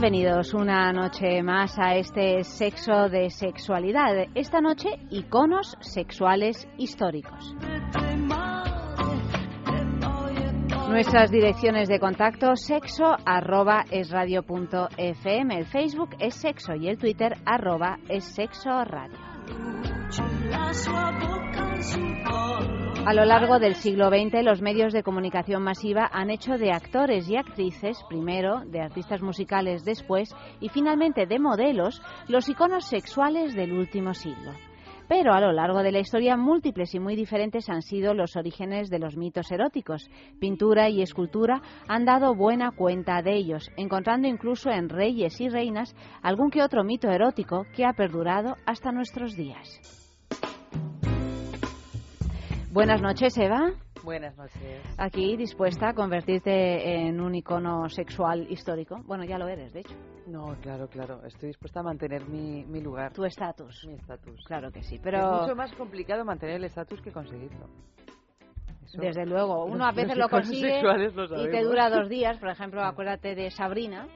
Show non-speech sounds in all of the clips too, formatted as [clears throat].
Bienvenidos una noche más a este sexo de sexualidad. Esta noche, iconos sexuales históricos. Nuestras direcciones de contacto sexo arroba es el Facebook es sexo y el Twitter arroba es sexo radio. A lo largo del siglo XX, los medios de comunicación masiva han hecho de actores y actrices, primero, de artistas musicales después, y finalmente de modelos, los iconos sexuales del último siglo. Pero a lo largo de la historia, múltiples y muy diferentes han sido los orígenes de los mitos eróticos. Pintura y escultura han dado buena cuenta de ellos, encontrando incluso en reyes y reinas algún que otro mito erótico que ha perdurado hasta nuestros días. Buenas noches, Eva. Buenas noches. Aquí dispuesta a convertirte en un icono sexual histórico. Bueno, ya lo eres, de hecho. No, claro, claro. Estoy dispuesta a mantener mi, mi lugar. Tu estatus. Mi estatus. Claro que sí, pero... Es mucho más complicado mantener el estatus que conseguirlo. Eso- Desde luego, uno a veces lo consigue lo y te dura dos [laughs] días. Por ejemplo, acuérdate de Sabrina,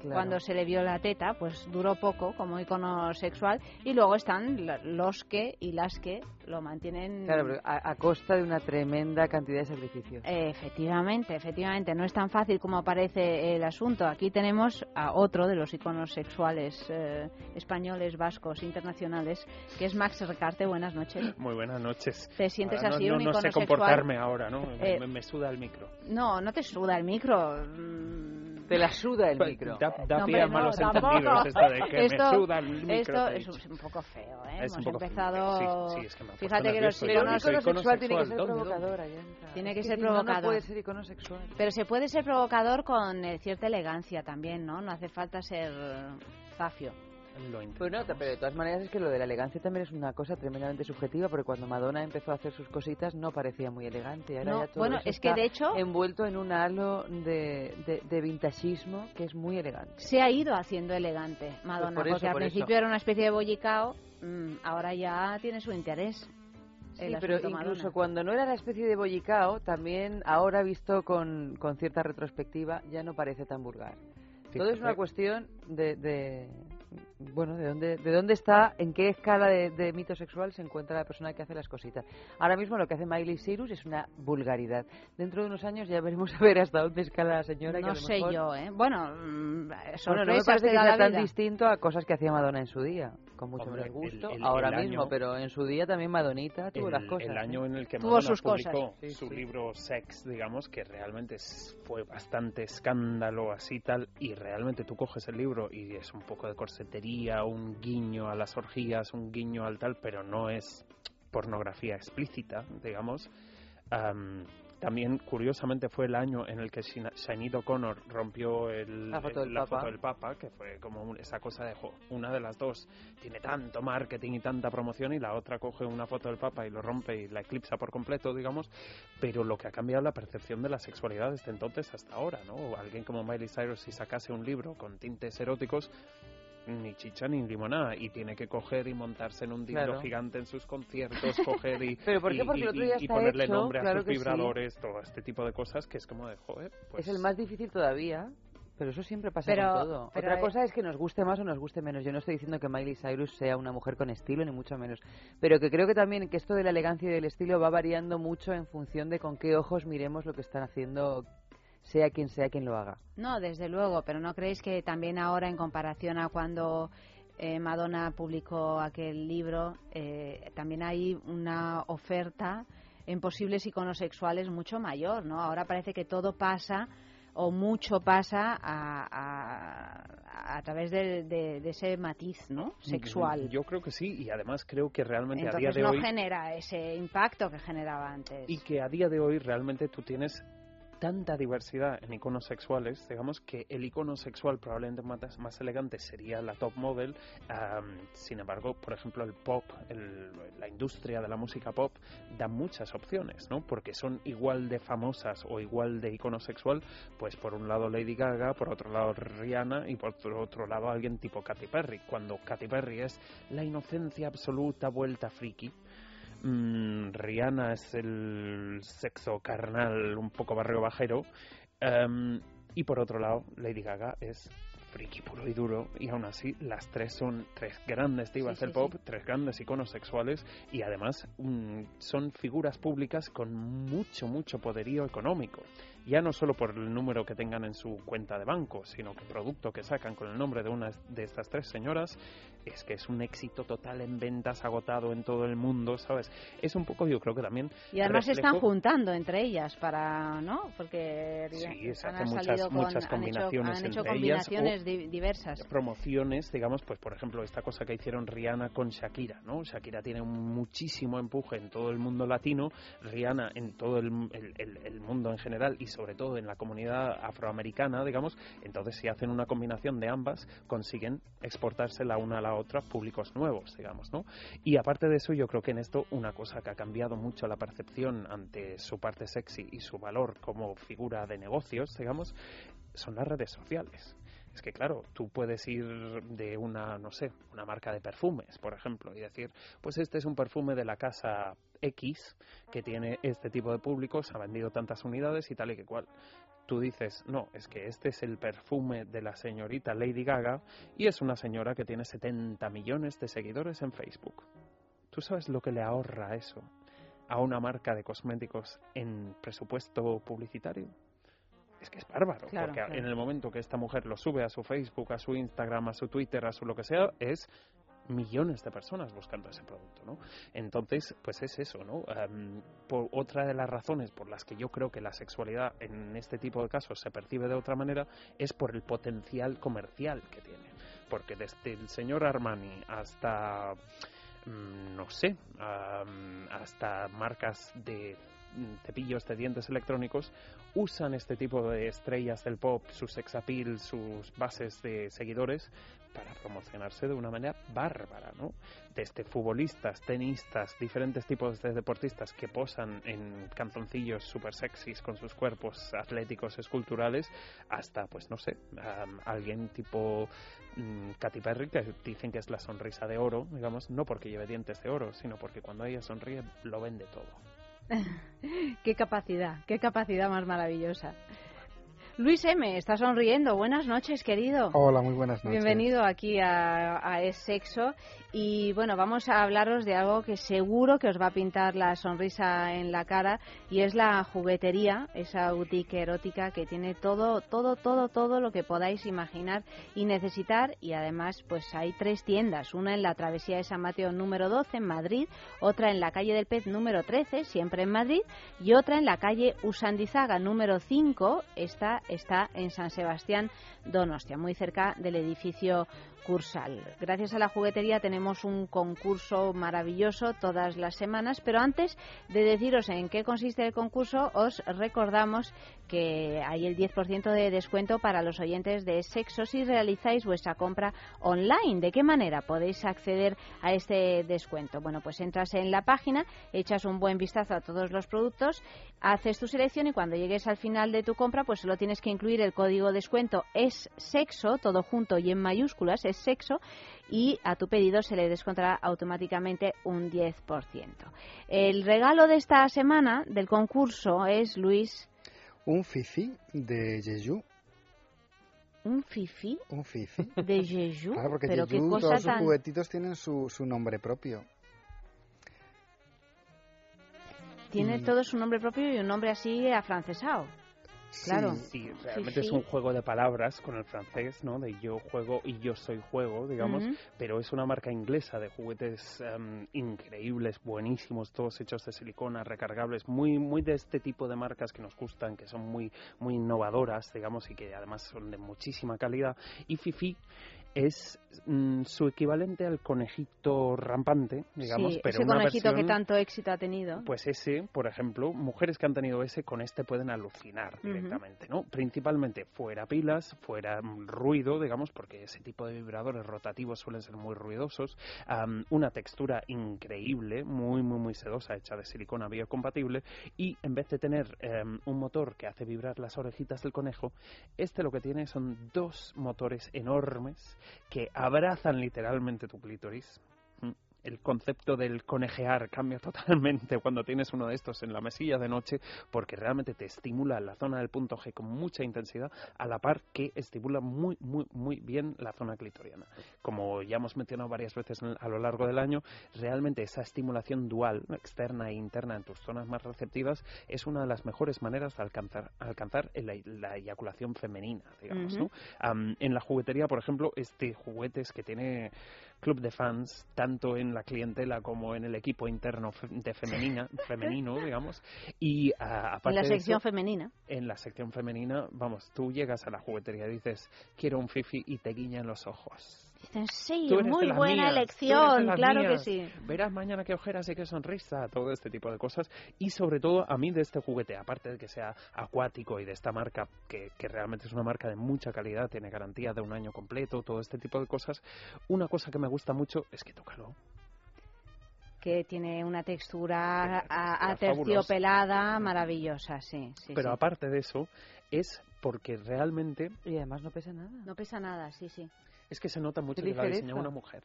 Claro. cuando se le vio la teta, pues duró poco como icono sexual. Y luego están la- los que y las que lo mantienen. Claro, pero a, a costa de una tremenda cantidad de sacrificios. Eh, Efectivamente, efectivamente, no es tan fácil como parece el asunto. Aquí tenemos a otro de los iconos sexuales eh, españoles, vascos, internacionales, que es Max Recarte. Buenas noches. [coughs] Muy buenas noches. ¿Te sientes Ahora no- así, no, un no icono sé sexual? comportarme ahora, ¿no? Eh, me, me suda el micro. No, no te suda el micro. Te la suda el Pues, micro. Da, da No, pie hombre, a no, malos tampoco. entendidos esto de que Esto- me suda el micro. Esto es un, poco feo, ¿eh? Es un Hemos empezado... Sí, sí, es que me Fíjate que los. Pero iconos... Soy icono sexual tiene que ser provocador. Tiene que Es ser si no, No, provocador. puede ser icono sexual. Pero se puede ser provocador con eh, cierta elegancia también, ¿no? No hace falta ser zafio. Lo intentamos. Pues pero de todas maneras es que lo de la elegancia también es una cosa tremendamente subjetiva, porque cuando Madonna empezó a hacer sus cositas no parecía muy elegante. Ahora No, ya todo bueno, eso es que está de hecho envuelto en un halo de, de, de vintagismo que es muy elegante. se ha ido haciendo elegante Madonna, Pues por eso, porque al por principio eso. era una especie de bollicao, mm, ahora ya tiene su interés. Sí, pero incluso Madonna. cuando no era la especie de bollicao, también ahora visto con, con cierta retrospectiva, ya no parece tan vulgar. Todo es una cuestión de, de bueno, de dónde, de dónde está, en qué escala de, de mito sexual se encuentra la persona que hace las cositas. Ahora mismo lo que hace Miley Cyrus es una vulgaridad. Dentro de unos años ya veremos a ver hasta dónde escala la señora. que a No lo sé mejor- yo, ¿eh? Bueno, mm, Bueno, no me parece que sea tan distinto a cosas que hacía Madonna en su día, con mucho Hombre, menos gusto, el- el- ahora el mismo, año- pero en su día también Madonita tuvo el, las cosas. el ¿eh? año en el que Tuvo Madonna sus cosas. publicó Sí, su sí. libro Sex, digamos, que realmente fue bastante escándalo así tal, y realmente tú coges el libro y es un poco de corsetería, un guiño a las orgías, un guiño al tal, pero no es pornografía explícita, digamos. Am, también, curiosamente, fue el año en el que Sinead O'Connor rompió el, La foto el- del la Papa. foto del Papa, que fue como un- esa cosa de, jo, una de las dos tiene tanto marketing y tanta promoción y la otra coge una foto del Papa y lo rompe y la eclipsa por completo, digamos, pero lo que ha cambiado la percepción de la sexualidad desde entonces hasta ahora, ¿no? Alguien como Miley Cyrus si sacase un libro con tintes eróticos ni chicha ni limonada y tiene que coger y montarse en un dildo Claro. gigante en sus conciertos, coger y, [laughs] ¿Pero por qué? y- Porque el y- otro día y está ponerle hecho, nombre a claro sus sí. vibradores, todo este tipo de cosas que es como de, joder, pues... Es el más difícil todavía, pero eso siempre pasa Pero- con todo. pero Otra hay- cosa es que nos guste más o nos guste menos. Yo no estoy diciendo que Miley Cyrus sea una mujer con estilo, ni mucho menos. Pero que creo que también que esto de la elegancia y del estilo va variando mucho en función de con qué ojos miremos lo que están haciendo, sea quien sea quien lo haga. No, desde luego, pero ¿no creéis que también ahora, en comparación a cuando eh, Madonna publicó aquel libro, eh, también hay una oferta en posibles iconos sexuales mucho mayor, ¿no? Ahora parece que todo pasa o mucho pasa a, a, a través de, de- de ese matiz, ¿no? Sexual. Yo creo que sí, y además creo que realmente a día de no hoy... genera ese impacto que generaba antes. Y que a día de hoy realmente tú tienes tanta diversidad en iconos sexuales, digamos que el icono sexual probablemente más, elegante sería la top model, sin embargo, por ejemplo, el pop, la industria de la música pop da muchas opciones, ¿no? Porque son igual de famosas o igual de icono sexual, pues por un lado Lady Gaga, por otro lado Rihanna y por otro lado alguien tipo Katy Perry, cuando Katy Perry es la inocencia absoluta vuelta friki, Mm, Rihanna es el sexo carnal un poco barrio bajero. Em, y por otro lado, Lady Gaga es friki puro y duro y aún así las tres son tres grandes divas del pop, tres grandes iconos sexuales y además mm, son figuras públicas con mucho, mucho poderío económico ya no solo por el número que tengan en su cuenta de banco, sino que el producto que sacan con el nombre de una de estas tres señoras es que es un éxito total en ventas, agotado en todo el mundo, ¿sabes? Es un poco, yo creo que también... Y además se están juntando entre ellas para, ¿no? Porque sí, se hacen muchas, muchas combinaciones han hecho, entre combinaciones diversas. Promociones, digamos, pues por ejemplo, esta cosa que hicieron Rihanna con Shakira, ¿no? Shakira tiene muchísimo empuje en todo el mundo latino, Rihanna en todo el, el, el mundo en general y sobre todo en la comunidad afroamericana, digamos, entonces si hacen una combinación de ambas, consiguen exportarse la una a la otra públicos nuevos, digamos, ¿no? Y aparte de eso, yo creo que en esto una cosa que ha cambiado mucho la percepción ante su parte sexy y su valor como figura de negocios, digamos, son las redes sociales. Es que claro, tú puedes ir de una, no sé, una marca de perfumes, por ejemplo, y decir, pues este es un perfume de la casa X que tiene este tipo de públicos, ha vendido tantas unidades y tal y que cual. Tú dices, no, es que este es el perfume de la señorita Lady Gaga y es una señora que tiene 70 millones de seguidores en Facebook. ¿Tú sabes lo que le ahorra eso a una marca de cosméticos en presupuesto publicitario? es que es bárbaro, porque en el momento que esta mujer lo sube a su Facebook, a su Instagram, a su Twitter, a su lo que sea, es millones de personas buscando ese producto, ¿no? Entonces, pues es eso, ¿no? por otra de las razones por las que yo creo que la sexualidad en este tipo de casos se percibe de otra manera es por el potencial comercial que tiene, porque desde el señor Armani hasta mm, no sé, hasta marcas de cepillos de dientes electrónicos usan este tipo de estrellas del pop, sus sex appeal, sus bases de seguidores para promocionarse de una manera bárbara, ¿no? Desde futbolistas, tenistas, diferentes tipos de deportistas que posan en canzoncillos super sexys con sus cuerpos atléticos, esculturales, hasta, pues no sé, alguien tipo um, Katy Perry, que dicen que es la sonrisa de oro, digamos, no porque lleve dientes de oro, sino porque cuando ella sonríe lo vende todo. [laughs] qué capacidad, qué capacidad más maravillosa. Luis M. está sonriendo. Buenas noches, querido. Hola, muy buenas noches. Bienvenido aquí a, a Es Sexo. Y bueno, vamos a hablaros de algo que seguro que os va a pintar la sonrisa en la cara y es la juguetería, esa boutique erótica que tiene todo, todo, todo, todo lo que podáis imaginar y necesitar. Y además, pues hay tres tiendas: una en la Travesía de San Mateo número 12 en Madrid, otra en la calle del Pez número 13, siempre en Madrid, y otra en la calle Usandizaga número 5. Esta está en San Sebastián, Donostia, muy cerca del edificio Cursal. Gracias a la juguetería tenemos un concurso maravilloso todas las semanas, pero antes de deciros en qué consiste el concurso, os recordamos que hay el 10% de descuento para los oyentes de Sexo si realizáis vuestra compra online. ¿De qué manera podéis acceder a este descuento? Bueno, pues entras en la página, echas un buen vistazo a todos los productos, haces tu selección y cuando llegues al final de tu compra, pues solo tienes que incluir el código descuento es sexo, todo junto y en mayúsculas, es sexo, y a tu pedido se le descontará automáticamente un 10%. El regalo de esta semana del concurso es, Luis. Un fifi de Jeju. ¿Un fifi? Un fifi. De Jeju. Claro, porque Pero Jeju, qué cosa todos sus tan... juguetitos tienen su, su nombre propio. Tiene y- todo su nombre propio y un nombre así afrancesado. Claro. Sí, Sí, realmente es sí. un juego de palabras con el francés, ¿no? De yo juego y yo soy juego, digamos, pero es una marca inglesa de juguetes em, increíbles, buenísimos, todos hechos de silicona, recargables, muy muy de este tipo de marcas que nos gustan, que son muy muy innovadoras, digamos, y que además son de muchísima calidad. Y Fifi es mm, su equivalente al conejito rampante, digamos, sí, pero ese una conejito que tanto éxito ha tenido. Pues ese, por ejemplo, mujeres que han tenido ese con este pueden alucinar directamente, ¿no? Principalmente fuera pilas, fuera mm, ruido, digamos, porque ese tipo de vibradores rotativos suelen ser muy ruidosos, am, una textura increíble, muy, muy, muy sedosa, hecha de silicona biocompatible, y en vez de tener em, un motor que hace vibrar las orejitas del conejo, este lo que tiene son dos motores enormes que abrazan literalmente tu clítoris. El concepto del conejear cambia [laughs] totalmente cuando tienes uno de estos en la mesilla de noche porque realmente te estimula la zona del punto G con mucha intensidad a la par que estimula muy, muy, muy bien la zona clitoriana. Como ya hemos mencionado varias veces a lo largo del año, realmente esa estimulación dual, externa e interna en tus zonas más receptivas, es una de las mejores maneras de alcanzar, alcanzar la, la eyaculación femenina, digamos. ¿no? Am, en la juguetería, por ejemplo, este juguetes que tiene club de fans, tanto en la clientela como en el equipo interno de femenina, femenino, [laughs] digamos, y ah, aparte en la de sección eso, femenina. en la sección femenina, vamos, tú llegas a la juguetería y dices, quiero un fifi y te guiñan los ojos. Dicen, sí, muy buena elección, claro que sí. Verás mañana qué ojeras y qué sonrisa, todo este tipo de cosas. Y sobre todo a mí de este juguete, aparte de que sea acuático y de esta marca, que, que realmente es una marca de mucha calidad, tiene garantía de un año completo, todo este tipo de cosas, una cosa que me gusta mucho es que tócalo. Que tiene una textura aterciopelada maravillosa, sí. sí Pero sí. aparte de eso, es porque realmente Y además no pesa nada. No pesa nada, sí, sí. Es que se nota mucho que la ligereza. diseñó una mujer.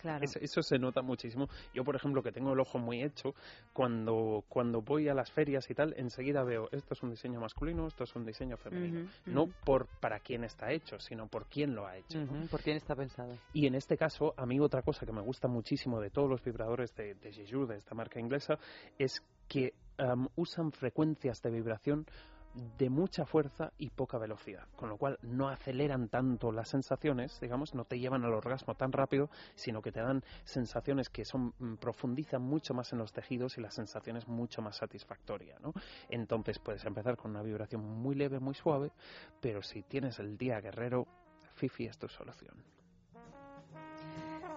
Claro. Eso, eso se nota muchísimo. Yo, por ejemplo, que tengo el ojo muy hecho, cuando, cuando voy a las ferias y tal, enseguida veo, esto es un diseño masculino, esto es un diseño femenino. Ujú, No ujú. por para quién está hecho, sino por quién lo ha hecho. ¿no? Ujú, ¿Por quién está pensado? Y en este caso, a mí otra cosa que me gusta muchísimo de todos los vibradores de, de Jeju, de esta marca inglesa, es que am, usan frecuencias de vibración de mucha fuerza y poca velocidad, con lo cual no aceleran tanto las sensaciones, digamos, no te llevan al orgasmo tan rápido, sino que te dan sensaciones que son mm, profundizan mucho más en los tejidos y la sensación es mucho más satisfactoria, ¿no? Entonces puedes empezar con una vibración muy leve, muy suave, pero si tienes el día guerrero, Fifi es tu solución.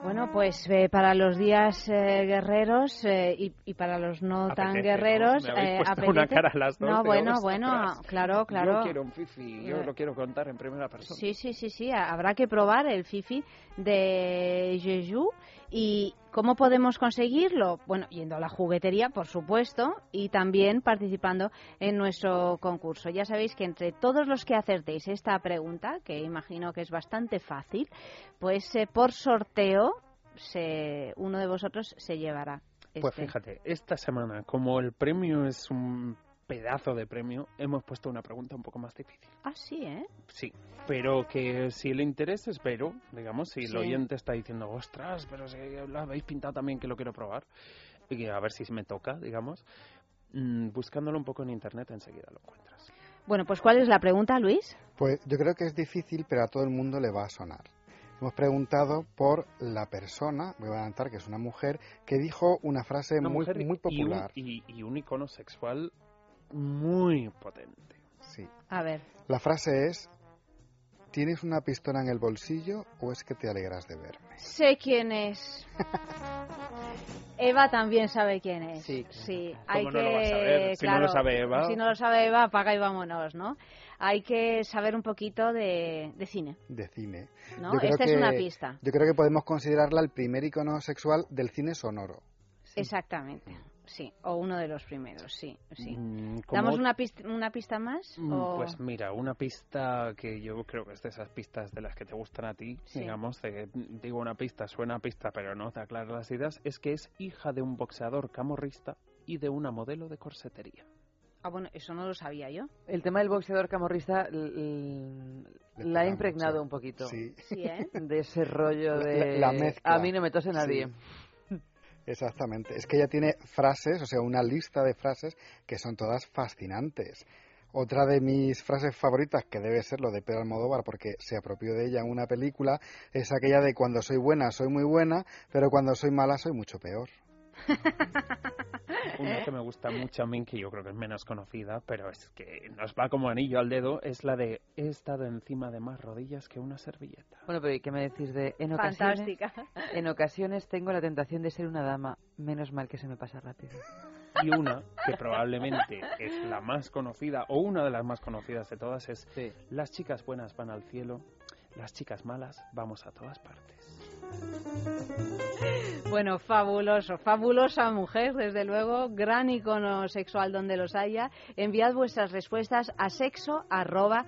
Bueno, pues eh, para los días eh, guerreros eh, y, y para los no tan ¿no? guerreros, Me eh, una cara a las dos No, bueno, "Ostras, bueno, claro, claro. Yo quiero un fifi, yo lo quiero contar en primera persona. Sí, sí, sí, sí. ha- Habrá que probar el Fifi de Jeju. ¿Y cómo podemos conseguirlo? Bueno, yendo a la juguetería, por supuesto, y también participando en nuestro concurso. Ya sabéis que entre todos los que acertéis esta pregunta, que imagino que es bastante fácil, pues eh, por sorteo se, uno de vosotros se llevará. Pues este. fíjate, esta semana, como el premio es un pedazo de premio, hemos puesto una pregunta un poco más difícil. Ah, sí, ¿eh? Sí, pero que si le interesa, espero, digamos, si Sí. el oyente está diciendo, ostras, pero si lo habéis pintado también que lo quiero probar, y a ver si me toca, digamos, mm, buscándolo un poco en internet enseguida lo encuentras. Bueno, pues ¿cuál es la pregunta, Luis? Pues yo creo que es difícil, pero a todo el mundo le va a sonar. Hemos preguntado por la persona, voy a adelantar que es una mujer, que dijo una frase Una muy, mujer muy y un- popular. Y, y un icono sexual muy potente. Sí. A ver. La frase es, ¿tienes una pistola en el bolsillo o es que te alegras de verme? Sé quién es. [laughs] Eva también sabe quién es. Sí, sí. ¿Cómo Hay no que, lo va a saber? Si no lo sabe Eva. Si no lo sabe Eva, apaga y vámonos, ¿no? Hay que saber un poquito de, de cine, De cine. ¿no? Yo creo Esta es una pista. Yo creo que podemos considerarla el primer icono sexual del cine sonoro. Exactamente. Sí, o uno de los primeros, sí, sí. Mm, ¿Damos una pista, una pista más? Mm, o- Pues mira, una pista que yo creo que es de esas pistas de las que te gustan a ti, Sí. digamos, de, digo una pista, suena a pista, pero no te aclara las ideas, es que es hija de un boxeador camorrista y de una modelo de corsetería. Ah, bueno, eso no lo sabía yo. El tema del boxeador camorrista la ha impregnado mucho. un poquito. Sí, Sí, ¿eh? [laughs] De ese rollo de... la mezcla. A mí no me tose nadie. Exactamente. Es que ella tiene frases, o sea, una lista de frases que son todas fascinantes. Otra de mis frases favoritas, que debe ser lo de Pedro Almodóvar, porque se apropió de ella en una película, es aquella de cuando soy buena, soy muy buena, pero cuando soy mala, soy mucho peor. [laughs] Una que me gusta mucho a mí, que yo creo que es menos conocida, pero es que nos va como anillo al dedo, es la de he estado encima de más rodillas que una servilleta. Bueno, pero ¿y qué me decís de en ocasiones? Fantástica. En ocasiones tengo la tentación de ser una dama, menos mal que se me pasa rápido. Y una que probablemente es la más conocida, o una de las más conocidas de todas, es Sí. las chicas buenas van al cielo, las chicas malas vamos a todas partes. Bueno, fabuloso, fabulosa mujer, desde luego, gran icono sexual donde los haya. Enviad vuestras respuestas a sexo arroba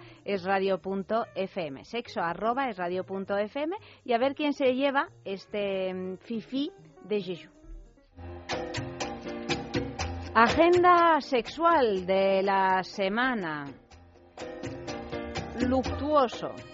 y a ver quién se lleva este mm, fifi de Jeju. Agenda sexual de la semana. Luctuoso.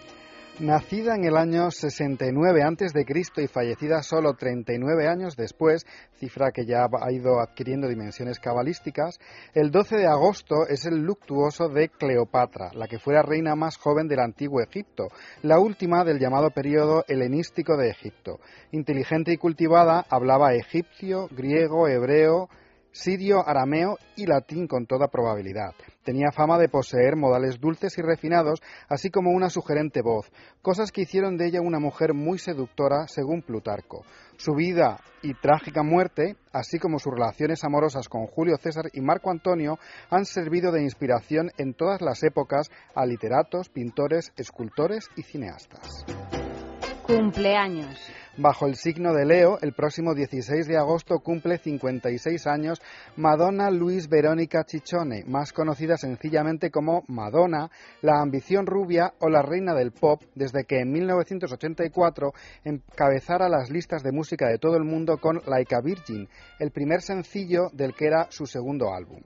Nacida en el año 69 antes de Cristo y fallecida solo 39 años después, cifra que ya ha ido adquiriendo dimensiones cabalísticas, el 12 de agosto es el luctuoso de Cleopatra, la que fuera reina más joven del antiguo Egipto, la última del llamado periodo helenístico de Egipto. Inteligente y cultivada, hablaba egipcio, griego, hebreo, sirio, arameo y latín con toda probabilidad. Tenía fama de poseer modales dulces y refinados, así como una sugerente voz, cosas que hicieron de ella una mujer muy seductora, según Plutarco. Su vida y trágica muerte, así como sus relaciones amorosas con Julio César y Marco Antonio, han servido de inspiración en todas las épocas a literatos, pintores, escultores y cineastas. Cumpleaños. Bajo el signo de Leo, el próximo 16 de agosto cumple 56 años Madonna Luis Verónica Chichone, más conocida sencillamente como Madonna, la ambición rubia o la reina del pop, desde que en 1984 encabezara las listas de música de todo el mundo con Like a Virgin, el primer sencillo del que era su segundo álbum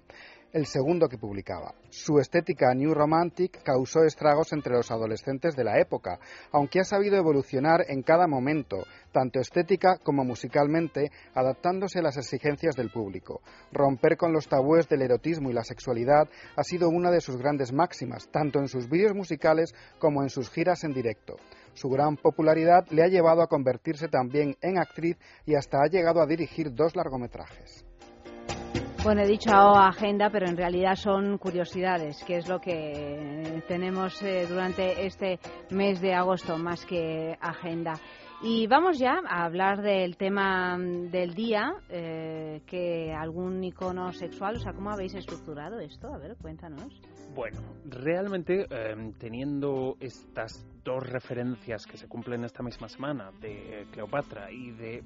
el segundo que publicaba. Su estética New Romantic causó estragos entre los adolescentes de la época, aunque ha sabido evolucionar en cada momento, tanto estética como musicalmente, adaptándose a las exigencias del público. Romper con los tabúes del erotismo y la sexualidad ha sido una de sus grandes máximas, tanto en sus vídeos musicales como en sus giras en directo. Su gran popularidad le ha llevado a convertirse también en actriz y hasta ha llegado a dirigir dos largometrajes. Bueno, he dicho agenda, pero en realidad son curiosidades, que es lo que tenemos eh, durante este mes de agosto, más que agenda. Y vamos ya a hablar del tema mm, del día, eh, que algún icono sexual, o sea, ¿cómo habéis estructurado esto? A ver, cuéntanos. Bueno, realmente eh, teniendo estas dos referencias que se cumplen esta misma semana de Cleopatra y de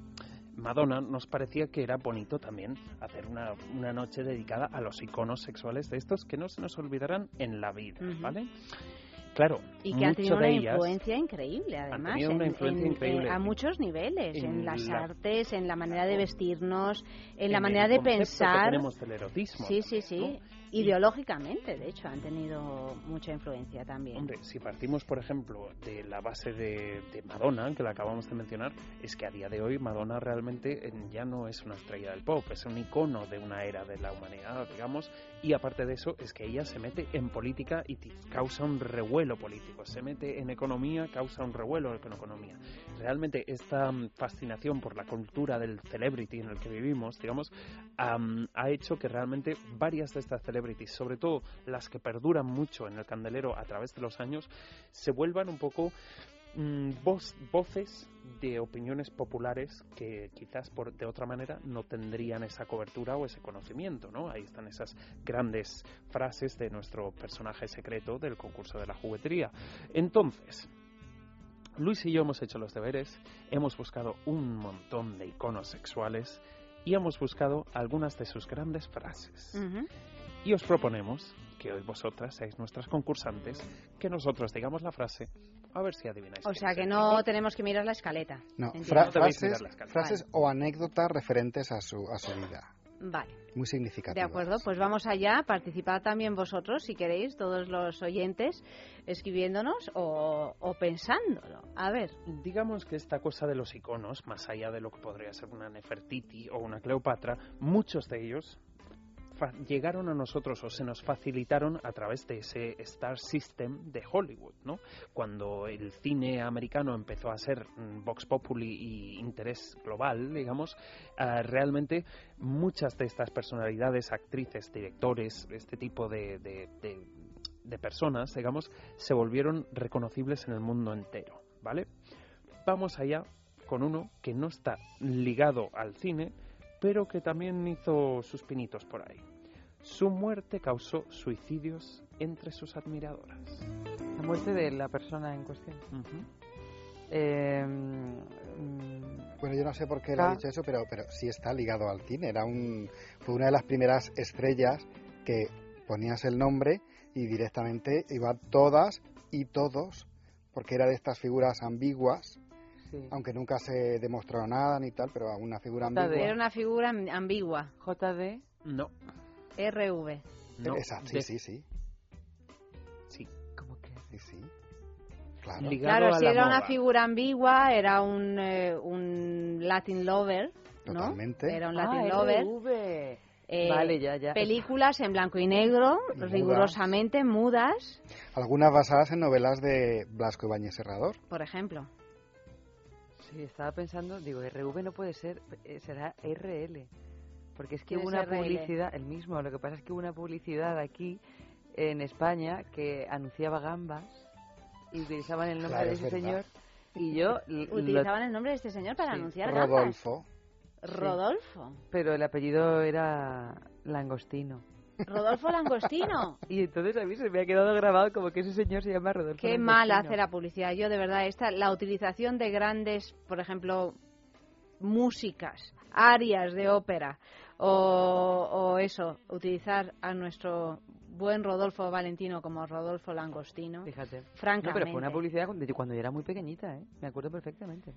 Madonna, nos parecía que era bonito también hacer una, una noche dedicada a los iconos sexuales de estos que no se nos olvidarán en la vida. ¿vale? Claro, Y que han tenido una influencia increíble, además, tenido una en- influencia en- increíble. eh, a muchos niveles, en, En las la- artes, en la manera de vestirnos, en, la el manera de que pensar. tenemos del erotismo. Sí, sí, sí. ¿no? Ideológicamente, de hecho, han tenido mucha influencia también. Hombre, si partimos, por ejemplo, de la base de, de Madonna, que la acabamos de mencionar, es que a día de hoy Madonna realmente eh, ya no es una estrella del pop, es un icono de una era de la humanidad, digamos, y aparte de eso, es que ella se mete en política y causa un revuelo político, se mete en economía, causa un revuelo en economía. Realmente esta mm, fascinación por la cultura del celebrity en el que vivimos, digamos, am, ha hecho que realmente varias de estas celebrities, sobre todo las que perduran mucho en el candelero a través de los años, se vuelvan un poco mm, voz- voces de opiniones populares que quizás por, de otra manera no tendrían esa cobertura o ese conocimiento, ¿no? Ahí están esas grandes frases de nuestro personaje secreto del concurso de la juguetería. Entonces, Luis y yo hemos hecho los deberes, hemos buscado un montón de iconos sexuales y hemos buscado algunas de sus grandes frases. Y os proponemos que hoy vosotras seáis nuestras concursantes, que nosotros digamos la frase, a ver si adivináis. O sea que no tenemos que mirar la escaleta. No, fra- No frases, las caras. frases o anécdotas referentes a su, a su vida. Vale, Muy de significativas. acuerdo. Pues vamos allá. Participad también vosotros, si queréis, todos los oyentes, escribiéndonos o, o pensándolo. A ver, Digamos que esta cosa de los iconos, más allá de lo que podría ser una Nefertiti o una Cleopatra, muchos de ellos llegaron a nosotros o se nos facilitaron a través de ese Star System de Hollywood, ¿no? Cuando el cine americano empezó a ser mm, Vox Populi y interés global, digamos, ah, realmente muchas de estas personalidades, actrices, directores, este tipo de, de- de- de personas, digamos, se volvieron reconocibles en el mundo entero, ¿vale? Vamos allá con uno que no está ligado al cine, pero que también hizo sus pinitos por ahí. Su muerte causó suicidios entre sus admiradoras. La muerte de la persona en cuestión. Eh, mm, Bueno, yo no sé por qué le he dicho eso, pero, pero sí está ligado al cine. Era un, fue una de las primeras estrellas que ponías el nombre y directamente iban todas y todos, porque era de estas figuras ambiguas, sí. aunque nunca se demostró nada ni tal, pero una figura de- ambigua. Era una figura am- ambigua. JD. No, RV. no. Esa, sí, de- sí, sí, sí. ¿Cómo que? sí, sí. Claro. Claro, si era una figura ambigua, era un, eh, un Latin lover, ¿no? Totalmente. Era un Ah, Latin lover. RV. Eh, Vale, ya, ya. Películas en blanco y negro, Mudas. rigurosamente mudas, Algunas basadas en novelas de Blasco Ibáñez Serrador. por ejemplo. Sí, estaba pensando, digo, RV no puede ser, eh, será RL. Porque es que ¿Quién hubo una RL? publicidad, el mismo, lo que pasa es que hubo una publicidad aquí en España que anunciaba gambas y utilizaban el nombre Claro, de es ese señor y yo lo- Utilizaban el nombre de este señor para Sí, anunciar gambas. Rodolfo. Rodolfo. pero el apellido era Langostino. Rodolfo Langostino. Y entonces a mí se me ha quedado grabado como que ese señor se llama Rodolfo Qué mal Langostino. hace la publicidad. Yo, de verdad, esta, la utilización de grandes, por ejemplo, músicas, arias de ópera, o, o eso, utilizar a nuestro buen Rodolfo Valentino como Rodolfo Langostino, Fíjate. No, francamente. pero fue una publicidad cuando, cuando yo era muy pequeñita, ¿eh? Me acuerdo perfectamente.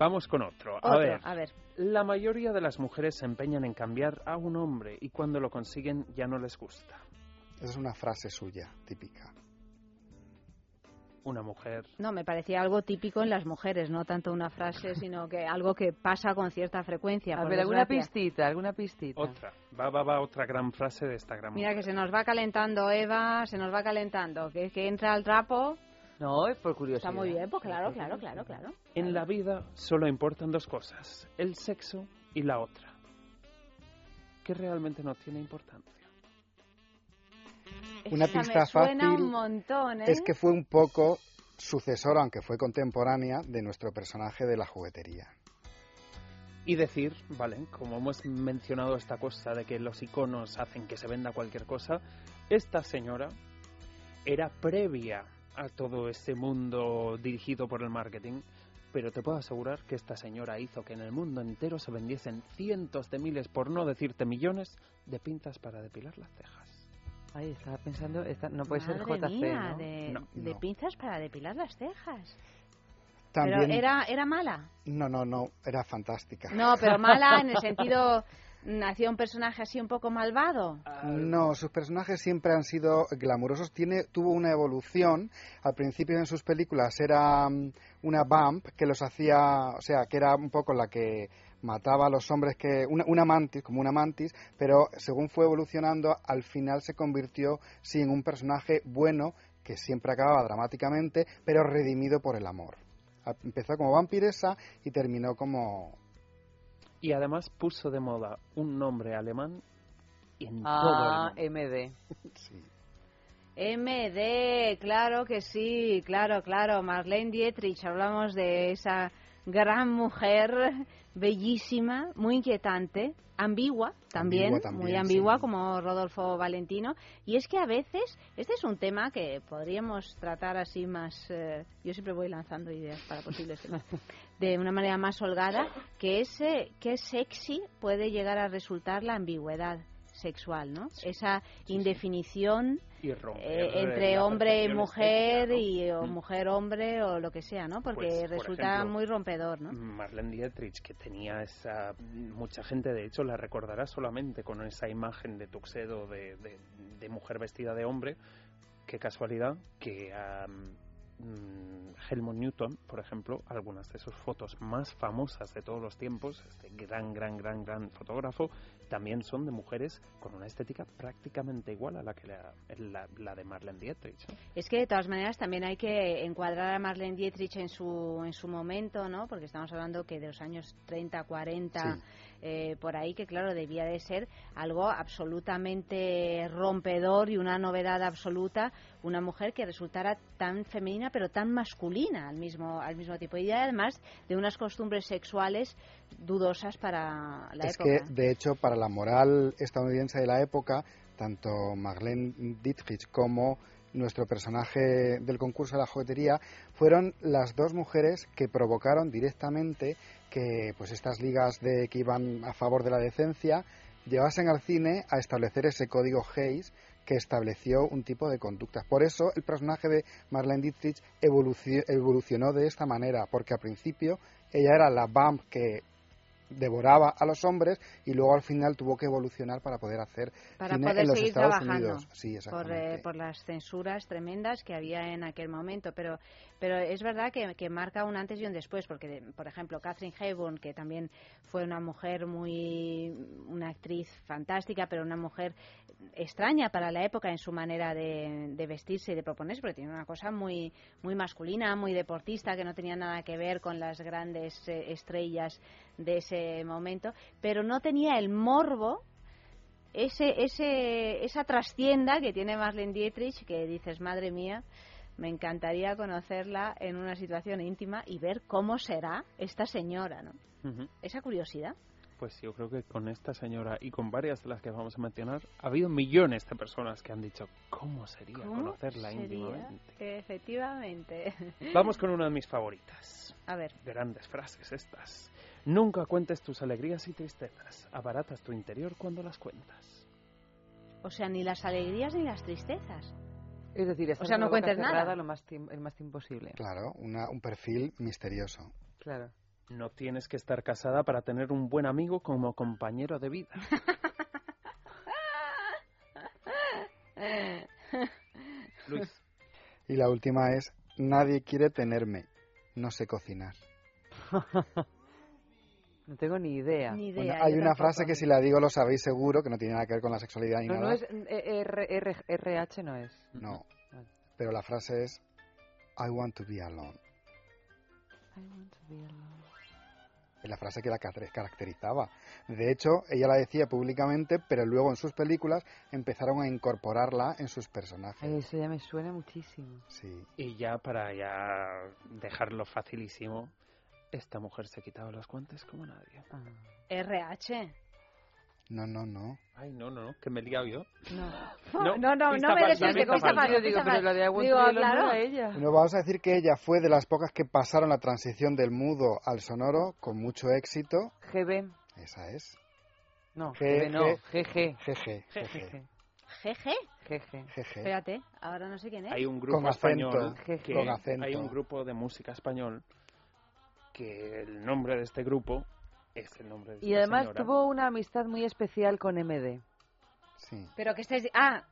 Vamos con otro. A Otro, ver, a ver. la mayoría de las mujeres se empeñan en cambiar a un hombre y cuando lo consiguen ya no les gusta. Esa es una frase suya, típica. Una mujer No, me parecía algo típico en las mujeres, no tanto una frase, [laughs] sino que algo que pasa con cierta frecuencia. A ver, alguna pistita, alguna pistita. Otra. Va, va, va, otra gran frase de esta gran Mira que se nos va calentando Eva, se nos va calentando, que, que entra al trapo. No, es por curiosidad. Está muy bien, pues claro, claro, claro, claro. En la vida solo importan dos cosas, el sexo y la otra, que realmente no tiene importancia. Una Esa pista me suena fácil un montón, ¿eh? Es que fue un poco sucesora, aunque fue contemporánea, de nuestro personaje de la juguetería. Y decir, vale, como hemos mencionado esta cosa de que los iconos hacen que se venda cualquier cosa, esta señora era previa a todo este mundo dirigido por el marketing, pero te puedo asegurar que esta señora hizo que en el mundo entero se vendiesen cientos de miles, por no decirte millones, de pinzas para depilar las cejas. Ay, estaba pensando, esta, no puede Madre ser JC, mía, ¿no? de, No, de no. pinzas para depilar las cejas. También, Pero era, era mala. no, no, no, era fantástica. No, pero mala en el sentido... [laughs] Hacía un personaje así un poco malvado. No, sus personajes siempre han sido glamurosos. Tiene, tuvo una evolución. Al principio en sus películas era mm, una vamp que los hacía, o sea, que era un poco la que mataba a los hombres que una, una mantis, como una mantis, pero según fue evolucionando, al final se convirtió sí en un personaje bueno que siempre acababa dramáticamente, pero redimido por el amor. Empezó como vampiresa y terminó como Y además puso de moda un nombre alemán en Ah, todo el mundo. MD. sí, MD, claro que sí, claro, claro. Marlene Dietrich, hablamos de esa gran mujer, bellísima, muy inquietante, ambigua también, Ambigua también, muy ambigua sí. como Rodolfo Valentino. Y es que a veces, este es un tema que podríamos tratar así más, eh, yo siempre voy lanzando ideas para posibles temas, de una manera más holgada, que es, eh, que sexy puede llegar a resultar la ambigüedad sexual, ¿no? Esa indefinición romper, eh, entre la hombre y percepción mujer estética, ¿no? y o Mm. mujer hombre o lo que sea, ¿no? Porque Pues, por resulta ejemplo, muy rompedor, ¿no? Marlene Dietrich, que tenía esa... Mucha gente, de hecho, la recordará solamente con esa imagen de tuxedo de, de- de mujer vestida de hombre. Qué casualidad que mm, Helmut Newton, por ejemplo, algunas de sus fotos más famosas de todos los tiempos, este gran, gran, gran, gran fotógrafo, también son de mujeres con una estética prácticamente igual a la que la, la- la de Marlene Dietrich. Es que de todas maneras también hay que encuadrar a Marlene Dietrich en su, en su momento, ¿no? Porque estamos hablando que de los años 30, 40, Sí. Eh, por ahí, que claro, debía de ser algo absolutamente rompedor y una novedad absoluta, una mujer que resultara tan femenina pero tan masculina al mismo, al mismo tiempo. Y además de unas costumbres sexuales dudosas para la es época. que, de hecho, para la moral estadounidense de la época, tanto Marlene Dietrich como nuestro personaje del concurso de la juguetería fueron las dos mujeres que provocaron directamente que pues estas ligas de que iban a favor de la decencia llevasen al cine a establecer ese código Hayes que estableció un tipo de conductas. Por eso el personaje de Marlene Dietrich evoluci- evolucionó de esta manera, porque al principio ella era la vamp que devoraba a los hombres y luego al final tuvo que evolucionar para poder hacer para cine poder en los seguir Estados trabajando Unidos. Sí, por, exactamente. eh, por las censuras tremendas que había en aquel momento. Pero, pero es verdad que, que marca un antes y un después, porque, por ejemplo, Catherine Hepburn, que también fue una mujer muy. una actriz fantástica, pero una mujer extraña para la época en su manera de, de vestirse y de proponerse, porque tiene una cosa muy, muy masculina, muy deportista, que no tenía nada que ver con las grandes eh, estrellas de ese momento, pero no tenía el morbo ese, ese, esa trastienda que tiene Marlene Dietrich, que dices, madre mía, me encantaría conocerla en una situación íntima y ver cómo será esta señora, ¿no? Esa curiosidad. Pues yo creo que con esta señora y con varias de las que vamos a mencionar, ha habido millones de personas que han dicho, ¿cómo sería ¿Cómo conocerla sería? íntimamente? Efectivamente. Vamos con una de mis favoritas. A ver, Grandes frases estas. Nunca cuentes tus alegrías y tristezas. Abaratas tu interior cuando las cuentas. o sea, ni las alegrías ni las tristezas. Es decir, estar sea, no cuentes nada. Lo más el más tiempo posible. Claro, una- un perfil misterioso. Claro. No tienes que estar casada para tener un buen amigo como compañero de vida. [laughs] Luis, Y la última es, nadie quiere tenerme, no sé cocinar. [laughs] No tengo ni idea. Ni Bueno, idea. hay una tampoco. frase que si la digo lo sabéis seguro, que no tiene nada que ver con la sexualidad ni No, no nada. es eh, R, R, RH, no es. No, [laughs] Vale. pero la frase es, I want to be alone. I want to be alone. Es la frase que la car- caracterizaba. De hecho, ella la decía públicamente, pero luego en sus películas empezaron a incorporarla en sus personajes. eso ya me suena muchísimo. Sí. y ya para ya dejarlo facilísimo, esta mujer se quitaba los guantes como nadie. Ah. RH. No, no, no. Ay, no, no, no, que me he liado yo. No, [laughs] No, no, no, no me falsa, des pista pista falsa. falsa, Yo digo, pero lo de alone claro. no ella. Bueno, vamos a decir que ella fue de las pocas que pasaron la transición del mudo al sonoro con mucho éxito. GB. Esa es. No, GB no. GG. GG. GG. GG. GG. GG. Espérate, ahora no sé quién es. Hay un grupo Con acento. español Con acento. hay un grupo de música español que el nombre de este grupo es el nombre de Y esta además señora. tuvo una amistad muy especial con MD. Sí. Pero que estés... Ah,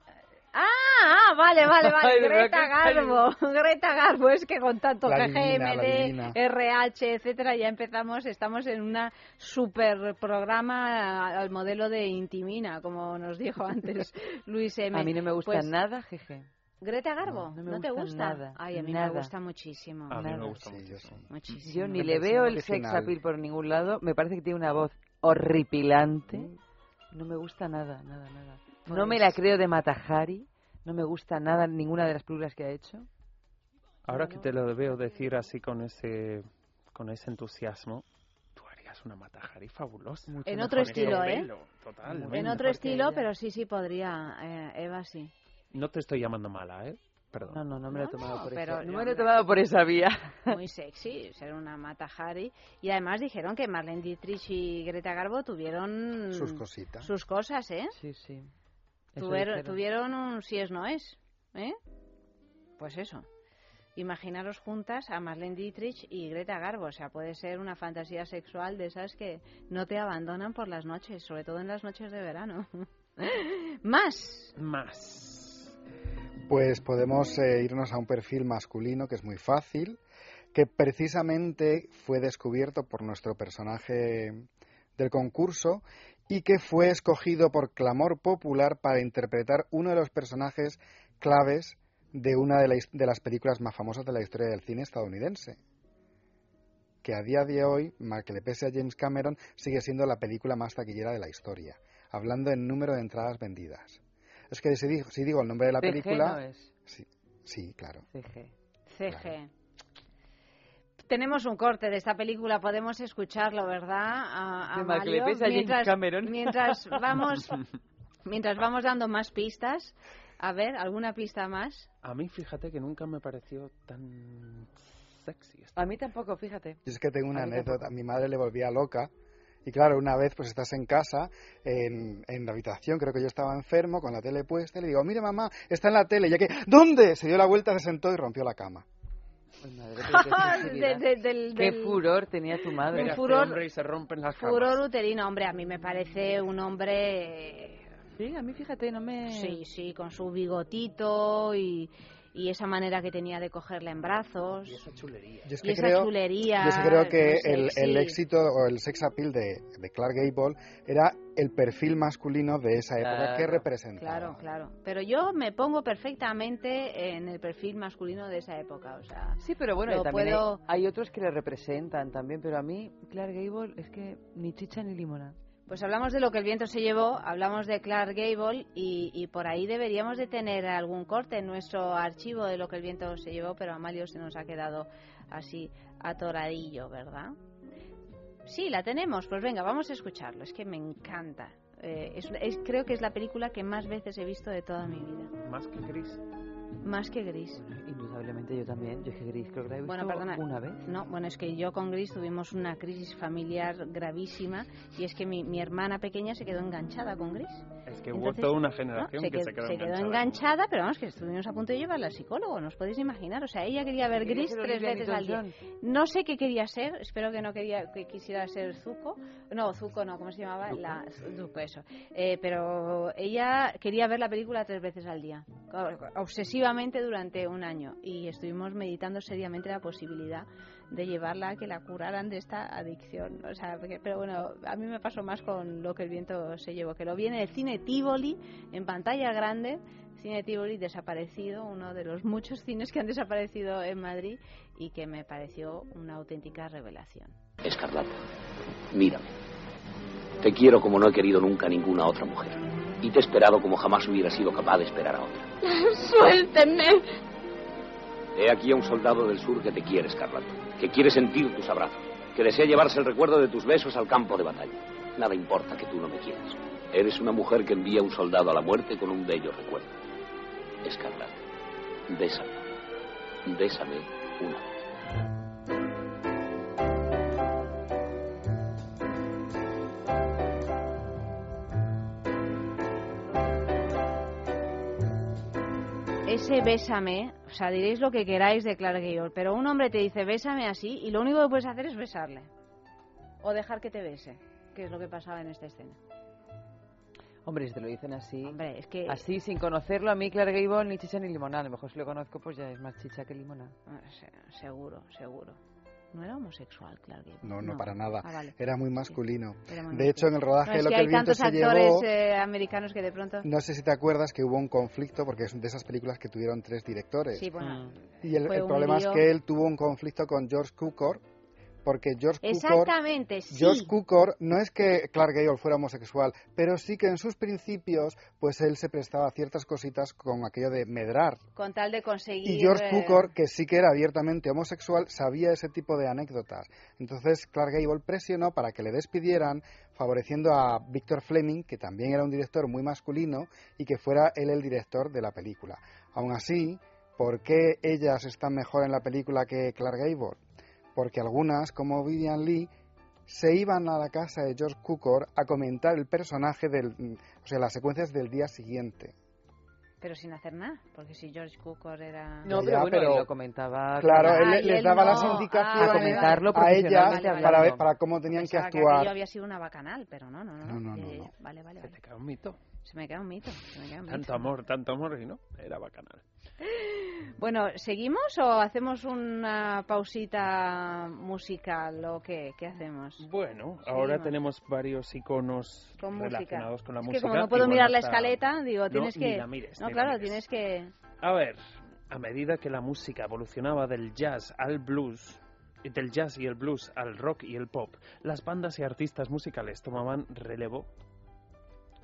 ah, ah, vale, vale, vale. [laughs] Ay, Greta Garbo. [laughs] Greta Garbo. Es que con tanto La GG, divina, la MD, divina. RH, etcétera, ya empezamos, estamos en una super programa al modelo de Intimina, como nos dijo antes [laughs] Luis M. A mí no me gusta Pues, nada GG. Greta Garbo, No, ¿no, no me te gusta nada, Ay, a mí nada. me gusta muchísimo. A mí Nada. me gusta Sí, yo muchísimo. sí. Muchísimo. Yo ni le veo el original. sex appeal por ningún lado. Me parece que tiene una voz horripilante. Mm. No me gusta nada, nada, nada. No me la creo de Matajari. No me gusta nada ninguna de las películas que ha hecho. Ahora que te lo veo decir así con ese con ese entusiasmo, tú harías una matajari fabulosa. Mucho En otro estilo. ¿eh? En otro estilo, ella. pero sí, sí podría. eh, Eva sí. No te estoy llamando mala, ¿eh? Perdón. No, no, no me lo he tomado no, por pero esa. No me lo he tomado por esa vía. [laughs] Muy sexy, ser una Mata Hari. Y además dijeron que Marlene Dietrich y Greta Garbo tuvieron Sus cositas. sus cosas, ¿eh? Sí, sí. Dijeron. tuvieron un si es no es, ¿eh? Pues eso. Imaginaros juntas a Marlene Dietrich y Greta Garbo. O sea, puede ser una fantasía sexual de esas que no te abandonan por las noches, sobre todo en las noches de verano. [laughs] Más. Más. Pues podemos eh, irnos a un perfil masculino que es muy fácil, que precisamente fue descubierto por nuestro personaje del concurso y que fue escogido por clamor popular para interpretar uno de los personajes claves de una de, de las películas más famosas de la historia del cine estadounidense que a día de hoy, mal que le pese a James Cameron, sigue siendo la película más taquillera de la historia, hablando en número de entradas vendidas. Es que si digo, si digo el nombre de la CG película... no es. Sí, sí, claro. CG. CG. Tenemos un corte de esta película, podemos escucharlo, ¿verdad? A, a Mario, [laughs] mientras, vamos, [laughs] mientras vamos dando más pistas. A ver, ¿alguna pista más? A mí, fíjate que nunca me pareció tan sexy. esto. A mí tampoco, fíjate. Yo es que tengo una A anécdota. Mi madre le volvía loca. Y claro, una vez pues estás en casa, en, en la habitación, creo que yo estaba enfermo, con la tele puesta, y le digo, mire mamá, está en la tele, ya que, ¿dónde? Se dio la vuelta, se sentó y rompió la cama. Madre, qué [laughs] sensibilidad. De- de- del- Qué del- furor tenía tu madre. Mira, este furor- hombre y se rompen las camas. Furor uterino, hombre, a mí me parece un hombre, eh, Sí, a mí fíjate, no me... sí, sí, con su bigotito y, y esa manera que tenía de cogerla en brazos Y esa chulería. Yo es y esa creo, chulería. yo es que, creo que el, el éxito o el sex appeal de, de Clark Gable era el perfil masculino de esa época que representaba. Claro, claro. Pero yo me pongo perfectamente en el perfil masculino de esa época, o sea, Sí, pero bueno, Lo y también hay- puedo- hay, otros que le representan también, pero a mí, Clark Gable, es que ni chicha ni limona. Pues hablamos de lo que el viento se llevó, hablamos de Clark Gable y, por ahí deberíamos de tener algún corte en nuestro archivo de lo que el viento se llevó, pero Amalio se nos ha quedado así atoradillo, ¿verdad? Sí, la tenemos. Pues venga, vamos a escucharlo. Es que me encanta. Eh, creo que es la película que más veces he visto de toda mi vida. Más que gris. Más que Gris. Indudablemente yo también, yo es que Gris creo que la he visto Bueno, perdona. una vez. No, bueno, es que yo con Gris tuvimos una crisis familiar gravísima y es que mi, mi hermana pequeña se quedó enganchada con Gris. Es que Entonces, hubo toda una ¿no? generación se, que qued- se quedó, se quedó enganchada. enganchada, pero vamos, que estuvimos a punto de llevarla al psicólogo, ¿nos podéis imaginar? O sea, ella quería ver Quería Gris tres Olivia veces al día. No sé qué quería ser, espero que no quería que quisiera ser Zuko. No, Zuko no, ¿cómo se llamaba? ¿Zuko? La, Zuko, eso. Eh, pero ella quería ver la película tres veces al día, durante un año. Y estuvimos meditando seriamente la posibilidad de llevarla a que la curaran de esta adicción. Pero bueno, a mí me pasó más con lo que el viento se llevó, que lo vi en el cine Tivoli, en pantalla grande, cine Tivoli desaparecido, uno de los muchos cines que han desaparecido en Madrid y que me pareció una auténtica revelación. Escarlata, mírame. Te quiero como no he querido nunca ninguna otra mujer. Y te he esperado como jamás hubiera sido capaz de esperar a otra. Suélteme. He aquí a un soldado del sur que te quiere, Escarlata. Que quiere sentir tus abrazos. Que desea llevarse el recuerdo de tus besos al campo de batalla. Nada importa que tú no me quieras. Eres una mujer que envía a un soldado a la muerte con un bello recuerdo. Escarlata, bésame. Bésame una vez. Ese bésame, o sea, diréis lo que queráis de Clark Gable, pero un hombre te dice bésame así y lo único que puedes hacer es besarle. O dejar que te bese, que es lo que pasaba en esta escena. Hombre, si te lo dicen así, Hombre, es que... así sin conocerlo, a mí Clark Gable ni chicha ni limona. A lo mejor si lo conozco, pues ya es más chicha que limona. Ah, se- Seguro, seguro. ¿No era homosexual, Gable? No, no, para nada. Ah, vale. Era muy masculino. Era muy De hecho, en el rodaje No, es lo que hay el viento tantos se actores llevó, eh, americanos que de pronto... no sé si te acuerdas que hubo un conflicto porque es de esas películas que tuvieron tres directores. Sí, bueno, y el, fue el problema es que él tuvo un conflicto con George Cukor porque George Cukor Exactamente, sí. George Cukor no es que Clark Gable fuera homosexual, pero sí que en sus principios, pues él se prestaba a ciertas cositas con aquello de medrar. Con tal de conseguir... Y George eh, Cukor, que sí que era abiertamente homosexual, sabía ese tipo de anécdotas. Entonces Clark Gable presionó para que le despidieran, favoreciendo a Victor Fleming, que también era un director muy masculino, y que fuera él el director de la película. Aún así, ¿por qué ellas están mejor en la película que Clark Gable? Porque algunas, como Vivian Lee, se iban a la casa de George Cukor a comentar el personaje del, o sea, las secuencias del día siguiente. Pero sin hacer nada, porque si George Cukor era... No, Ya, pero bueno, pero- él lo comentaba. Claro, Ah, él les él daba no. las Ah, indicaciones vale, comentarlo a ellas para, ver, para cómo tenían que actuar. aquello había sido una bacanal, pero no, no, no. No, no, no, Eh, no. Vale, vale, Se vale. te cae un mito. Se me queda un mito. Se me queda un Tanto mito. amor, tanto amor y no. Era bacanal. Bueno, ¿seguimos o hacemos una pausita musical o qué, qué hacemos? Bueno, ahora tenemos varios iconos Con relacionados música. con la es música. que como no puedo mirar la escaleta, digo, No, tienes que... mires, no, claro, mires. tienes que... A ver, a medida que la música evolucionaba del jazz al blues, y del jazz y el blues al rock y el pop, las bandas y artistas musicales tomaban relevo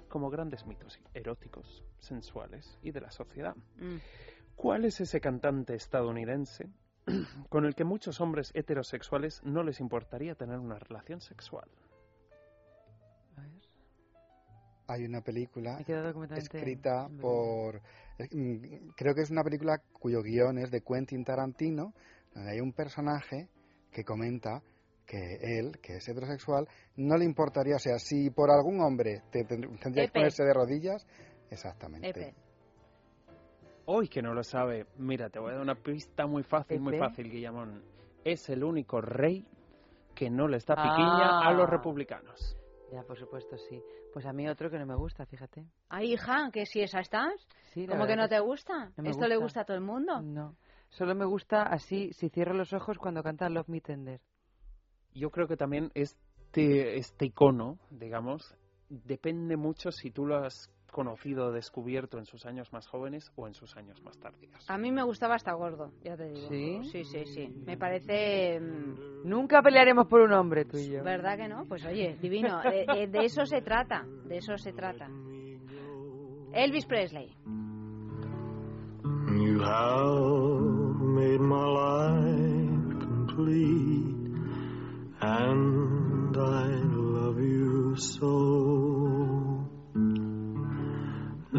como grandes mitos eróticos, sensuales y de la sociedad. Mm. ¿Cuál es ese cantante estadounidense [clears throat] con el que muchos hombres heterosexuales no les importaría tener una relación sexual? A ver, Hay una película escrita por... mm, Creo que es una película cuyo guion es de Quentin Tarantino, donde hay un personaje que comenta que él, que es heterosexual, no le importaría, o sea, si por algún hombre te que ponerse de rodillas, exactamente. Epe. Hoy que no lo sabe, mira, te voy a dar una pista muy fácil, muy Pepe. fácil, Guillamón. Es el único rey que no le está piquiña a los Ah. republicanos. Ya, por supuesto, sí. Pues a mí otro que no me gusta, fíjate. Ay, hija, que si esa estás, Sí, ¿cómo que no te gusta? no ¿Esto le gusta. gusta a todo el mundo? No. Solo me gusta así, si cierro los ojos cuando canta Love Me Tender. Yo creo que también este, este icono, digamos, depende mucho si tú lo has conocido o descubierto en sus años más jóvenes o en sus años más tardíos. A mí me gustaba hasta gordo, ya te digo. ¿Sí? Sí, sí, sí. Me parece... mm, Nunca pelearemos por un hombre, tú y yo. ¿Verdad que no? Pues oye, divino. Eh, de eso se trata, de eso se trata. Elvis Presley. You have made my life complete, and I love you so.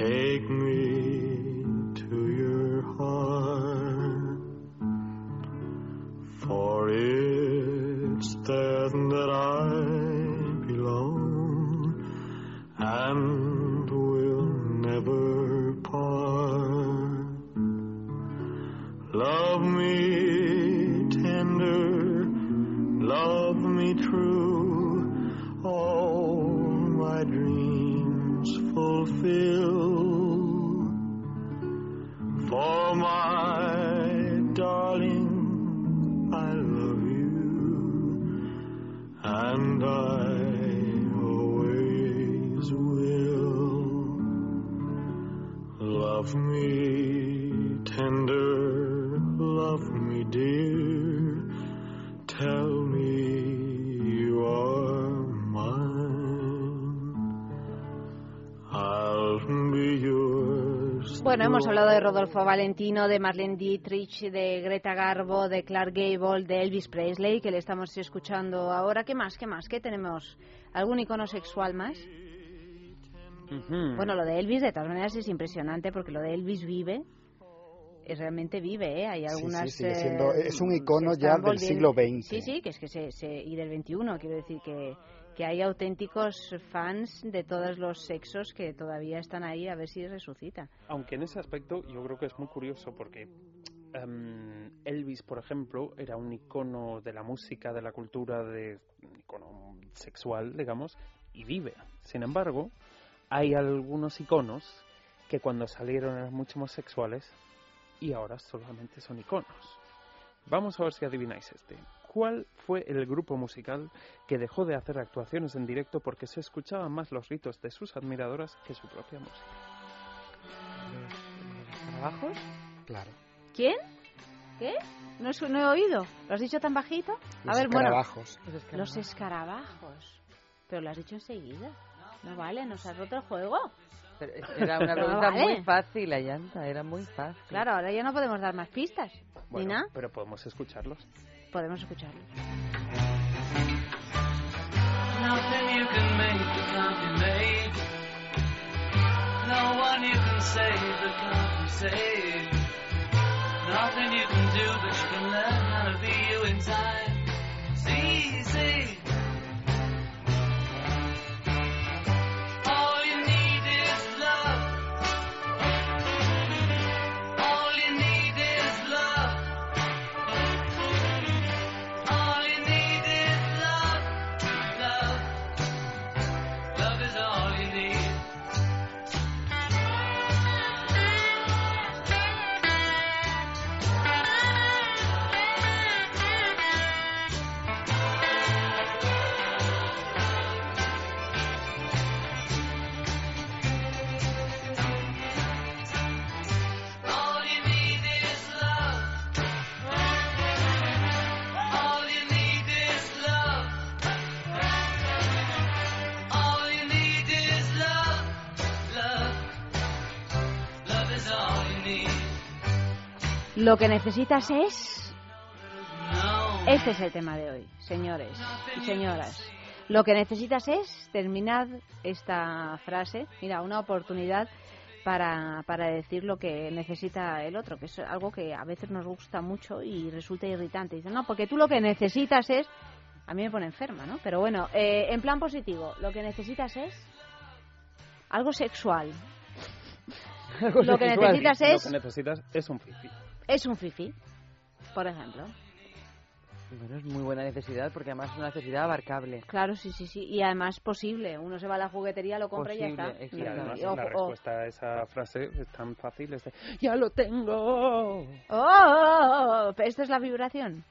take me Bueno, hemos hablado de Rodolfo Valentino, de Marlene Dietrich, de Greta Garbo, de Clark Gable, de Elvis Presley, que le estamos escuchando ahora. ¿Qué más? ¿Qué más? ¿Qué tenemos? ¿Algún icono sexual más? Bueno, lo de Elvis, de todas maneras, es impresionante porque lo de Elvis vive. Es realmente vive, ¿eh? Hay Sí, sí, algunas. sigue eh, siendo- es un icono ya del siglo XX. Sí, sí, que es que se, se- y del XXI, quiero decir que, que hay auténticos fans de todos los sexos que todavía están ahí a ver si resucita. Aunque en ese aspecto yo creo que es muy curioso porque em, Elvis, por ejemplo, era un icono de la música, de la cultura, de un icono sexual, digamos, y vive. Sin embargo, hay algunos iconos que cuando salieron eran mucho más sexuales y ahora solamente son iconos. Vamos a ver si adivináis este. ¿Cuál fue el grupo musical que dejó de hacer actuaciones en directo porque se escuchaban más los gritos de sus admiradoras que su propia música? ¿Los trabajos? Claro. ¿Quién? ¿Qué? No, es- no he oído. ¿Lo has dicho tan bajito? Los a ver, bueno. escarabajos. Los escarabajos. Los escarabajos. Pero lo has dicho enseguida. No vale, nos has roto el juego. Pero era una [laughs] pregunta vale. muy fácil, la llanta, era muy fácil. Claro, ahora ya no podemos dar más pistas. Bueno, Ni nada. pero podemos escucharlos. Podemos escucharlo. Nothing you can make that can't be made. No can save the country saved. Nothing you can do, but you can learn how to be you in time. It's easy. Lo que necesitas es... Este es el tema de hoy, señores y señoras. Lo que necesitas es terminar esta frase. Mira, una oportunidad para, para decir lo que necesita el otro, que es algo que a veces nos gusta mucho y resulta irritante. Dicen, no, porque tú lo que necesitas es... A mí me pone enferma, ¿no? Pero bueno, eh, en plan positivo, lo que necesitas es algo sexual. Algo Lo que necesitas Lo es, que necesitas es un fifi. Es un fifi, por ejemplo. Bueno, es muy buena necesidad porque además es una necesidad abarcable. Claro, sí, sí, sí. Y además posible. Uno se va a la juguetería, lo compra y ya Posible, está. Y además la ojo. respuesta a esa frase es tan fácil. Es de, ¡Ya lo tengo! ¡Oh! oh, oh! ¿Esto es la vibración?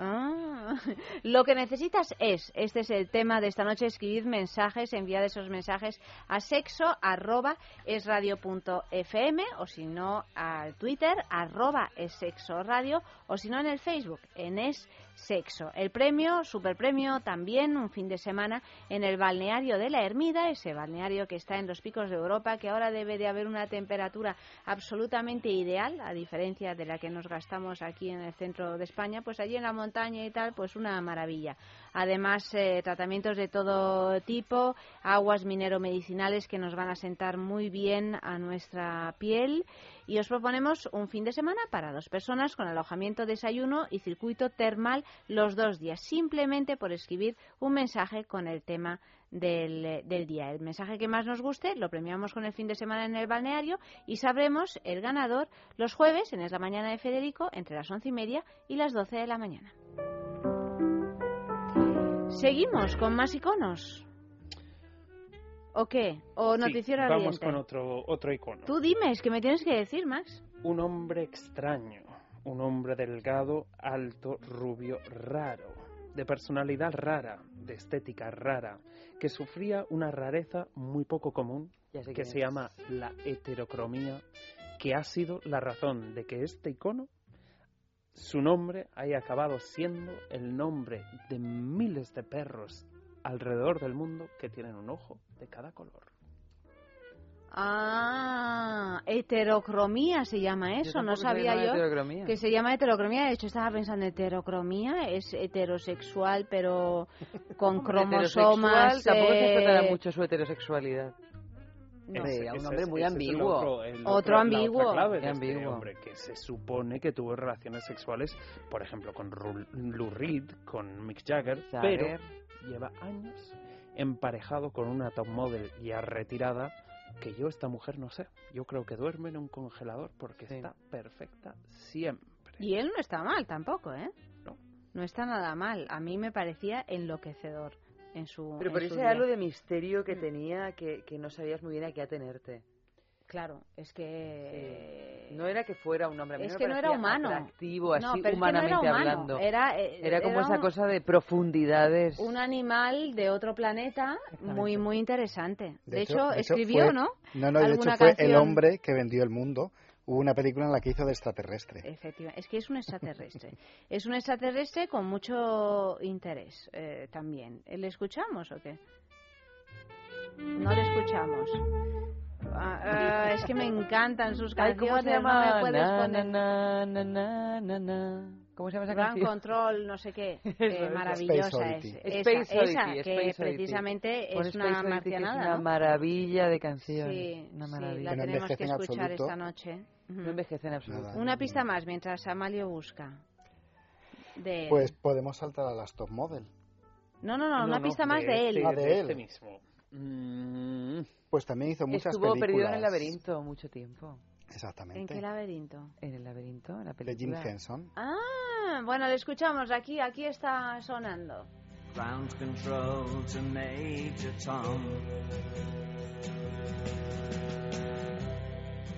Ah, [laughs] lo que necesitas es, este es el tema de esta noche, escribir mensajes, enviar esos mensajes a sexo arroba es radio punto fm o si no al Twitter arroba sexo radio o si no en el Facebook en es sexo. El premio, super premio también un fin de semana en el balneario de la Ermida, ese balneario que está en los picos de Europa, que ahora debe de haber una temperatura absolutamente ideal, a diferencia de la que nos gastamos aquí en el centro de España, pues allí en la montaña y tal, pues una maravilla. Además, eh, tratamientos de todo tipo, aguas minero-medicinales que nos van a sentar muy bien a nuestra piel. Y os proponemos un fin de semana para dos personas con alojamiento, desayuno y circuito termal los dos días, simplemente por escribir un mensaje con el tema del, día. El mensaje que más nos guste lo premiamos con el fin de semana en el balneario y sabremos el ganador los jueves en Es la Mañana de Federico entre las once y media y las doce de la mañana. Seguimos con más iconos. ¿O qué? ¿O Sí, noticiero vamos ardiente? con otro, otro icono. Tú dime, es que me tienes que decir, Max. Un hombre extraño. Un hombre delgado, alto, rubio, raro. De personalidad rara, de estética rara, que sufría una rareza muy poco común que se llama la heterocromía, que ha sido la razón de que este icono, su nombre, haya acabado siendo el nombre de miles de perros alrededor del mundo que tienen un ojo de cada color. Ah, heterocromía se llama eso, no sabía yo que se llama heterocromía. De hecho, estaba pensando, heterocromía es heterosexual, pero [laughs] con cromosomas. Heterosexual, tampoco se eh, mucho su heterosexualidad. No. Ese- Ese- un hombre muy ambiguo. otro- Otro otro- ambiguo. otra clave de este ambiguo. hombre, que se supone que tuvo relaciones sexuales, por ejemplo, con Lou Reed, con Mick Jagger, Jagger. pero lleva años emparejado con una top model ya retirada que yo esta mujer no sé. Yo creo que duerme en un congelador porque Sí. está perfecta siempre. Y él no está mal tampoco, ¿eh? No. No está nada mal. A mí me parecía enloquecedor en su. Pero por día. halo de misterio que Mm. tenía que, que no sabías muy bien a qué atenerte. Claro, es que. No era que fuera un hombre, a mí Es que no era humano. atractivo, así No, pero es que no humanamente era humano. hablando. Era, eh, Era como esa un- cosa de profundidades. Un animal de otro planeta muy, muy interesante. De, De hecho, hecho- escribió, fue- ¿no? No, no, de hecho ¿Alguna fue el canción? hombre que vendió el mundo. Hubo una película en la que hizo de extraterrestre. Efectivamente, es que es un extraterrestre. [laughs] es un extraterrestre con mucho interés eh, también. ¿Le escuchamos o qué? No le escuchamos. Ah, ah, es que me encantan sus Ay, canciones. ¿cómo se no llama? me puedes Na, poner. na, na, na, na, na, na. ¿Cómo se llama esa Ground? Control, no sé qué, [laughs] Eso, eh, maravillosa Space es. Oddity. Esa, Space esa, Oddity, que Space Oddity. precisamente es Space una que marcianada, Es una ¿no? maravilla de canción. Sí, una sí, maravilla. la no tenemos que escuchar absoluto. esta noche. No envejece en absoluto. Nada. Una pista más mientras Amalio busca. De... Pues podemos saltar a las top model. no, no, no, No, una no, pista más de este- él. Ah, de de este él. mismo. Mm, Pues también hizo muchas Estuvo películas. perdido en el laberinto mucho tiempo. ¿En Exactamente. qué laberinto? En el laberinto, en la de Jim película. Henson. Ah, bueno, lo escuchamos aquí, aquí está sonando. Ground control to Major Tom.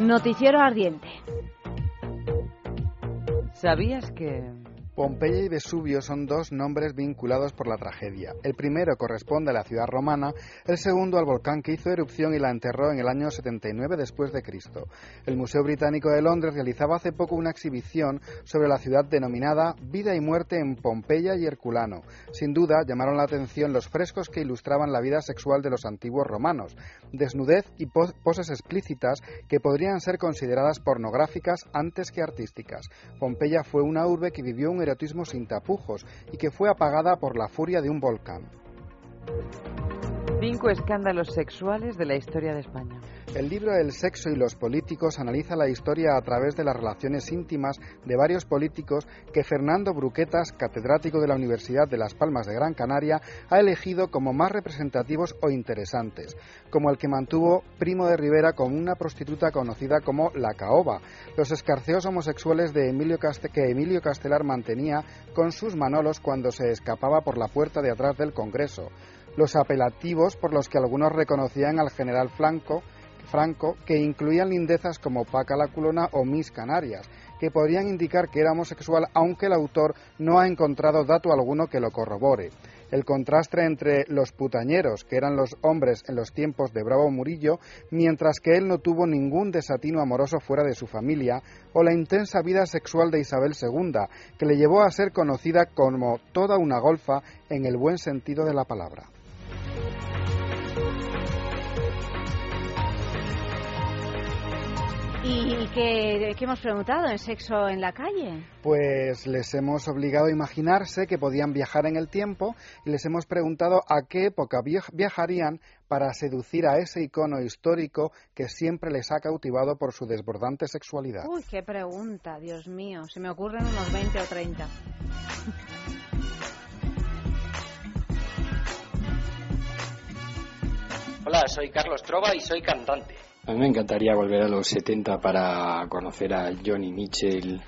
Noticiero ardiente. ¿Sabías que Pompeya y Vesubio son dos nombres vinculados por la tragedia. El primero corresponde a la ciudad romana, el segundo al volcán que hizo erupción y la enterró en el año 79 después de Cristo. El Museo Británico de Londres realizaba hace poco una exhibición sobre la ciudad denominada Vida y muerte en Pompeya y Herculano. Sin duda llamaron la atención los frescos que ilustraban la vida sexual de los antiguos romanos, desnudez y pos- poses explícitas que podrían ser consideradas pornográficas antes que artísticas. Pompeya fue una urbe que vivió un sin tapujos y que fue apagada por la furia de un volcán. Cinco escándalos sexuales de la historia de España? El libro El sexo y los políticos analiza la historia a través de las relaciones íntimas de varios políticos que Fernando Bruquetas, catedrático de la Universidad de Las Palmas de Gran Canaria, ha elegido como más representativos o interesantes, como el que mantuvo Primo de Rivera con una prostituta conocida como La Caoba, los escarceos homosexuales de Emilio que Emilio Castelar mantenía con sus manolos cuando se escapaba por la puerta de atrás del Congreso, los apelativos por los que algunos reconocían al general Franco, que incluían lindezas como Paca la Culona o Miss Canarias, que podrían indicar que era homosexual, aunque el autor no ha encontrado dato alguno que lo corrobore. El contraste entre los putañeros, que eran los hombres en los tiempos de Bravo Murillo, mientras que él no tuvo ningún desatino amoroso fuera de su familia, o la intensa vida sexual de Isabel II, que le llevó a ser conocida como toda una golfa en el buen sentido de la palabra. ¿Y qué, qué hemos preguntado en sexo en la calle? Pues les hemos obligado a imaginarse que podían viajar en el tiempo y les hemos preguntado a qué época viaj- viajarían para seducir a ese icono histórico que siempre les ha cautivado por su desbordante sexualidad. Uy, qué pregunta, Dios mío. Se me ocurren unos 20 o 30. Hola, soy Carlos Trova y soy cantante. A mí me encantaría volver a los 70 para conocer a Johnny Mitchell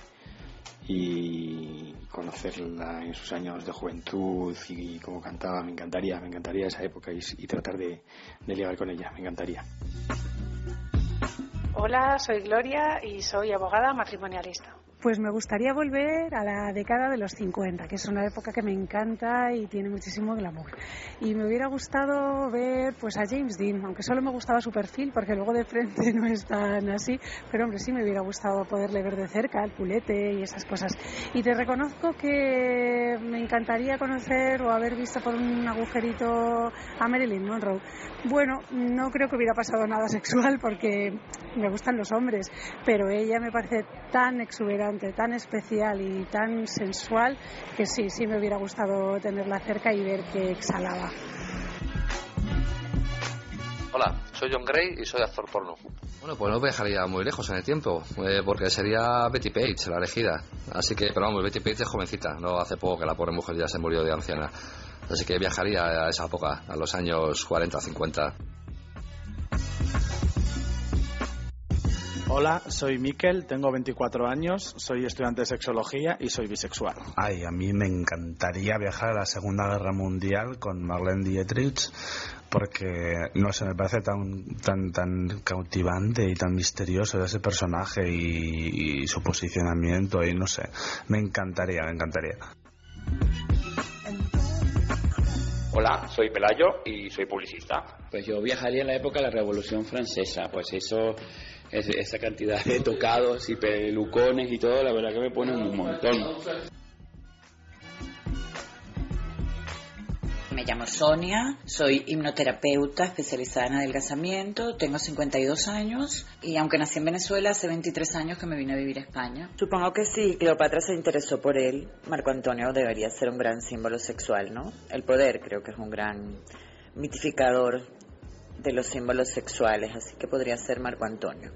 y conocerla en sus años de juventud y cómo cantaba. Me encantaría, me encantaría esa época y, tratar de, de ligar con ella. Me encantaría. Hola, soy Gloria y soy abogada matrimonialista. Pues me gustaría volver a la década de los 50, que es una época que me encanta y tiene muchísimo glamour. Y me hubiera gustado ver pues a James Dean, aunque solo me gustaba su perfil, porque luego de frente [laughs] no es tan así, pero hombre, sí me hubiera gustado poderle ver de cerca, el culete y esas cosas. Y te reconozco que me encantaría conocer o haber visto por un agujerito a Marilyn Monroe. Bueno, no creo que hubiera pasado nada [laughs] sexual porque me gustan los hombres, pero ella me parece tan exuberante tan especial y tan sensual que sí, sí me hubiera gustado tenerla cerca y ver que exhalaba. Hola, soy John Gray y soy actor porno. Bueno, pues no viajaría muy lejos en el tiempo, eh, porque sería Betty Page, la elegida. Así que, pero vamos, Betty Page es jovencita, no hace poco que la pobre mujer ya se murió de anciana. Así que viajaría a esa época, a los años 40, 50. Hola, soy Miquel, tengo 24 años, soy estudiante de sexología y soy bisexual. Ay, a mí me encantaría viajar a la Segunda Guerra Mundial con Marlene Dietrich porque no sé, me parece tan tan tan cautivante y tan misterioso ese personaje y, y su posicionamiento y no sé, me encantaría, me encantaría. Hola, soy Pelayo y soy publicista. Pues yo viajaría en la época de la Revolución Francesa, pues eso, es- esa cantidad de tocados y pelucones y todo, la verdad que me ponen un montón. Me llamo Sonia, soy hipnoterapeuta especializada en adelgazamiento, tengo 52 años y aunque nací en Venezuela, hace 23 años que me vine a vivir a España. Supongo que si Cleopatra se interesó por él, Marco Antonio debería ser un gran símbolo sexual, ¿no? El poder creo que es un gran mitificador de los símbolos sexuales, así que podría ser Marco Antonio.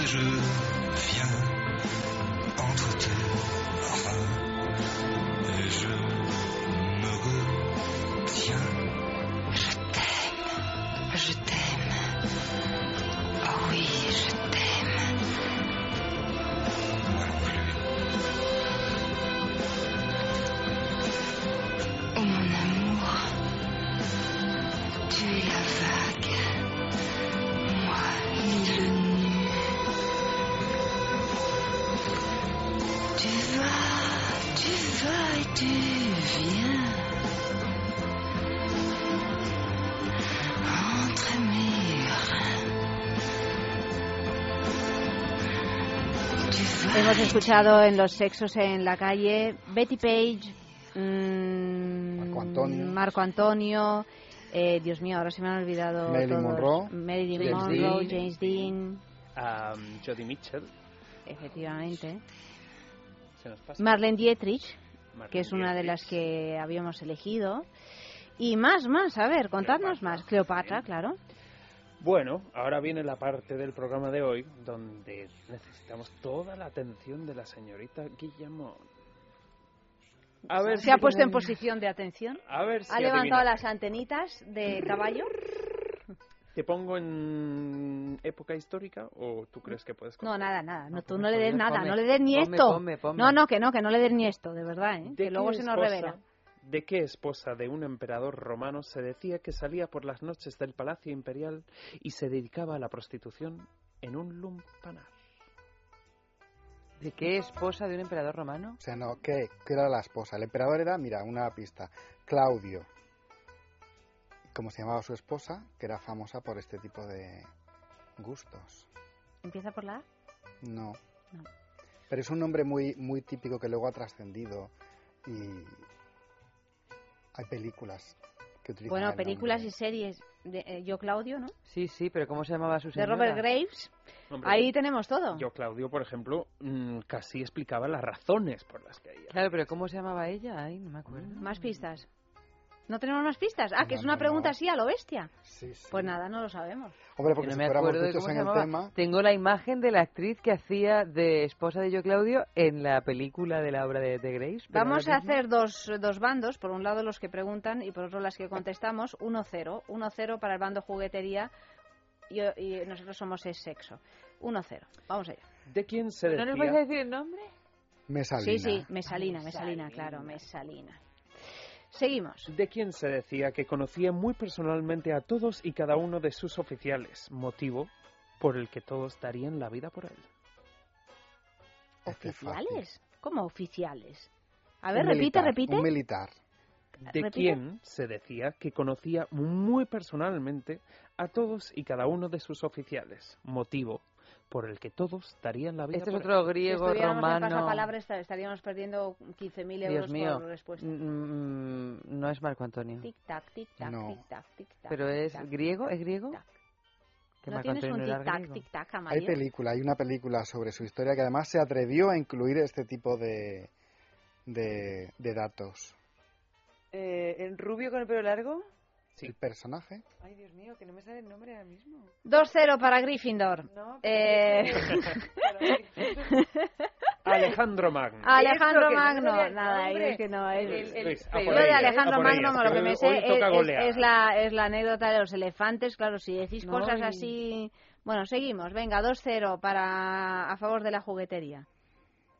Et je viens. Escuchado en Los Sexos en la Calle Betty Page, mm, Marco Antonio. Marco Antonio, eh, Dios mío, ahora se me han olvidado Marilyn todos. Monroe. Marilyn James Monroe, Dean. James Dean, Um, Jodie Mitchell. efectivamente. Se nos pasa. Marlene Dietrich, Marlene que es una de las que habíamos elegido. Y más, más, a ver, contadnos más. Cleopatra, claro. Bueno, ahora viene la parte del programa de hoy donde necesitamos toda la atención de la señorita Guillamón. A ver Se si ha puesto en posición de atención. A ver si Ha levantado adivina. las antenitas de caballo. ¿Te pongo en época histórica o tú crees que puedes No, nada, nada. No, tú pues no le des nada, no le des ni esto. No, no, que no, que no le des ni esto, de verdad, ¿eh? ¿De Que luego se nos revela. ¿De qué esposa de un emperador romano se decía que salía por las noches del palacio imperial y se dedicaba a la prostitución en un lumpanar? ¿De qué esposa de un emperador romano? O sea, no, ¿qué? ¿Qué era la esposa? El emperador era, mira, una pista, Claudio. ¿Cómo se llamaba su esposa? Que era famosa por este tipo de gustos. ¿Empieza por la A? No. No. Pero es un nombre muy, muy típico que luego ha trascendido y hay películas que utiliza Bueno, el películas y series de eh, Yo Claudio, ¿no? Sí, sí, pero ¿cómo se llamaba su De señora? Robert Graves. Hombre, Ahí tenemos todo. Yo, Claudio, por ejemplo, mm, casi explicaba las razones por las que ella. Claro, pero ¿cómo se llamaba ella? Ay, no me acuerdo. Más pistas. ¿No tenemos más pistas? Ah, que No, es una no, pregunta no. así a lo bestia. Sí, sí. Pues nada, no lo sabemos. Hombre, Que porque no si me acuerdo de cómo en se el tema... Tengo la imagen de la actriz que hacía de esposa de Yo Claudio en la película de la obra de, de Grace. Vamos a hacer dos, dos bandos, por un lado los que preguntan y por otro las que contestamos. 1-0. 1-0 para el bando juguetería y, y nosotros somos es sexo. 1-0. Vamos allá. ¿De quién se ¿No nos vais a decir el nombre? Mesalina. Sí, sí, Mesalina, Mesalina, claro, Mesalina. Seguimos. ¿De quién se decía que conocía muy personalmente a todos y cada uno de sus oficiales, motivo por el que todos darían la vida por él? ¿Oficiales? ¿Cómo oficiales? A Un ver, repite, militar, repite. Un militar. ¿De ¿Repite? quién se decía que conocía muy personalmente a todos y cada uno de sus oficiales, motivo por el que todos darían la vida Este es otro? Si griego, en romano. pasapalabra esta- estaríamos perdiendo 15.000 Dios euros mío. por respuesta. Mm, no es Marco Antonio. Tic-tac, tic-tac, No. tic-tac, tic-tac. Pero es tic-tac, griego, ¿es griego? tic-tac. Que ¿No Marco tienes Antonio un tic-tac, tic-tac, Hay Amalia? película, hay una película sobre su historia que además se atrevió a incluir este tipo de, de, de datos. Eh, ¿En rubio con el pelo largo? El personaje. Ay, Dios mío, que no me sale el nombre ahora mismo. 2-0 para Gryffindor. No, Eh, [laughs] Alejandro Magno. [laughs] Alejandro no Magno, el nada, es que no es. El- el- Luis, a el- por Yo de Alejandro Magno, lo que me sé es, es la, es la anécdota de los elefantes. Claro, si decís No, cosas y- así. Bueno, seguimos. Venga, 2-0 para a favor de la juguetería.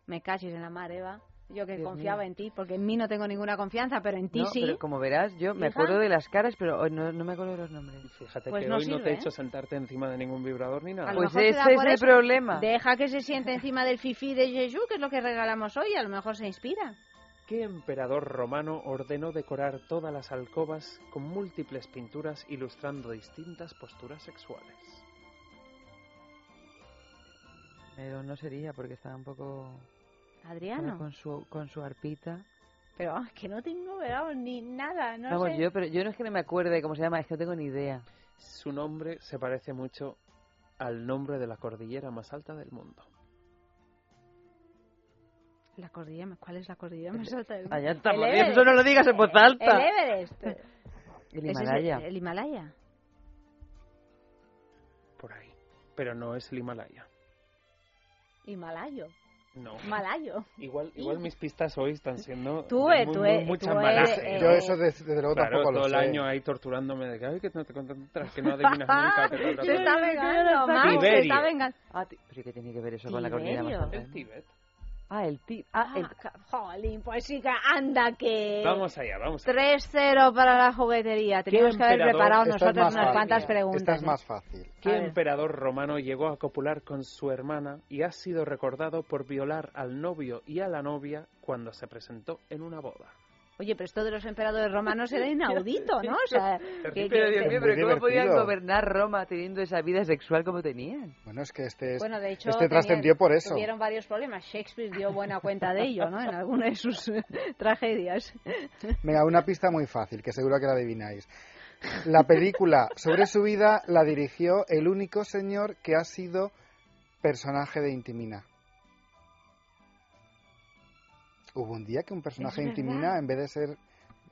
Me cachis en la mar, Eva. Yo que Dios confiaba mío. en ti, porque en mí no tengo ninguna confianza, pero en ti No, sí. pero como verás, yo me acuerdo de las caras, pero hoy no, no me acuerdo de los nombres. Fíjate Pues que no hoy no sirve, te he ¿eh? hecho sentarte encima de ningún vibrador ni nada. Pues ese es el eso. problema. Deja que se siente encima del fifí de Jesús, que es lo que regalamos hoy, a lo mejor se inspira. ¿Qué emperador romano ordenó decorar todas las alcobas con múltiples pinturas ilustrando distintas posturas sexuales? Pero no sería, porque estaba un poco... Adriano. Con su, con su arpita. Pero ah, que no tengo vamos, ni nada, no Vamos, sé. yo, pero yo no es que no me acuerde cómo se llama, es que no tengo ni idea. Su nombre se parece mucho al nombre de la cordillera más alta del mundo. La cordillera, ¿cuál es la cordillera más alta del mundo? Allá está, eso no lo digas en voz alta. El Everest. [laughs] El es Himalaya. el, el Himalaya. Por ahí. Pero no es el Himalaya. Himalayo. No. Malayo. Igual, igual mis pistas hoy están siendo Tú, eh, muy- tú, muy- eh, tú, eh, eh, Yo eso desde, desde luego Claro, tampoco todo lo el sé. año ahí torturándome de que, ay, que no te concentras, que no adivinas [laughs] nunca. que tal". está vengando, Max, se Tiberio. está vengando. Ah, pero ¿qué tiene que ver eso con la cordillera Tiberio. El Tíbet. Ah, el ti... Ah, el... Ah, ca- jolín, pues sí que anda que... Vamos allá, vamos allá. 3-0 para la juguetería. Teníamos que haber preparado nosotros unas cuantas preguntas. Esta es ¿eh? más fácil. ¿Qué emperador romano llegó a copular con su hermana y ha sido recordado por violar al novio y a la novia cuando se presentó en una boda? Oye, pero esto de los emperadores romanos era [laughs] inaudito, ¿no? O sea, que- Pero que- Dios mío, pero ¿cómo podían gobernar Roma teniendo esa vida sexual como tenían? Bueno, es que este, es, Bueno, de hecho, este tenían- trascendió por eso. Tuvieron varios problemas. Shakespeare dio buena cuenta de ello, ¿no? En alguna de sus eh, tragedias. Venga, una pista muy fácil, que seguro que la adivináis. La película sobre su vida la dirigió el único señor que ha sido personaje de Intimina. Hubo un día que un personaje Intimina, en vez de ser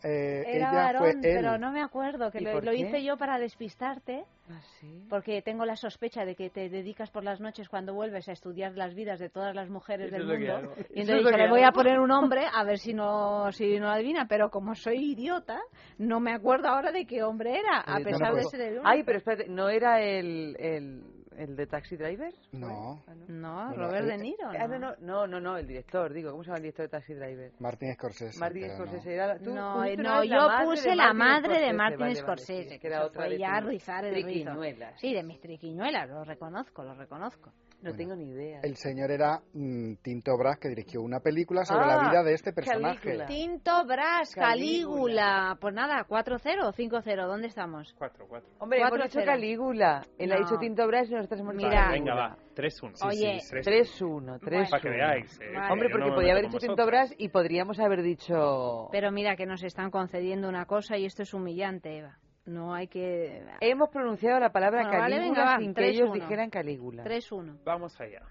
eh, Era ella, fue varón, él. pero no me acuerdo, que ¿Y lo, hice yo para despistarte, ¿Ah, sí? porque tengo la sospecha de que te dedicas por las noches cuando vuelves a estudiar las vidas de todas las mujeres Eso del mundo. Y entonces dije, le voy a poner un hombre [laughs] a ver si no si no adivina, pero como soy idiota, no me acuerdo ahora de qué hombre era, a pesar de ser el único. Ay, pero espérate, ¿no era el, el, el de Taxi Driver? No, Ah, no. No, Robert eh, De Niro. Ah, no, no, no, no, no, el director, digo, ¿cómo se llama el director de Taxi Driver? Martin Scorsese. No. Scorsese era... ¿tú No, eh, no, yo puse la madre de Martin vale, Scorsese, que era otra fue de ya rizar el rizo. Sí, de mis triquiñuelas, lo reconozco, lo reconozco. No tengo ni idea. El señor era mm, Tinto Brass, que dirigió una película sobre la Ah, vida de este personaje. Calígula. Tinto Brass, Calígula. Calígula. Pues nada, 4-0 o 5-0, ¿dónde estamos? Cuatro, cuatro. Hombre, hemos Cuatro dicho cero. Calígula. Él ha No. dicho Tinto Brass y nosotros hemos Mira. Vale, venga, va. 3-1. Sí, Oye. sí, 3-1. 3-1, 3-1. Para que veáis. eh, Vale. Hombre, porque no podía haber con Tinto. Brass y podríamos haber dicho... Pero mira que nos están concediendo una cosa y esto es humillante, Eva. No hay que... Hemos pronunciado la palabra Bueno, vale, Calígula venga, va, sin que ellos 3-1. dijeran Calígula. 3-1. Vamos allá.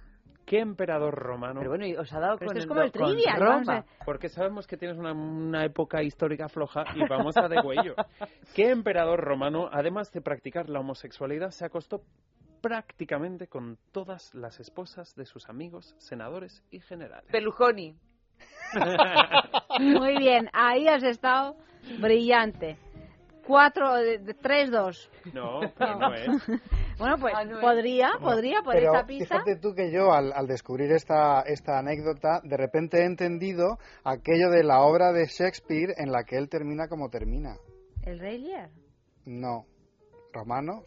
¿Qué emperador romano? Pero bueno, y os ha dado Pero con esto es el, como el Roma. a- Porque sabemos que tienes una, una época histórica floja y vamos a de cuello. [laughs] ¿Qué emperador romano, además de practicar la homosexualidad, se acostó prácticamente con todas las esposas de sus amigos, senadores y generales? Pelujoni. [laughs] [laughs] Muy bien, ahí has estado brillante. 4, 3-2. No, [laughs] pero no es. Bueno, pues Ah, no es. podría, podría, por Pero esta pista. fíjate tú que yo, al, al descubrir esta, esta anécdota, de repente he entendido aquello de la obra de Shakespeare en la que él termina como termina. ¿El Rey Lear? No. ¿Romanos?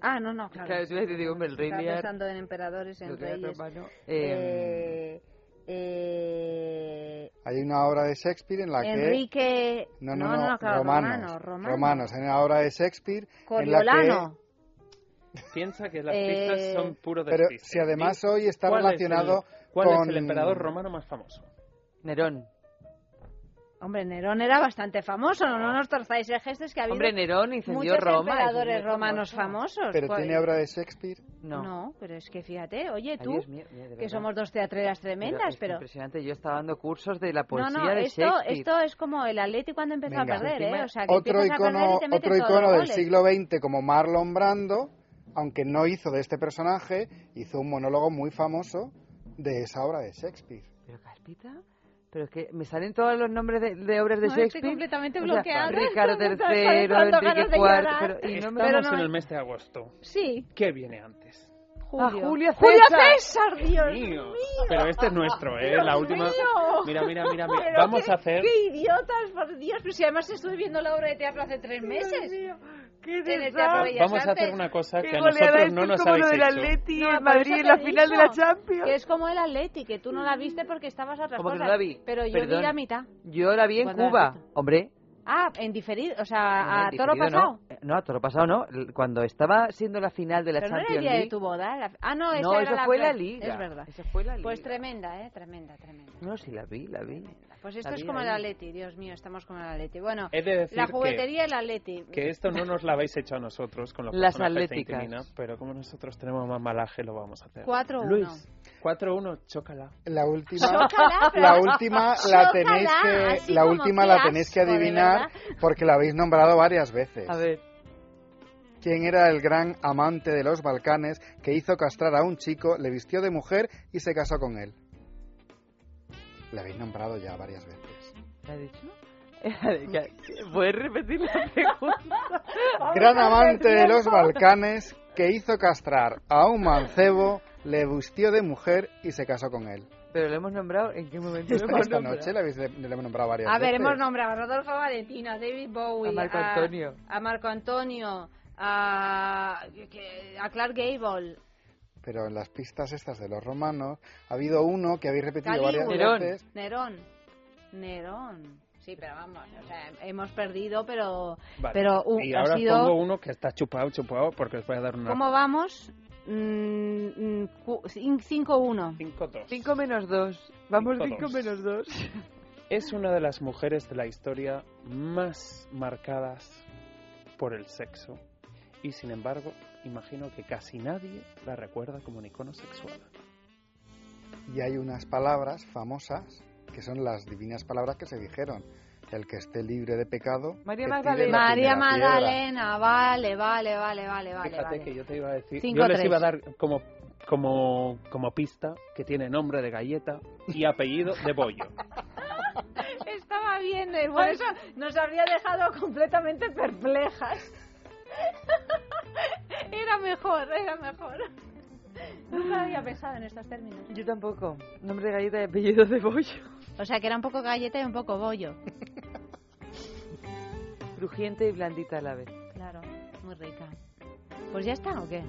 Ah, no, no, claro. Claro, yo te digo, hombre, el Rey Estaba Lear- pensando en emperadores, en reyes. romano, Eh, eh, Hay una obra de Shakespeare en la que... Enrique... No, no, no, claro, romanos, romano, romano. romanos. Hay una obra de Shakespeare en la Coriolano. Piensa que las Eh, pistas son puro Pero despiste. si además hoy está ¿cuál es relacionado el- ¿Cuál con- es el emperador romano más famoso? Nerón. Hombre, Nerón era bastante famoso, no, no nos torzáis el gesto, es que ha habido Hombre, Nerón incendió muchos Roma, emperadores muy romanos famoso. famosos. ¿Pero Pues- tiene obra de Shakespeare? No. pero es que fíjate, oye, Ay, tú, Dios mío, mira, que somos dos teatreras Pero tremendas, es pero... impresionante, yo estaba dando cursos de la No, poesía no, de esto, Shakespeare. esto es como el Atleti cuando empezó Venga. a perder, Encima, ¿eh? O sea, que Otro icono, y te otro icono del goles. siglo XX como Marlon Brando, aunque no hizo de este personaje, hizo un monólogo muy famoso de esa obra de Shakespeare. ¿Pero Caspita? Pero es que me salen todos los nombres de, de obras de No, estoy Shakespeare. completamente O sea, bloqueada. Ricardo III, Enrique [laughs] IV. Pero, y no me- Estamos pero no en el mes de agosto. Sí, ¿Qué viene antes? Julio. Ah, Julio ¡Julio César. César, Dios Mío. mío! Pero este es nuestro, ¿eh? Dios La última. mío. Mira, mira, mira, mira. Pero Vamos qué- a hacer. ¡Qué idiotas, por Dios! Pero si además estuve viendo la obra de teatro hace tres meses. ¡Qué Teatro Bellas Vamos a hacer una cosa Qué que a nosotros no es nos como habéis lo del hecho. Atleti No, Madrid en la final de la Champions. Que es como el Atleti, que tú no la viste porque estabas a otras Como que no la vi. Pero yo Perdón. vi la mitad. Yo la vi en ¿Cuándo la Cuba, hombre. Ah, en diferido, o sea, No, a en toro pasado. No. Eh, no, a toro pasado no. Cuando estaba siendo la final de la Pero no era el Champions día de League. tu boda. la- Ah, no, esa No, era eso la fue la liga. Es verdad. Fue la liga. Pues tremenda, ¿eh? Tremenda, tremenda. No, sí la vi, la vi. Pues esto es como el. Atleti, Dios mío, estamos como el Atleti. Bueno, He de decir la que- juguetería y el Atleti. Que esto no nos lo habéis hecho a nosotros con los Las atléticas. Intimina, pero como nosotros tenemos más malaje, lo vamos a hacer. 4-1. Luis, 4-1, chócala. La última, Chócala, la última la tenéis que, la última la tenéis que adivinar porque la habéis nombrado varias veces. A ver. ¿Quién era el gran amante de los Balcanes que hizo castrar a un chico, le vistió de mujer y se casó con él? La habéis nombrado ya varias veces. ¿Qué ha dicho? [laughs] ¿Puedes repetir la pregunta? [laughs] Gran amante de los Balcanes que hizo castrar a un mancebo, le vistió de mujer y se casó con él. Pero lo hemos nombrado, ¿en qué momento lo Esta, hemos esta nombrado? noche habéis le hemos nombrado varias A ver, veces. hemos nombrado a Rodolfo Valentino, a David Bowie, A Marco Antonio. a Marco Antonio, a, a Clark Gable, Pero en las pistas estas de los romanos ha habido uno que habéis repetido Calígula, varias veces. Nerón, Nerón. Sí, pero vamos, o sea, hemos perdido, pero, Vale. pero uh, y ha ahora sido... pongo uno que está chupado, chupado, porque os voy a dar una. ¿Cómo vamos? Mm, mm, cu- cin- 5-1. 5-2. 5 menos 2. Vamos Cinco, 5 dos. menos 2. [laughs] Es una de las mujeres de la historia más marcadas por el sexo. Y sin embargo, imagino que casi nadie la recuerda como un icono sexual. Y hay unas palabras famosas que son las divinas palabras que se dijeron. El que esté libre de pecado. María Magdalena. María. Magdalena, vale, vale, vale, vale, vale. Fíjate vale. que yo te iba a decir. Cinco, yo les tres. iba a dar como, como, como pista que tiene nombre de galleta y apellido de bollo. [laughs] Estaba bien, por eso nos habría dejado completamente perplejas. [laughs] Era mejor, era mejor. [laughs] Nunca había pensado en estos términos. Yo tampoco. Nombre de galleta y apellido de bollo. O sea, que era un poco galleta y un poco bollo. [laughs] Crujiente y blandita a la vez. Claro, muy rica. Pues ya está, ¿o qué?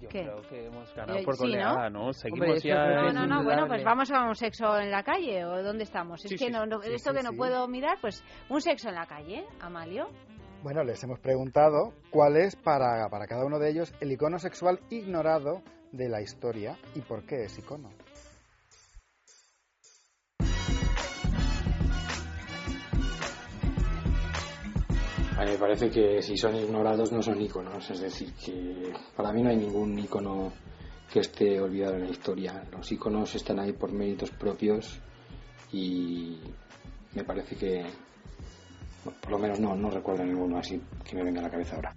Yo ¿Qué? creo que hemos ganado Eh, por sí, ¿no? goleada, ¿no? Seguimos Hombre, ya. que No, es no, no, bueno, pues vamos a un sexo en la calle, ¿o dónde estamos? Es Sí, que sí, no, no- sí, esto sí, que no sí. puedo mirar, pues un sexo en la calle, Amalio. Bueno, les hemos preguntado cuál es para, para cada uno de ellos el icono sexual ignorado de la historia y por qué es icono. A mí me parece que si son ignorados no son iconos, es decir, que para mí no hay ningún icono que esté olvidado en la historia. Los iconos están ahí por méritos propios y me parece que, por lo menos no, no recuerdo ninguno así que me venga a la cabeza ahora.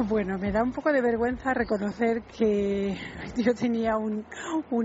[laughs] Bueno, me da un poco de vergüenza reconocer que [laughs] yo tenía un,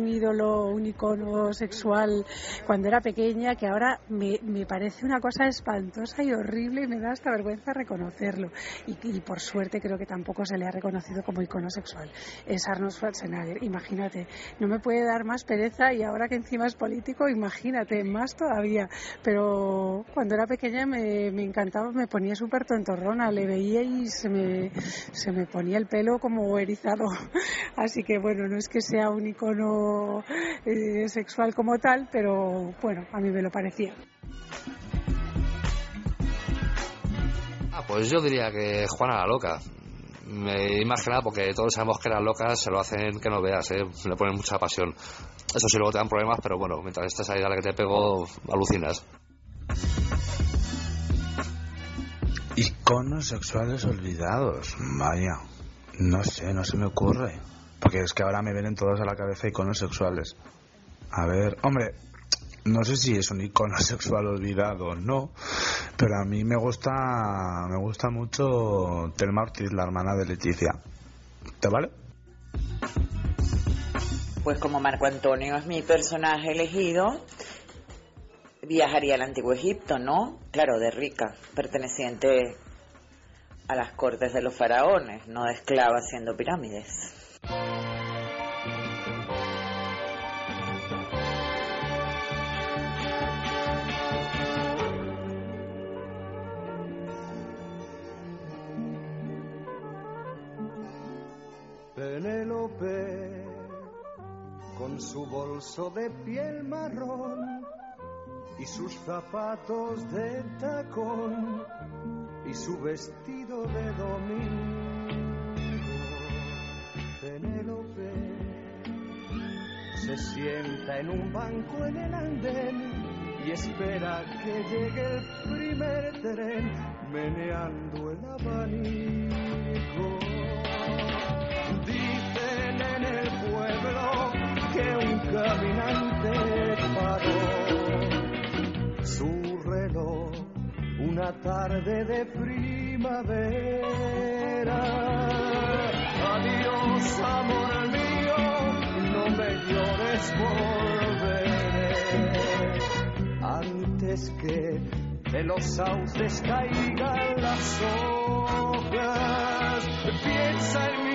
ídolo, un icono sexual cuando era pequeña que ahora me, me parece una cosa espantosa y horrible y me da hasta vergüenza reconocerlo. Y, y por suerte creo que tampoco se le ha reconocido como icono sexual. Es Arnold Schwarzenegger. Imagínate, no me puede dar más pereza y ahora que encima es político, imagínate, más todavía. Pero cuando era pequeña me, me encantaba, me ponía súper tontorrona, le veía y se me, se me ponía el pelo como erizado. [laughs] Así que bueno, no es que sea un icono eh, sexual como tal, pero bueno, a mí me lo parecía. Ah, pues yo diría que Juana la loca. Me imagina porque todos sabemos que las locas se lo hacen que no veas, ¿eh? le ponen mucha pasión. Eso sí, luego te dan problemas, pero bueno, mientras estés ahí a la que te pego, alucinas. Iconos sexuales olvidados. Vaya. No sé, no se me ocurre. Porque es que ahora me vienen todos a la cabeza iconos sexuales. A ver, hombre, no sé si es un icono [laughs] sexual olvidado o no, pero a mí me gusta, me gusta mucho Telma Ortiz, la hermana de Leticia. ¿Te vale? Pues como Marco Antonio es mi personaje elegido, viajaría al antiguo Egipto, ¿no? Claro, de rica, perteneciente a las cortes de los faraones, no de esclava haciendo pirámides. Penélope, con su bolso de piel marrón y sus zapatos de tacón y su vestido de domingo. Penélope se sienta en un banco en el andén y espera que llegue el primer tren meneando el abanico. Dicen en el pueblo que un caminante una tarde de primavera. Adiós, amor mío, no me llores, volveré antes que de los sauces caigan las hojas. Piensa en mí,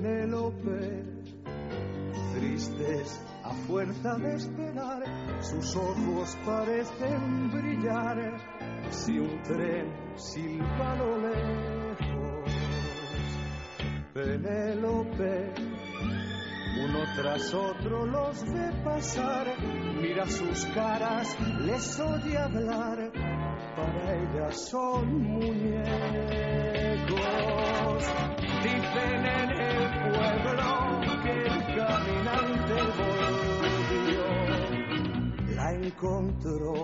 Penélope, tristes a fuerza de esperar, sus ojos parecen brillar si un tren silba lo lejos. Penélope, uno tras otro los ve pasar, mira sus caras, les oye hablar, para ella son muñecos. Dicen en el que el caminante volvió, la encontró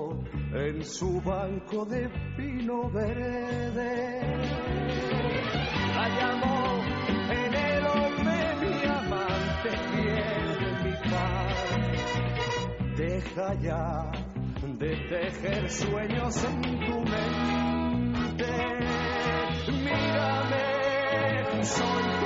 en su banco de pino verde. La llamó Penélope, mi amante fiel, mi paz. Deja ya de tejer sueños en tu mente. Mírame, soy tu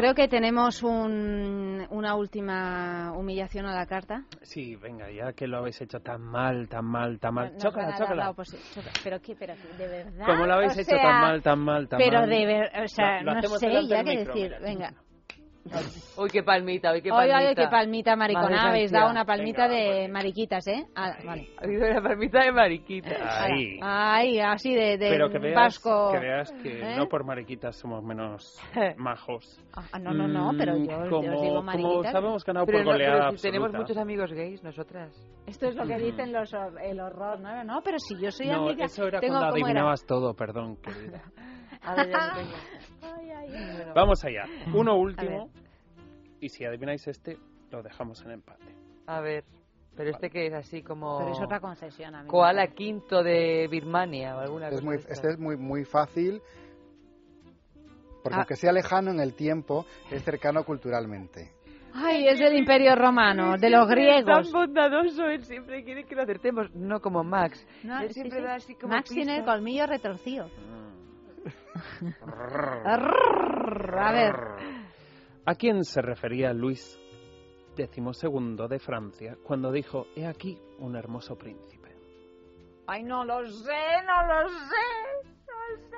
Creo que tenemos un- una última humillación a la carta. Sí, venga, ya que lo habéis hecho tan mal, tan mal, tan mal. Nos Chócala, chócala. Pero qué, pero qué, de verdad. Como lo habéis O hecho sea, tan mal, tan mal, tan Pero mal. de verdad, o sea, no hacemos sé ya qué micro, decir. mira. Venga. Uy, qué palmita, uy, qué Oye, palmita. oye, qué palmita maricona. Madre Habéis dado una palmita de mariquitas, ¿eh? Ah, vale. Ha habido una palmita de mariquita. Ahí. Ay, así de, de Pero que veas, vasco. que veas que ¿eh? no por mariquitas somos menos [laughs] majos. Ah, no, no, no, pero yo, yo como, os digo como mariquitas. sabemos ganado Pero por no, goleada pero si tenemos muchos amigos gays, nosotras. Esto es lo que dicen los el horror, ¿no? No, pero si yo soy No, amiga. eso era tengo, cuando ¿cómo era? adivinabas todo, perdón, querida. [laughs] Ahora ya no tengo. Vamos allá. Uno A último. Y si adivináis este, lo dejamos en empate. A ver, pero este que es así como... Pero es otra concesión, amigo. Koala quinto de Birmania o alguna Es cosa muy, este es muy, muy fácil, porque Ah. aunque sea lejano en el tiempo, es cercano culturalmente. Ay, es del Imperio Romano, de los Siempre es griegos. tan bondadoso, él siempre quiere que lo acertemos, no como Max. No, él sí, siempre sí. da así como Max tiene el colmillo retorcido. Mm. [laughs] A ver, ¿A quién se refería Luis XII de Francia cuando dijo, he aquí un hermoso príncipe? ay, no lo sé, no lo sé, no sé,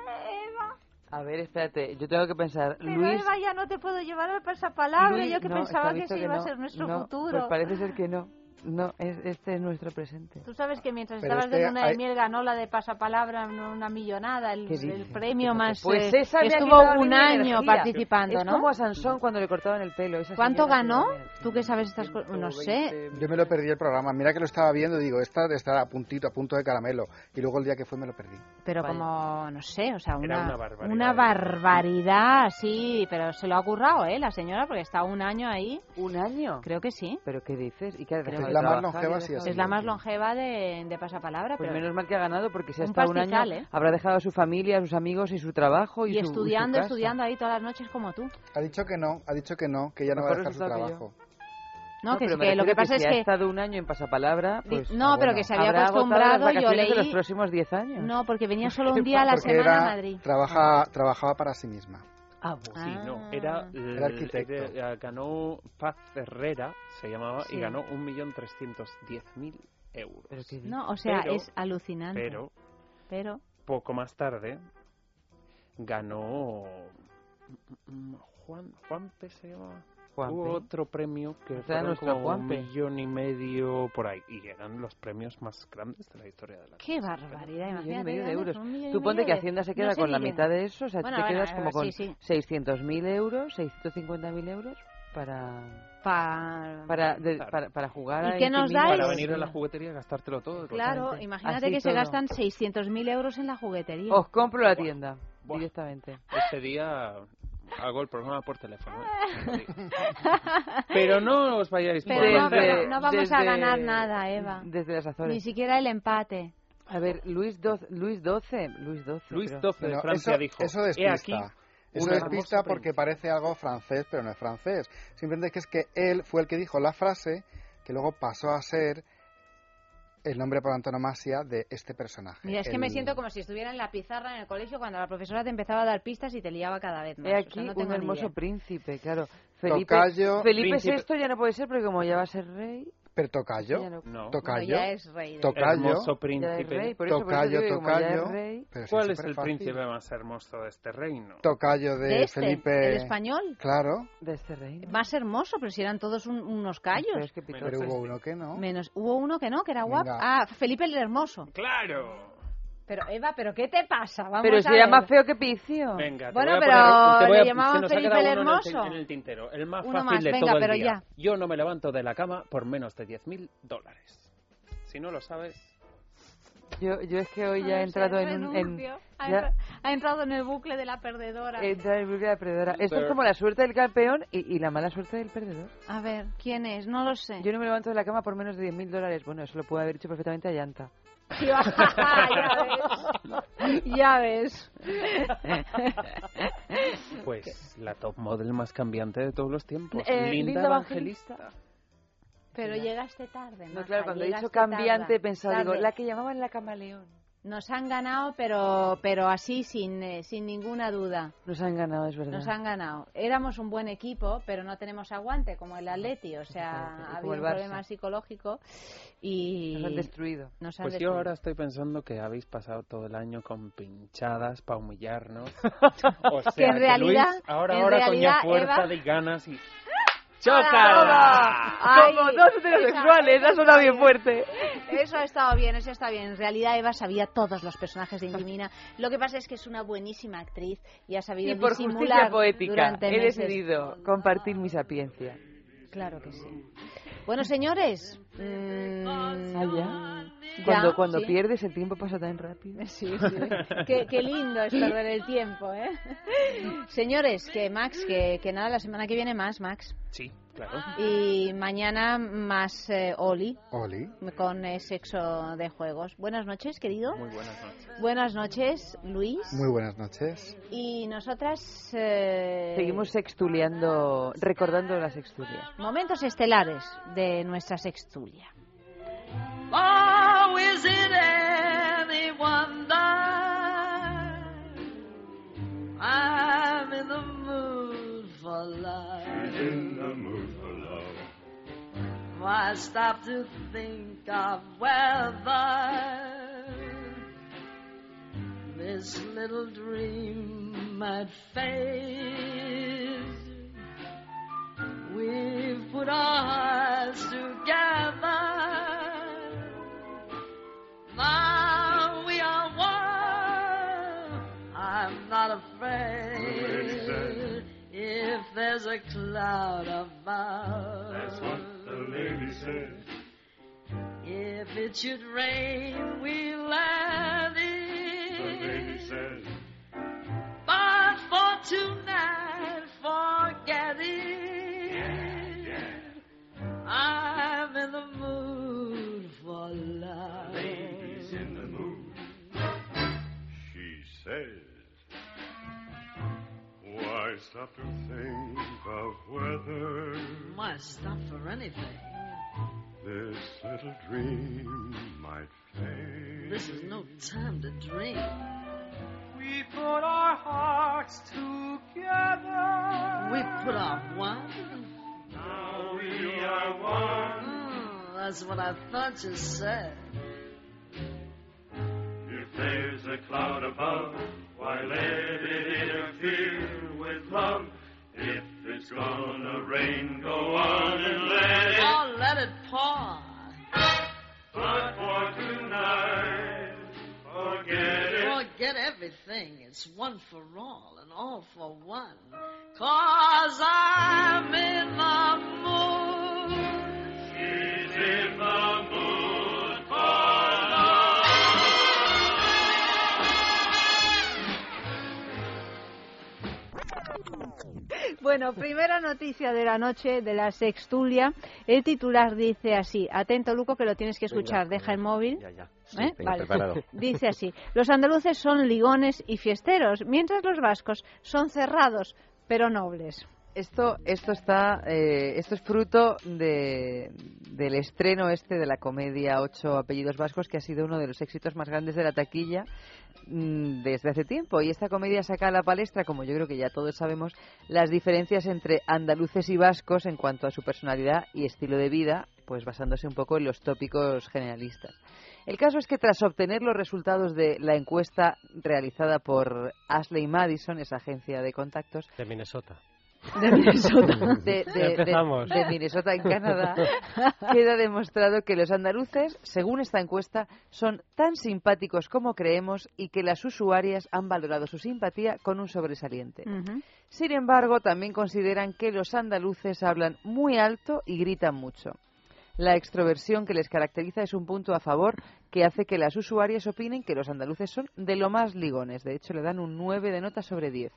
Eva. A ver, espérate, yo tengo que pensar. Pero Luis, Eva, ya no te puedo llevar al pasapalabra, Luis- yo que no, pensaba que ese iba a no. ser nuestro No, futuro. Pues parece ser que no. No, es, este es nuestro presente. Tú sabes que mientras Pero estabas de este luna de hay- miel ganó la de pasapalabra una millonada, el, ¿Qué el premio más... Pues eh, esa me ha estuvo un año energía. participando, es ¿no? como a Sansón cuando le cortaban el pelo. esa ¿Cuánto ganó? Tú que sabes estas cosas, no sé. Yo me lo perdí el programa. Mira que lo estaba viendo y digo, esta de estar a puntito, a punto de caramelo. Y luego el día que fue me lo perdí. Pero como, no sé, o sea, Era una, una barbaridad. una barbaridad, sí, pero se lo ha currado, ¿eh? La señora, porque está un año ahí. ¿Un año? Creo que sí. ¿Pero qué dices? ¿Y qué Creo de la más longeva ha sí ha Es la más longeva de, de pasapalabra, Pues pero... menos mal que ha ganado porque si ha Un estado un año ¿eh? habrá dejado a su familia, a sus amigos y su trabajo y, Y su- y su estudiando, estudiando ahí todas las noches como tú. Ha dicho que no, ha dicho que no, que ya no va a dejar su que trabajo. No, que, pero es que lo que pasa si es ha que... estado un año en pasapalabra, pues... no, pero que se había acostumbrado, las yo vacaciones de los leí- próximos 10 años. No, porque venía [laughs] solo un día a la semana era- a Madrid. Trabaja, trabajaba para sí misma. Ah, Sí, no, era, Era arquitecto. era- ganó Paz Herrera, se llamaba, Sí. y ganó 1.310.000 euros. No, o sea, Pero- es alucinante. Pero, Pero... poco más tarde, ganó mm, Juan, Juanpe se llamaba. Juanpe. Hubo otro premio que Juanpe. un millón y medio por ahí. Y eran los premios más grandes de la historia de la Qué barbaridad, Un millón y medio de euros. Tú ponte que Hacienda se no queda sé con la mitad de eso, o sea, Bueno, tú te bueno, quedas como con sí, sí. 600.000 euros, 650.000 euros para... Pa- Para, de- para, para jugar ¿Y a qué nos dais? Para venir a la juguetería y gastártelo todo. Claro, imagínate Así que se todo. gastan 600.000 euros en la juguetería. Os compro la tienda directamente. Este día hago el programa por teléfono. ¿eh? [laughs] Pero no os vayáis por Pero no, no vamos a desde- ganar nada, Eva. Desde las Azores. Ni siquiera el empate. A ver, Luis XII, Luis XII, Luis XII. Luis. XII de Francia eso, dijo, eso "He despista. aquí Eso despista porque parece algo francés, pero no es francés. Simplemente que es que él fue el que dijo la frase que luego pasó a ser el nombre por antonomasia de este personaje. Mira, es que me siento como si estuviera en la pizarra en el colegio cuando la profesora te empezaba a dar pistas y te liaba cada vez más. He O aquí sea, no un tengo ni hermoso idea. príncipe, claro. Felipe, Tocayo, Felipe príncipe. VI ya no puede ser porque como ya va a ser rey... Pero tocayo, no- tocayo, Bueno, ya es rey tocayo, Hermoso príncipe. es rey, por eso, por eso tocayo, digo tocayo. rey- Pero sí, ¿Cuál es el príncipe más hermoso de este reino? Tocayo de, ¿De este? Felipe. ¿El español? Claro, De este reino. Más hermoso, pero si eran todos un- unos callos. Pero es que pero hubo uno que no. Menos, hubo uno que no, que era guapo. Ah, Felipe el Hermoso. ¡Claro! Pero Eva, ¿pero qué te pasa? Vamos Pero a si era ver. más feo que Picio. Venga, te Bueno, voy a pero poner- te voy le se nos ha Felipe el uno en el, Hermoso. en el tintero. El más Uno fácil más, de venga, todo el pero día. ya. Yo no me levanto de la cama por menos de 10.000 dólares. Si no lo sabes... Yo, yo es que hoy No ya he entrado en un... En. Ha, ya- entra- ha entrado en el bucle de la perdedora. he entrado en el bucle de la perdedora. Esto es como la suerte del campeón y, y la mala suerte del perdedor. A ver, ¿quién es? No lo sé. Yo no me levanto de la cama por menos de 10.000 dólares. Bueno, eso lo puede haber hecho perfectamente a [laughs] Ya ves. Ya ves. Pues la top model más cambiante de todos los tiempos. Eh, Linda, Linda Evangelista. Pero llegaste tarde. No, Maja, claro, cuando he dicho llegaste cambiante tarde. he pensado, digo, Tarde. la que llamaban la camaleón. Nos han ganado, pero, pero así, sin, eh, sin ninguna duda. Nos han ganado, es verdad. Nos han ganado. Éramos un buen equipo, pero no tenemos aguante, como el Atleti. O sea, ha habido un problema psicológico y... Nos han destruido. Nos han Pues yo destruido. ahora estoy pensando que habéis pasado todo el año con pinchadas para humillarnos. [laughs] O sea, Que en realidad- Luis ahora, en ahora realidad, con ya fuerza Eva- de ganas y... ¡Chócala! Ay, Como dos heterosexuales, esa- ha sonado bien fuerte. Eso ha estado bien, eso está bien. En realidad Eva sabía todos los personajes de Indimina. Lo que pasa es que es una buenísima actriz y ha sabido Y por justicia disimular poética durante he decidido compartir mi sapiencia. Claro que sí. Bueno, señores. mm, Ah, ya. ya, Cuando, cuando sí. pierdes el tiempo pasa tan rápido. [laughs] Sí, sí. Qué, qué lindo es perder el tiempo, ¿eh? [laughs] Señores, que Max, que, que nada, la semana que viene más, Max. Sí, claro. Y mañana más eh, Oli, Oli. con eh, sexo de juegos. Buenas noches, querido. Muy buenas noches. Buenas noches, Luis. Muy buenas noches. Y nosotras... eh, Seguimos sextuliando, recordando la sextulia. Momentos estelares de nuestra sextulia. Oh, is it any wonder I'm in the mood for love? Love. Why stop to think of whether this little dream might fade? We've put our hearts together. Now we are one. I'm not afraid if there's a cloud above. The lady said. If it should rain, we'll let The lady it. said. But for tonight, forget it. I'm in the mood for love. The Lady's in the mood. She says. Why stop to think of whether Why stop for anything? this little dream might fade? This is no time to dream. We put our hearts together. We put our one. Now we are one. Mm, that's what I thought you said. If there's a cloud above, why let it interfere with love? If it's gonna rain, go on and let it. Oh, let it pour. But for tonight, forget it. Forget everything. It's one for all and all for one. Cause I'm in the mood. Bueno, primera noticia de la noche de la sextulia. El titular dice así. Atento, Luco, que lo tienes que escuchar. Deja el móvil. Ya, ya. Sí, ¿Eh? Vale. preparado. [laughs] Dice así. Los andaluces son ligones y fiesteros, mientras los vascos son cerrados, pero nobles. Esto, esto está, eh, esto es fruto de, del estreno este de la comedia Ocho apellidos vascos, que ha sido uno de los éxitos más grandes de la taquilla mm, desde hace tiempo. Y esta comedia saca a la palestra, como yo creo que ya todos sabemos, las diferencias entre andaluces y vascos en cuanto a su personalidad y estilo de vida, pues basándose un poco en los tópicos generalistas. El caso es que tras obtener los resultados de la encuesta realizada por Ashley Madison, esa agencia de contactos, De Minnesota. De Minnesota, [laughs] de, Ya de- de- empezamos. de Minnesota en Canadá, queda demostrado que los andaluces, según esta encuesta, son tan simpáticos como creemos y que las usuarias han valorado su simpatía con un sobresaliente. Sin embargo, también consideran que los andaluces hablan muy alto y gritan mucho. La extroversión que les caracteriza es un punto a favor que hace que las usuarias opinen que los andaluces son de lo más ligones. De hecho, le dan un 9 de nota sobre 10.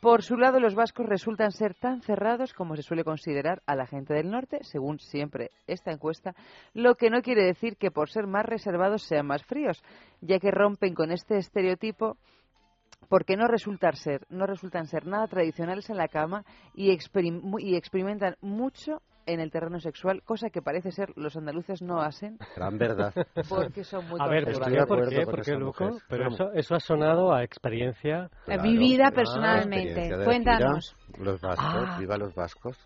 Por su lado, los vascos resultan ser tan cerrados como se suele considerar a la gente del norte, según siempre esta encuesta, lo que no quiere decir que por ser más reservados sean más fríos, ya que rompen con este estereotipo porque no resultan ser, no resultan ser nada tradicionales en la cama y, y experimentan mucho en el terreno sexual, cosa que parece ser los andaluces no hacen. Gran verdad. Porque son muy A ver, ¿por Estoy qué? de ¿Por acuerdo qué? con ¿Por qué, esa Luco? mujer. Pero eso, eso ha sonado a experiencia. Claro. Vivida Ah, personalmente. experiencia Cuéntanos. gira. Los vascos, Ah. viva los vascos.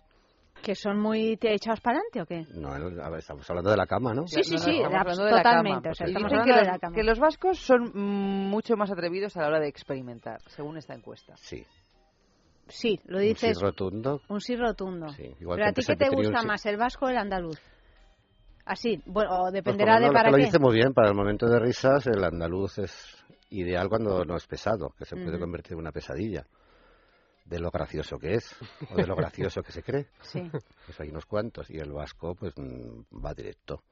¿Que son muy te- echados para adelante o qué? No, no, a ver, estamos hablando de la cama, ¿no? Sí, sí, sí, de la totalmente. hablando que, los, vascos son mucho más atrevidos a la hora de experimentar, según esta encuesta. Sí. Sí, lo Un dices. sí rotundo. Un sí rotundo. igual Pero que a ti qué te un gusta sí- más, el vasco o el andaluz? Así, bueno, o Pues dependerá como de para lo qué. dice muy bien, para el momento de risas el andaluz es ideal cuando no es pesado, que se puede convertir en una pesadilla. De lo gracioso que es, o de lo [laughs] gracioso que se cree. Sí. Pues hay unos cuantos, y el vasco pues mm, va directo.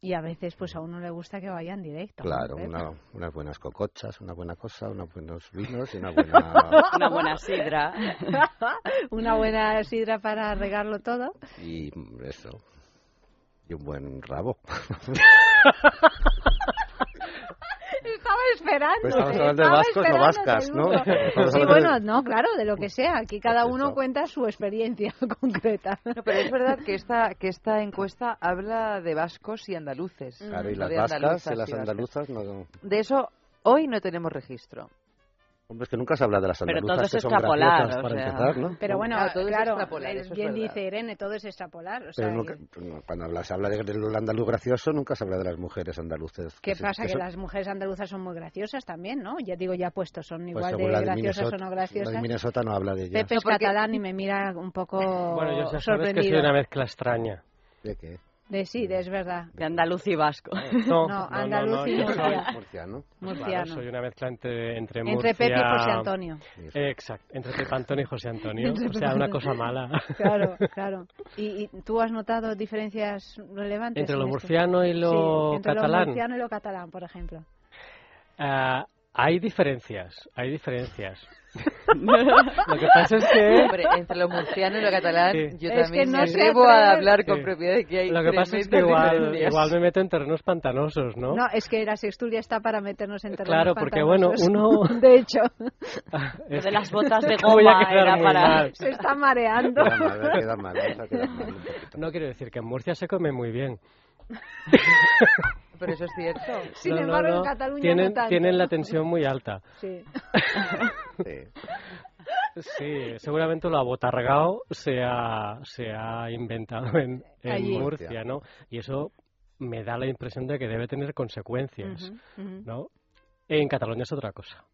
Y a veces, pues a uno le gusta que vayan directo. ¿no? Claro, una- unas buenas cocochas, una buena cosa, unos buenos vinos y una [laughs] buena... Una buena sidra. [laughs] Una buena sidra para regarlo todo. y mm, eso. Y un buen rabo. [laughs] Estaba esperando. Pues estamos hablando de estaba vascos, no esperando vascas, ¿no? Sí, bueno, no, claro, de lo que sea. Aquí cada uno cuenta su experiencia [laughs] concreta. No, pero es verdad que esta, que esta encuesta habla de vascos y andaluces. Claro, y las vascas andaluzas y las andaluzas no... De eso hoy no tenemos registro. Hombre, es que nunca se habla de las Pero andaluzas todo es que son extrapolar, graciosas o para sea. empezar, ¿no? Pero bueno, Claro, todo es claro, extrapolar, eso es bien verdad. dice Irene, todo es extrapolar. O sea, Pero que- nunca- cuando habla, se habla de- del andaluz gracioso, nunca se habla de las mujeres andaluces. ¿Qué se- pasa? Que son- las mujeres andaluzas son muy graciosas también, ¿no? Ya digo, ya puestos, son pues igual según de la graciosas o no La de graciosas. Minnesota no habla de ella. Pepe es catalán y me mira un poco Bueno, yo sabes que soy una mezcla extraña. ¿De qué? De sí, de es verdad. De andaluz y vasco. No, [laughs] No, andaluz y yo soy- Murcia. Murciano. Murciano. Claro, soy una mezcla entre entre, Entre Murcia... Pepe y José Antonio. Eh, Exacto, entre Pepe Antonio y José Antonio. Entre o sea, una cosa mala. [laughs] Claro, claro. ¿Y, y tú has notado diferencias relevantes? ¿Entre lo en esto? murciano y lo Sí, entre catalán? lo murciano y lo catalán, por ejemplo. Ah, hay diferencias, hay diferencias. [laughs] lo que pasa es que... Hombre, entre lo murciano y lo catalán, Sí. yo Es también que no me atrevo a hablar con Sí. propiedad de que hay Lo que pasa es que igual, igual me meto en terrenos pantanosos, ¿no? No, es que la sexturia está para meternos en terrenos Claro, porque, bueno, pantanosos. uno- [laughs] De hecho, [laughs] Es de las botas de goma era para- mal. se está mareando. Queda mal, ¿eh? queda mal, vamos a quedar mal. No quiero decir que en Murcia se come muy bien. Pero eso es cierto. [laughs] Sin No, no, embargo, en. Cataluña tienen, no tanto. tienen la tensión muy alta. Sí. Sí. [laughs] Sí, seguramente lo abotargado se ha, se ha inventado en. Murcia, ¿no? Y eso me da la impresión de que debe tener consecuencias. ¿no? En Cataluña es otra cosa.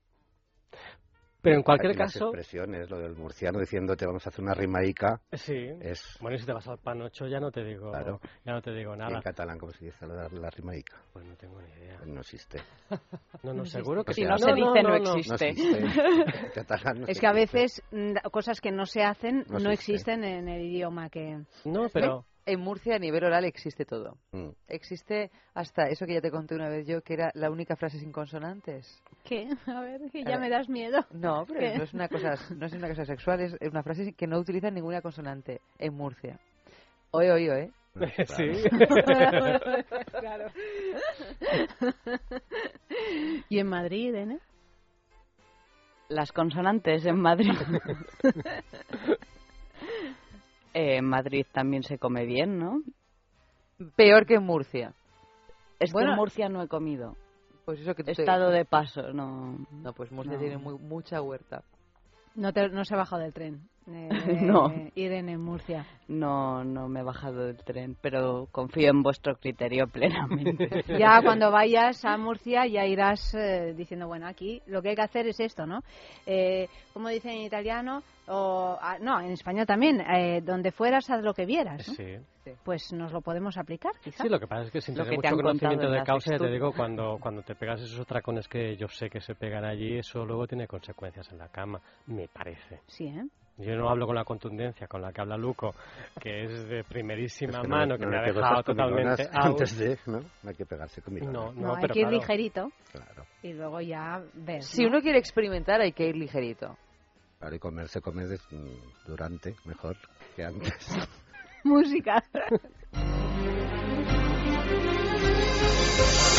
Pero en cualquier Aquí las caso, expresiones, lo del murciano diciéndote vamos a hacer una rimaica, sí. es... Bueno, y si te vas al panocho ya no te digo, Claro. ya no te digo ¿y nada. en catalán cómo se dice la, la rimaica? Pues no tengo ni idea. No existe. No, no, No seguro que existe. Si no se dice, no existe. [laughs] Catalán no Es que a existe. veces mm, cosas que no se hacen No no, existe. existen en el idioma que... No, pero En Murcia a nivel oral existe todo. Mm. Existe hasta eso que ya te conté una vez yo, que era la única frase sin consonantes. ¿Qué? A ver, que ya ver. me das miedo. No, pero ¿Qué? no es una cosa, no es una cosa sexual, es una frase que no utiliza ninguna consonante en Murcia. Oye, oye, ¿eh? sí. [laughs] claro. y en Madrid, ¿eh? Las consonantes en Madrid. [laughs] Eh, en Madrid también se come bien, ¿no? Peor que en Murcia. Es que Bueno, en Murcia no he comido. Pues eso que He te- estado de paso, no. No, pues Murcia No. tiene muy, mucha huerta. No, te, no se ha bajado del tren. eh, [laughs] No. Irene en Murcia. No, no me he bajado del tren, pero confío en vuestro criterio [laughs] plenamente. Ya cuando vayas a Murcia ya irás eh, diciendo, bueno, aquí lo que hay que hacer es esto, ¿no? Eh, como dicen en italiano, o ah, no, en español también, eh, donde fueras haz lo que vieras, ¿no? Sí. Pues nos lo podemos aplicar, quizá. Sí, lo que pasa es que sin tener mucho conocimiento en de causa, ya te digo, cuando, cuando te pegas esos atracones que yo sé que se pegan allí, eso luego tiene consecuencias en la cama, me parece. Sí, ¿eh? Yo no hablo con la contundencia con la que habla Luco, que es de primerísima Es que mano, no- que no me ha dejado totalmente. [laughs] Antes de, ¿no? No hay que pegarse con No, No, hay pero que ir claro. ligerito Claro. y luego ya ver. Si ¿no? uno quiere experimentar hay que ir ligerito. Claro, y comer se come des- durante, mejor que antes. [laughs] Música. [laughs]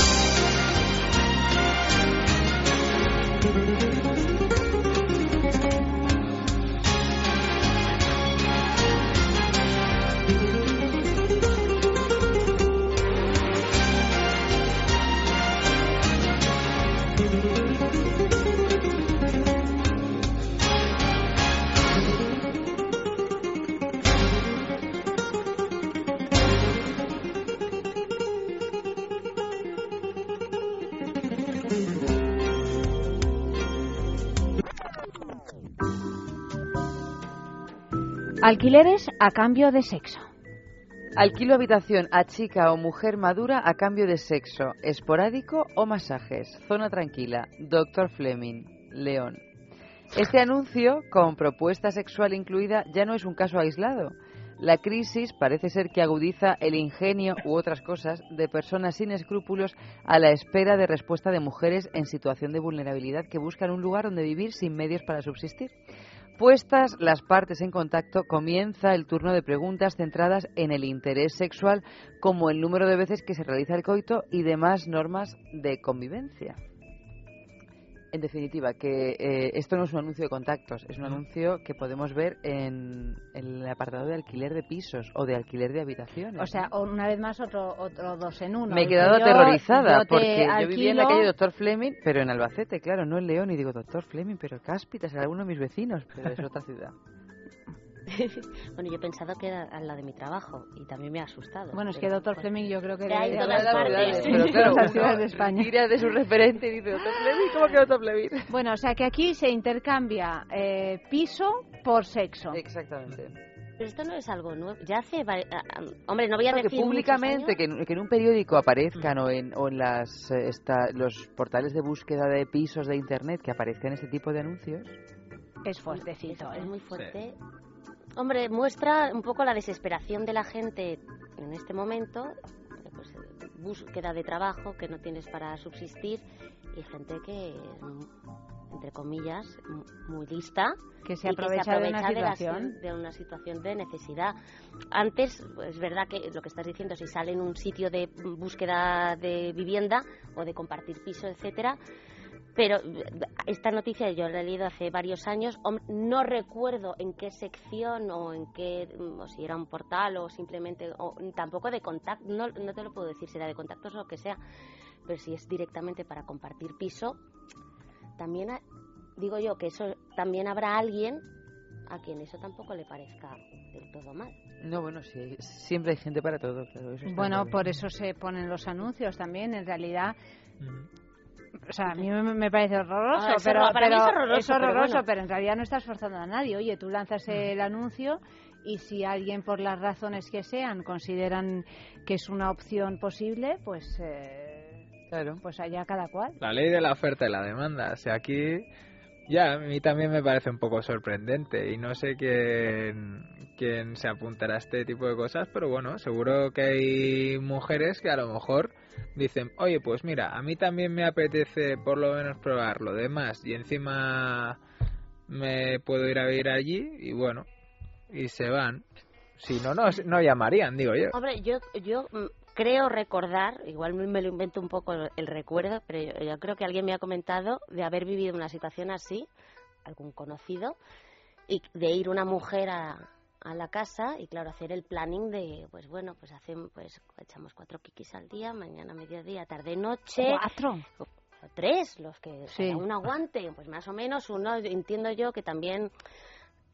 Alquileres a cambio de sexo. Alquilo habitación a chica o mujer madura a cambio de sexo, esporádico o masajes. Zona tranquila. Doctor Fleming, León. Este anuncio, con propuesta sexual incluida, ya no es un caso aislado. La crisis parece ser que agudiza el ingenio u otras cosas de personas sin escrúpulos a la espera de respuesta de mujeres en situación de vulnerabilidad que buscan un lugar donde vivir sin medios para subsistir. Puestas las partes en contacto, comienza el turno de preguntas centradas en el interés sexual, como el número de veces que se realiza el coito y demás normas de convivencia. En definitiva, que eh, esto no es un anuncio de contactos, es un anuncio que podemos ver en, en el apartado de alquiler de pisos o de alquiler de habitaciones. O sea, o- una vez más otro, otro dos en uno. Me he quedado yo- aterrorizada yo porque yo vivía en la calle Doctor Fleming, pero en Albacete, claro, no en León. Y digo, Doctor Fleming, pero Cáspita será uno de mis vecinos, pero es otra ciudad. [laughs] bueno, yo he pensado que era al lado de mi trabajo y también me ha asustado. Bueno, es que Doctor Fleming yo creo que hay todas haber partes. Sí, Pero claro, las ciudades de España. tira de su referente y dice, Doctor Fleming, ¿cómo que Doctor Fleming? [laughs] Bueno, o sea que aquí se intercambia eh, piso por sexo. Exactamente. Pero esto no es algo nuevo. Ya hace. ah, ah, Hombre, no voy a No, que decir. muchos públicamente, años. que en, que en un periódico aparezcan o en, o en las, eh, esta- los portales de búsqueda de pisos de internet que aparezcan este tipo de anuncios. Es fuertecito, Es ¿eh? muy fuerte. Hombre, muestra un poco la desesperación de la gente en este momento. Pues, búsqueda de trabajo que no tienes para subsistir y gente que, entre comillas, muy lista. Que se y aprovecha de una la situación. si- de una situación de necesidad. Antes, pues, es verdad que lo que estás diciendo, si sale en un sitio de búsqueda de vivienda o de compartir piso, etcétera, pero esta noticia yo la he leído hace varios años. No recuerdo en qué sección o en qué, mm, o si era un portal o simplemente, o tampoco de contacto, no, no te lo puedo decir si era de contactos o lo que sea, pero si es directamente para compartir piso, también ha- digo yo que eso también habrá alguien a quien eso tampoco le parezca del todo mal. No, bueno, sí, siempre hay gente para todo, pero eso Bueno, por eso se ponen los anuncios también. En realidad, o sea, a mí me, parece horroroso, Ah, es pero, pero es horroroso, pero horroroso, bueno. pero en realidad no estás forzando a nadie. Oye, tú lanzas el anuncio y si alguien, por las razones que sean, consideran que es una opción posible, pues, eh, pues allá cada cual. La ley de la oferta y la demanda. O sea, aquí ya a mí también me parece un poco sorprendente y no sé quién, quién se apuntará a este tipo de cosas, pero bueno, seguro que hay mujeres que a lo mejor dicen, oye, pues mira, a mí también me apetece por lo menos probar lo demás y encima me puedo ir a vivir allí y bueno, y se van. Si no, no, no llamarían, digo yo. Hombre, yo, yo creo recordar, igual me lo invento un poco el recuerdo, pero yo, yo creo que alguien me ha comentado de haber vivido una situación así algún conocido y de ir una mujer a, a la casa y claro hacer el planning de pues bueno pues hacemos pues echamos cuatro kikis al día mañana mediodía tarde noche ¿Cuatro? o tres los que Sí. cada uno aguante pues más o menos uno entiendo yo que también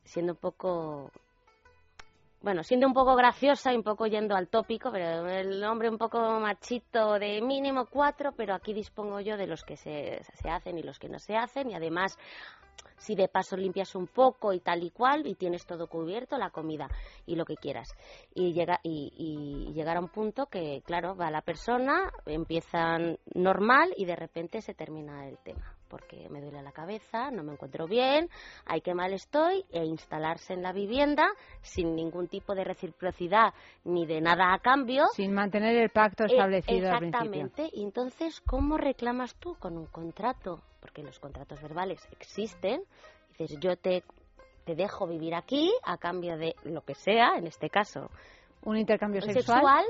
siendo un poco bueno, siendo un poco graciosa y un poco yendo al tópico, pero el hombre un poco machito de mínimo cuatro, pero aquí dispongo yo de los que se, se hacen y los que no se hacen y además si de paso limpias un poco y tal y cual y tienes todo cubierto, la comida y lo que quieras. Y, llega, y, y llegar a un punto que, claro, va la persona, empiezan normal y de repente se termina el tema. Porque me duele la cabeza, no me encuentro bien, hay que mal estoy, e instalarse en la vivienda sin ningún tipo de reciprocidad ni de nada a cambio. Sin mantener el pacto Eh, establecido al principio. Exactamente. Y entonces, ¿cómo reclamas tú con un contrato? Porque los contratos verbales existen. Dices, yo te, te dejo vivir aquí a cambio de lo que sea, en este caso. Un intercambio sexual.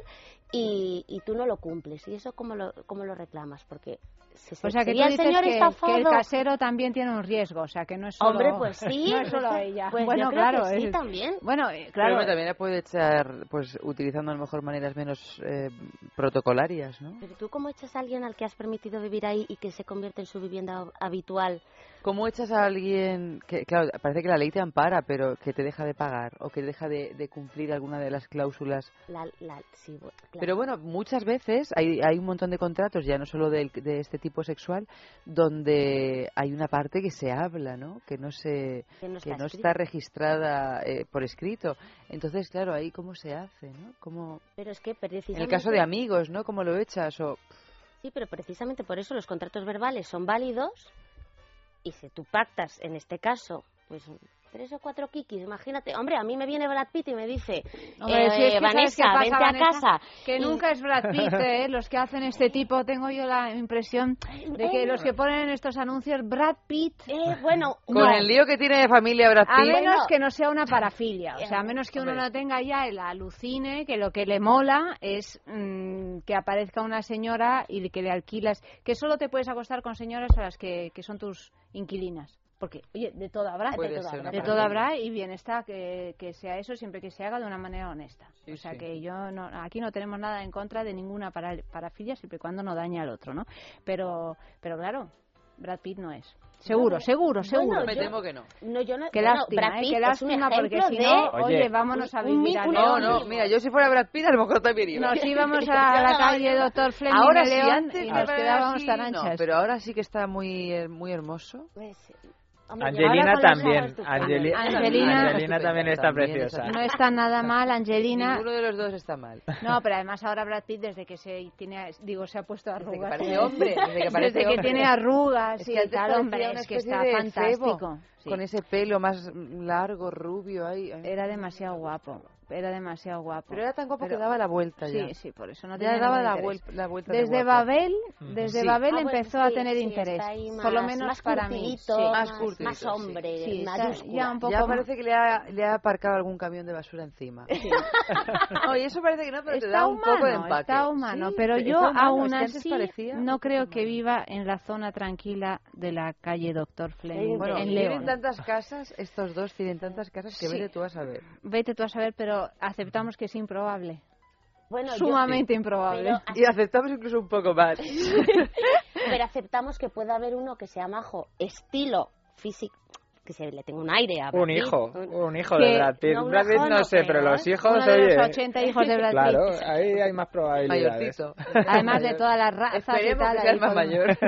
Y, y tú no lo cumples. ¿Y eso cómo lo, cómo lo reclamas? Porque se, O sea, que tú dices señor que, estafado. que el casero también tiene un riesgo, o sea, que no es solo... Hombre, pues [laughs] sí. no es solo ella. Pues yo bueno, creo claro. que sí, es- también. Bueno, eh, Pero claro. bueno, también la puede echar, pues, utilizando a lo mejor maneras menos eh, protocolarias, ¿no? Pero tú, ¿cómo echas a alguien al que has permitido vivir ahí y que se convierte en su vivienda habitual? ¿Cómo echas a alguien que, claro, parece que la ley te ampara, pero que te deja de pagar o que deja de, de cumplir alguna de las cláusulas? La, la, sí, claro. Pero bueno, muchas veces hay, hay un montón de contratos, ya no solo del- de, este tipo sexual, donde hay una parte que se habla, ¿no? Que no se, Que no está registrada eh, por escrito. Entonces, claro, ahí cómo se hace, ¿no? ¿Cómo, Pero es que en precisamente... el caso de amigos, ¿no? ¿Cómo lo echas? O, Sí, pero precisamente por eso los contratos verbales son válidos y si tú pactas, en este caso, pues tres o cuatro kikis, imagínate. Hombre, a mí me viene Brad Pitt y me dice, Hombre, eh, si es que ¿sabes Vanessa, pasa, vente Vanessa? a casa. Que Y- nunca es Brad Pitt, [laughs] ¿eh? Los que hacen este tipo, tengo yo la impresión de que eh, los que ponen estos anuncios, Brad Pitt... Eh, bueno, con no. el lío que tiene de familia Brad A Pitt. menos que no sea una parafilia, o sea, a Eh, menos que uno no tenga ya el alucine, que lo que le mola es mm, que aparezca una señora y que le alquilas, que solo te puedes acostar con señoras a las que, que son tus inquilinas. Porque, oye, de todo habrá, Puede de todo habrá, una de todo parafilia. habrá y bien está que, que sea eso siempre que se haga de una manera honesta. Sí, o sea sí. que yo no, aquí no tenemos nada en contra de ninguna para, parafilia siempre y cuando no dañe al otro, ¿no? Pero, pero claro, Brad Pitt no es. Seguro, seguro, seguro. me temo que no. No, yo no, Qué bueno, lástima, ¿eh? Qué lástima, porque si de- no, Oye, oye, vámonos a vivir a un No, no, mira, yo si fuera Brad Pitt a lo mejor también iba. Nos íbamos a [laughs] la calle Doctor Fleming Ahora de sí, León antes y nos quedábamos así, tan no, anchas. pero ahora sí que está muy, eh, muy hermoso. Pues, hombre, Angelina también. Angeli- Angelina- Angelina también está También preciosa. No está nada mal, Angelina. Ninguno de los dos está mal. No, pero además ahora Brad Pitt desde que se tiene, digo, se ha puesto Desde que arrugas. parece hombre, desde que parece Desde que hombre. tiene arrugas y tal, hombre, es que está fantástico. Sí. Con ese pelo más largo, rubio. Ahí, ahí. Era demasiado guapo, era demasiado guapo. Pero era tan guapo Pero- que daba la vuelta ya. Sí, sí, por eso no Ya tenía daba ningún la, vuel- la vuelta de Desde. Babel, desde Sí. Babel Ah, bueno, empezó a tener sí, interés, por lo más- menos más para mí. Más más, curtidito, más hombre, mayúscula. ya un poco Ya más- parece que le ha, le ha aparcado algún camión de basura encima. [laughs] Oye, eso parece que no, pero te está da un humano, poco de empaque. está humano, Sí, pero yo aún así no creo que viva en la zona tranquila de la calle Doctor Fleming Bueno, en tienen León. tantas casas, estos dos tienen tantas casas que Sí. vete tú a saber. Vete tú a saber, pero aceptamos que es improbable. Bueno, yo- Sumamente improbable. Pero, Y aceptamos incluso un poco más. [laughs] pero aceptamos que pueda haber uno que sea majo, estilo físico, que se le tenga un aire a Brad Un Pitt, hijo, un- un hijo de Brad Pitt. no, Brad Pitt no no sé, creo, pero los hijos, Uno de oye. los 80 hijos de Brad Claro, Pitt. ahí hay más probabilidades. Mayorcito. Además de todas las razas y Esperemos tal. que ahí seas más mayor. [laughs]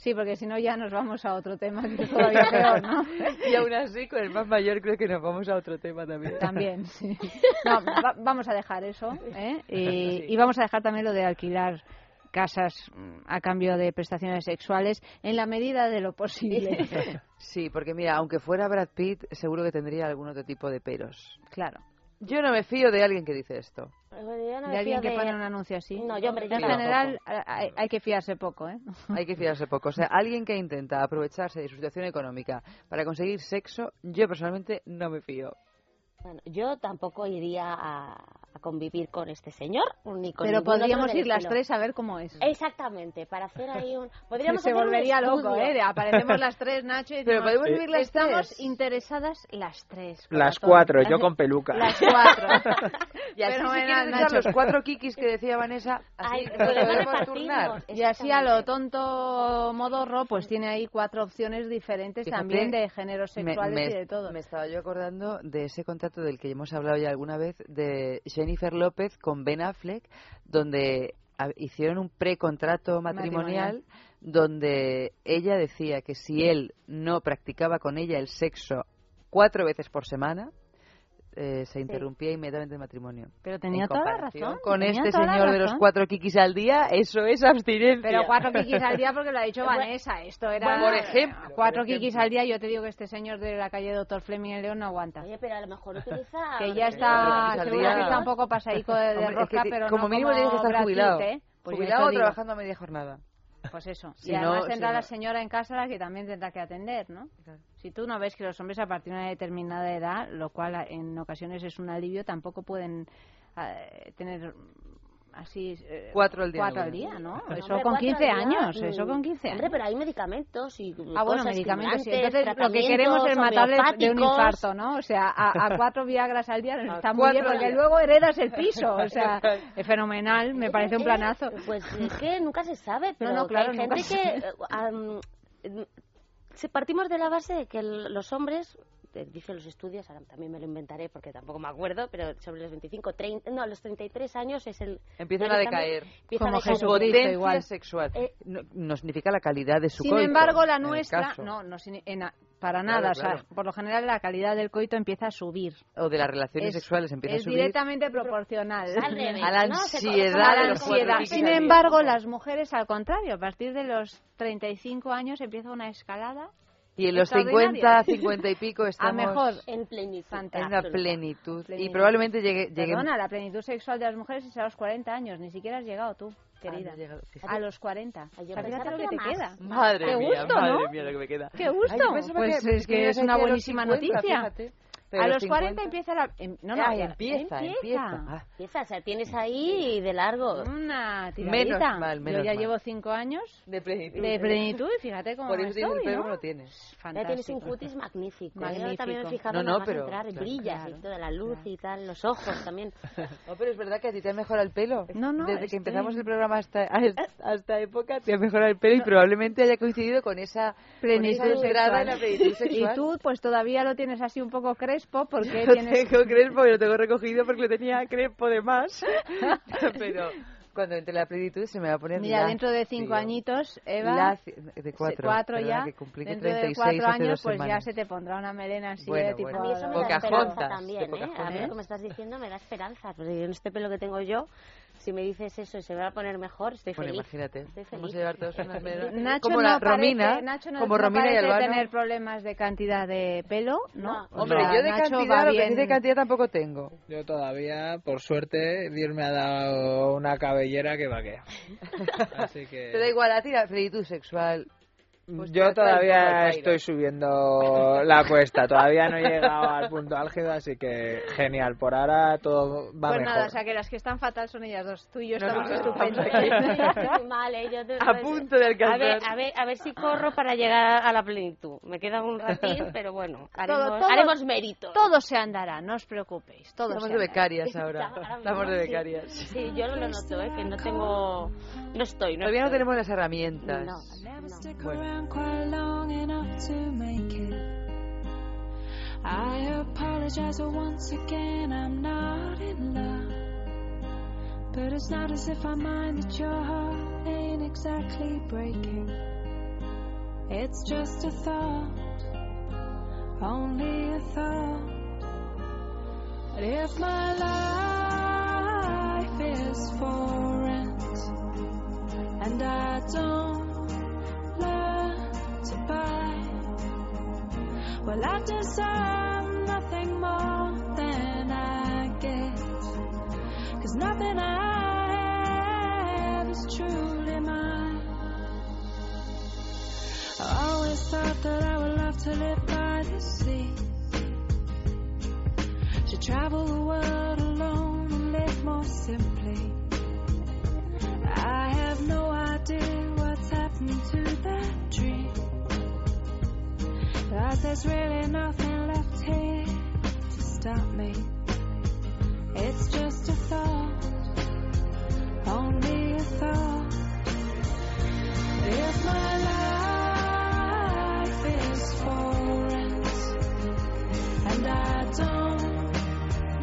Sí, porque si no ya nos vamos a otro tema que es todavía peor, ¿no? Y aún así, con el más mayor creo que nos vamos a otro tema también. También, sí. No, va- vamos a dejar eso, ¿eh? Y, [laughs] y vamos a dejar también lo de alquilar casas mm, a cambio de prestaciones sexuales en la medida de lo posible. [laughs] Sí, porque mira, aunque fuera Brad Pitt, seguro que tendría algún otro tipo de peros. Claro. Yo no me fío de alguien que dice esto. Bueno, yo no me De alguien fío que de- pone un anuncio así. No, yo, hombre, yo En general hay, hay que fiarse poco, ¿eh? [laughs] Hay que fiarse poco. O sea, alguien que intenta aprovecharse de su situación económica para conseguir sexo, yo personalmente no me fío. Bueno, yo tampoco iría a, a convivir con este señor ni con Pero podríamos ir las tres a ver cómo es. Exactamente, para hacer ahí un... [laughs] Podríamos se hacer un volvería loco. ¿eh? Aparecemos las tres, Nacho, y Pero decimos, podemos vivir las Estamos tres. interesadas las tres. Las corazón. cuatro, yo con peluca. [laughs] Las cuatro. [laughs] Y así si Fenomenal, quieres echar Nacho. los cuatro kikis que decía Vanessa, así Ay, nos podemos turnar. Y así a lo tonto modorro, pues tiene ahí cuatro opciones diferentes Fíjate, también de géneros me- sexuales me, y de todo. Me estaba yo acordando de ese contrato del que hemos hablado ya alguna vez de Jennifer López con Ben Affleck, donde hicieron un precontrato matrimonial, donde ella decía que si él no practicaba con ella el sexo cuatro veces por semana, eh, se interrumpía inmediatamente el matrimonio. Pero tenía En toda la razón. Con tenía este señor de los cuatro kikis al día, eso es abstinencia. Pero cuatro kikis al día porque lo ha dicho [laughs] Vanessa. Esto era. Bueno, por ejemplo, Cuatro por kikis al día. Yo te digo que este señor de la calle Doctor Fleming en León no aguanta. Oye, pero a lo mejor utiliza... Que ya está. Seguro que está un poco pasaico de, de [laughs] Hombre, es que rosca, ti- pero como no mínimo como tienes que estar jubilado. ¿eh? Pues jubilado o trabajando a media jornada. Pues eso. [laughs] Si y además no, tendrá si la no- señora en casa la que también tendrá que atender, ¿no? Si tú no ves que los hombres a partir de una determinada edad, lo cual en ocasiones es un alivio, tampoco pueden eh, tener así eh, Cuatro al día, cuatro no, al día, ¿no? Hombre, Eso con al 15 día, años, mm, eso con 15 años. Hombre, pero hay medicamentos y Ah, bueno, cosas, medicamentos. sí. Entonces, lo que queremos es matarle de un infarto, ¿no? O sea, a, a [laughs] cuatro Viagras al día A está muy bien, porque luego heredas el piso. O sea, [laughs] es fenomenal, me parece un planazo. Pues es que nunca se sabe, pero no, claro, hay gente que... eh, si partimos de la base de que el- los hombres, dicen los estudios, ahora también me lo inventaré porque tampoco me acuerdo, pero sobre los 25, 30, no, los 33 años es el... Empiezan a decaer. empieza a Como decaer. Potencia igual. sexual. Eh, no, no significa la calidad de su Sin coito, embargo, la nuestra, no, no en a- para Claro, nada. O claro. sea, por lo general la calidad del coito empieza a subir. O de las relaciones Es- sexuales empieza es a subir. directamente proporcional Al revés, A la ¿no? Ansiedad a la ansiedad. Sin embargo, las mujeres, al contrario, a partir de los 35 años empieza una escalada Y en los extraordinaria. 50, 50 y pico [laughs] estamos a mejor. En plenitud. en una absoluta. plenitud. Y probablemente llegue, llegue Perdona, la plenitud sexual de las mujeres es a los 40 años. Ni siquiera has llegado tú, Ah, querida. no he llegado, a los 40. Ay, fíjate lo que que te era queda. más. Madre Qué mía, gusto, madre ¿no? mía lo que me queda. Qué gusto. Ay, pues que- es que es una buenísima 50, noticia. fíjate. Pero A los los 40 50 empieza la... em- No, no, Ah, ya- empieza, empieza. Ah, Empieza, o sea, tienes ahí de largo. Una Menos tiradita. mal, menos Yo ya mal. llevo 5 años de plenitud. de plenitud y fíjate cómo Por eso tienes el estoy, pelo ¿no? como lo tienes. Ya tienes un Fantástico. cutis magnífico. ¿eh? Yo Magnífico. también me he fijado No, no, pero- entrar, claro, brillas claro, y toda la luz y tal, los ojos también. [laughs] No, pero es verdad que a ti te ha mejorado el pelo. No, no, Desde que estoy- empezamos el programa hasta, hasta esta época te ha mejorado el pelo y probablemente haya coincidido con esa Plenitud con esa en la sexual. plenitud Y sexual. tú, pues todavía lo tienes así un poco crespo porque [laughs] Lo tienes... tengo crespo y lo tengo recogido porque lo tenía crespo de más. [laughs] pero cuando entre la plenitud se me va a poner Mira, dentro de cinco añitos, Eva... Lacio- de cuatro, se- cuatro ya. Que cumplí dentro de 36 cuatro hace años, pues ya semanas. se te pondrá una melena así Bueno, de tipo... bueno. A mí eso me da esperanza de también, ¿eh? A mí lo que me estás diciendo me da esperanza. Porque yo en este pelo que tengo yo, si me dices eso y se me va a poner mejor, estoy Bueno, feliz. imagínate. Estoy Vamos feliz. a llevar todos unas. [laughs] Nacho como no la parece- Romina, Nacho no, como no Romina y parece Albano. tener problemas de cantidad de pelo, ¿no? No. Hombre, yo de Nacho cantidad, lo que bien- de cantidad tampoco tengo. Yo todavía, por suerte, Dios me ha dado una cabellera que va que. [laughs] Así que... Te da igual a ti la plenitud sexual. Pues Yo todavía estoy subiendo la cuesta, todavía no he llegado al punto álgido, así que genial. Por ahora todo va Pues mejor. nada, o sea que las que están fatal son ellas dos. Tú y yo No, estamos no, no, estupendos. Mal, ¿eh? Yo te- A punto de a ver, alcanzar. a ver, a ver si corro para llegar a la plenitud. Me queda un ratín, [laughs] pero bueno, haremos, Todo- todo- haremos mérito. Todo se andará, no os preocupéis. Todo Estamos se de becarias [laughs] ahora. Estamos de becarias. Sí, yo lo noto, ¿eh? Que no tengo... No estoy, no Todavía no tenemos las herramientas. No, no. Bueno. Around quite long enough to make it. I apologize once again, I'm not in love. But it's not as if I mind that your heart ain't exactly breaking. It's just a thought, only a thought. But if my life is for rent, and I don't to buy. Well, I deserve nothing more than I get. Cause nothing I have is truly mine. I always thought that I would love to live by the sea. To travel the world alone and live more simply. I have no idea into the dream. Cause there's really nothing left here to stop me. It's just a thought, only a thought. If my life is for rent, and I don't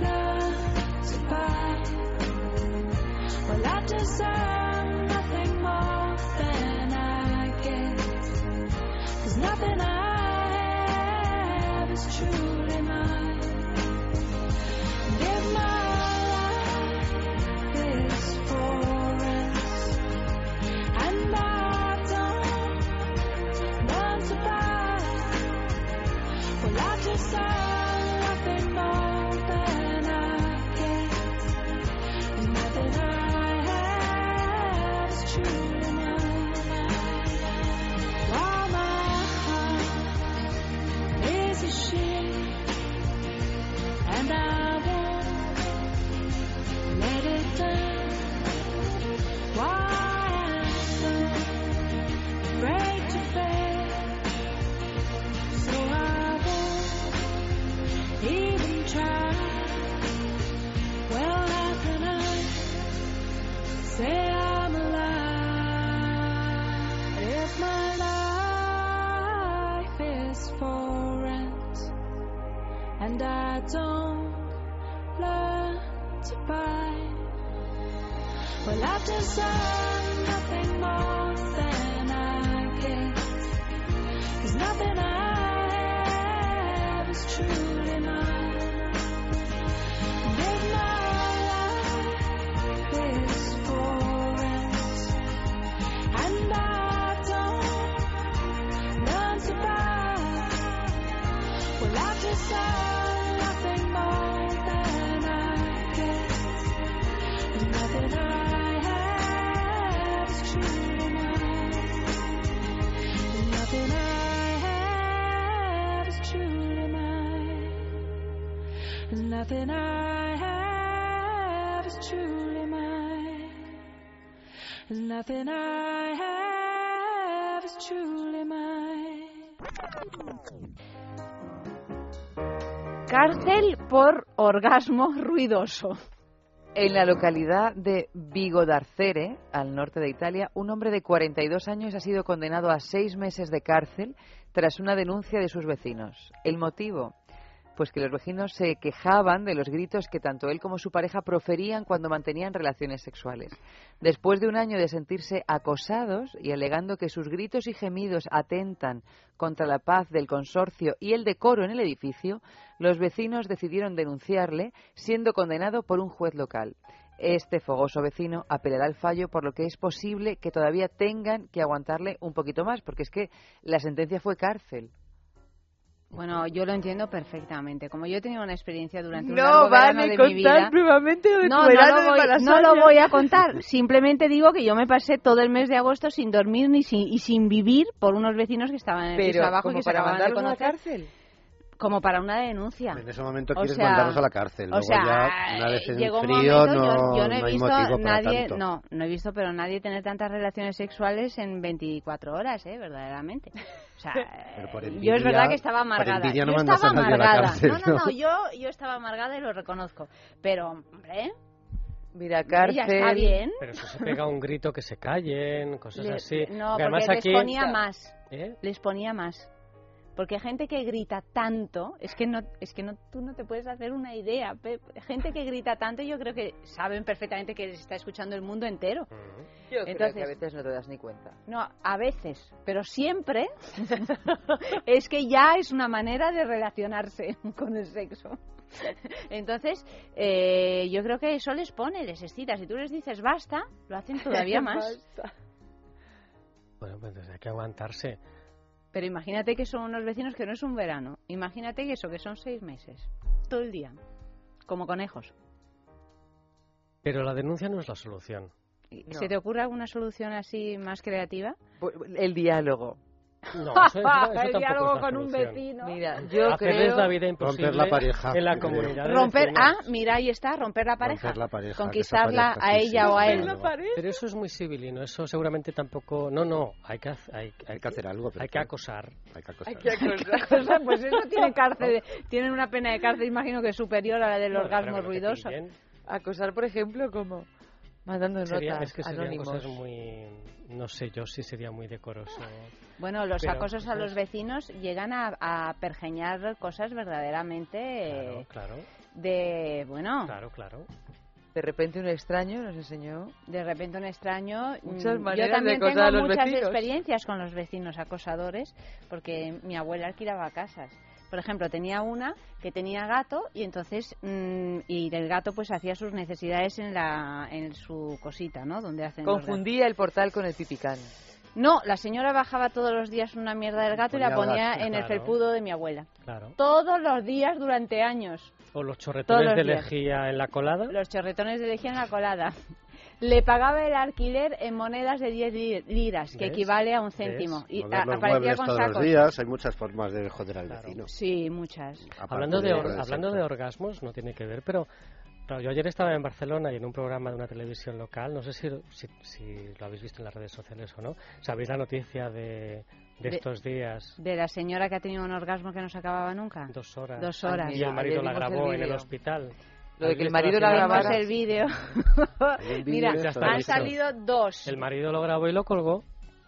learn to buy, well, I deserve. sorry por orgasmo ruidoso. En la localidad de Vigo d'Arcere, al norte de Italia, un hombre de 42 años ha sido condenado a seis meses de cárcel tras una denuncia de sus vecinos. ¿El motivo? Pues que los vecinos se quejaban de los gritos que tanto él como su pareja proferían cuando mantenían relaciones sexuales. Después de un año de sentirse acosados y alegando que sus gritos y gemidos atentan contra la paz del consorcio y el decoro en el edificio, los vecinos decidieron denunciarle, siendo condenado por un juez local. Este fogoso vecino apelará al fallo, por lo que es posible que todavía tengan que aguantarle un poquito más, porque es que la sentencia fue cárcel. Bueno, yo lo entiendo perfectamente. Como yo he tenido una experiencia durante un No largo verano vale de contar mi vida, nuevamente de no, tu verano no, lo voy, no lo voy a contar. Simplemente digo que yo me pasé todo el mes de agosto sin dormir ni sin, y sin vivir por unos vecinos que estaban en el piso abajo y ¿como que se acababan de cárcel? Como para una denuncia. En ese momento O quieres sea, mandarlos a la cárcel. o Luego sea, ya, una vez en llegó un frío, momento, no, yo, yo no he no visto nadie, tanto. no, no he visto, pero nadie tener tantas relaciones sexuales en 24 horas, eh, verdaderamente. O sea, [laughs] por yo es verdad que estaba amargada. no yo mandas estaba a nadie a la amargada. cárcel, no, no, no, ¿no? yo, yo estaba amargada y lo reconozco. Pero, hombre, Mira, ya cárcel. está bien. Pero eso se pega un grito que se callen, cosas Le- así. No, Porque además aquí les ponía más. ¿Eh? Les ponía más. Porque hay gente que grita tanto, es que no, es que no, tú no te puedes hacer una idea. Pe- Gente que grita tanto, yo creo que saben perfectamente que les está escuchando el mundo entero. Yo creo que Entonces- a veces no te das ni cuenta. No, a veces, pero siempre [laughs] es que ya es una manera de relacionarse [laughs] con el sexo. Entonces, eh, yo creo que eso les pone, les excita. Si tú les dices basta, lo hacen todavía [laughs] más. Bueno, pues hay que aguantarse. Pero imagínate que son unos vecinos que no es un verano. Imagínate que eso, que son seis meses. Todo el día. Como conejos. Pero la denuncia no es la solución. ¿Se te ocurre alguna solución así más creativa? El diálogo. No, eso- eso- [laughs] el diálogo con un vecino. Mira, yo Hacerles creo... la vida imposible Romper la pareja. en la comunidad. Romper, ah, mira, ahí está, romper la pareja. Romper la pareja, Conquistarla pareja, a ella sí, o a él. Pero eso es muy civilino, eso seguramente tampoco... No, no, hay que, hay, hay que hacer algo. pero Hay que acosar. Hay que acosar. Hay que acosar. Cosa, [laughs] pues eso tiene cárcel, tienen una pena de cárcel, imagino que superior a la del Bueno, orgasmo ruidoso. Acosar, por ejemplo, como mandando notas es que serían anónimos. cosas muy... No sé yo si sería muy decoroso. Bueno, los Pero, acosos a los vecinos llegan a, a pergeñar cosas verdaderamente Claro, eh, claro, de, bueno, claro, claro. De repente un extraño nos enseñó de repente un extraño. Muchas Mm, maneras Yo también de tengo a los muchas vecinos. experiencias con los vecinos acosadores, porque mi abuela alquilaba casas. Por ejemplo, tenía una que tenía gato y entonces mm, y el gato pues hacía sus necesidades en la en su cosita, ¿no? Donde hacen confundía el portal con el pipicán. No, la señora bajaba todos los días una mierda del gato y la Ponía en el felpudo de mi abuela. Claro. Todos los días durante años. O los chorretones los de días. lejía en la colada. Los chorretones de lejía en la colada. Le pagaba el alquiler en monedas de 10 li- liras, que ¿Ves? equivale a un ¿Ves? céntimo. Y a- los aparecía muebles con todos sacos. los días, hay muchas formas de joder al vecino. Sí, muchas. Aparte Hablando de, or- hablando de orgasmos, no tiene que ver, pero claro, yo ayer estaba en Barcelona y en un programa de una televisión local, no sé si, si, si lo habéis visto en las redes sociales o no, ¿sabéis la noticia de, de De- estos días? De la señora que ha tenido un orgasmo que no se acababa nunca. Dos horas. Dos horas. Y el marido ayer la el grabó en el hospital. Lo de que el ¿Habéis marido la grabara. El vídeo. [laughs] Mira, han visto. salido dos. El marido lo grabó y lo colgó.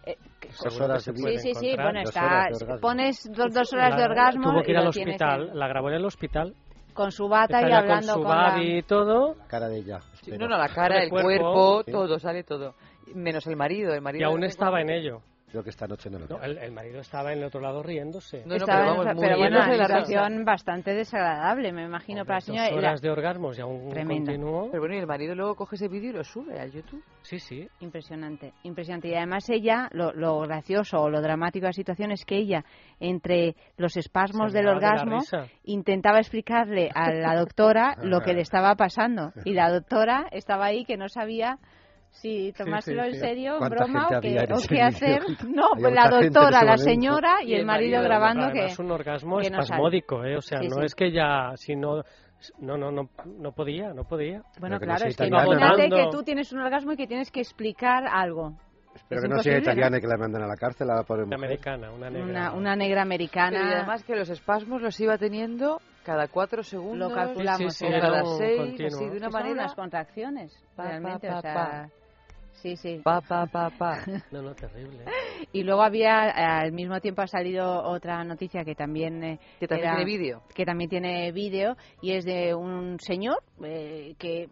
Eh, que horas se de Sí, sí, sí, bueno, Dos está, de pones dos, dos horas de La- orgasmo Tuvo que ir al hospital, la grabó en el hospital. con su bata y hablando con su con y todo. La cara de ella. Sí, no, no, la cara, El el cuerpo. cuerpo, Sí. todo, sale todo. Menos el marido. El marido Y aún estaba en ello. Creo que esta noche no lo No, el, el marido estaba en el otro lado riéndose. No, no, Estaba pero en vamos, esa- pero bueno, de una situación bastante desagradable, me imagino, para la señora. Dos y la- horas de orgasmos y aún Tremenda. continuó. Pero bueno, y el marido luego coge ese vídeo y lo sube a YouTube. Sí, sí. Impresionante, impresionante. Y además ella, lo, lo gracioso o lo dramático de la situación es que ella, entre los espasmos Se del de orgasmo, risa. intentaba explicarle a la doctora [laughs] lo que le estaba pasando. Y la doctora estaba ahí que no sabía si tomárselo sí, en sí. serio, en ¿Cuánta broma o qué, o qué hacer. [laughs] No, Había pues la doctora, la señora y, Y el el marido marido, grabando que... Además, un orgasmo que no espasmódico, ¿eh? O sea, Sí, no sí. es que ya, si no, no, no, no, no podía, no podía. Bueno, Pero que no claro, es que imagínate que tú tienes un orgasmo y que tienes que explicar algo. Espero Es que no sea italiana y que la mandan a la cárcel a la pobre Una mujer. americana, una negra. Una, una negra Pero y americana. además que los espasmos los iba teniendo cada cuatro segundos. Lo calculamos, Sí, sí, sí, cada seis, así, de una Son manera... unas contracciones, Pa, realmente, pa, o sea... Sí, sí. Pa, pa, pa, pa. [laughs] No, no, terrible. Y luego había, al mismo tiempo ha salido otra noticia que también... eh, Que también era- tiene vídeo. Que también tiene vídeo y es de un señor eh, que...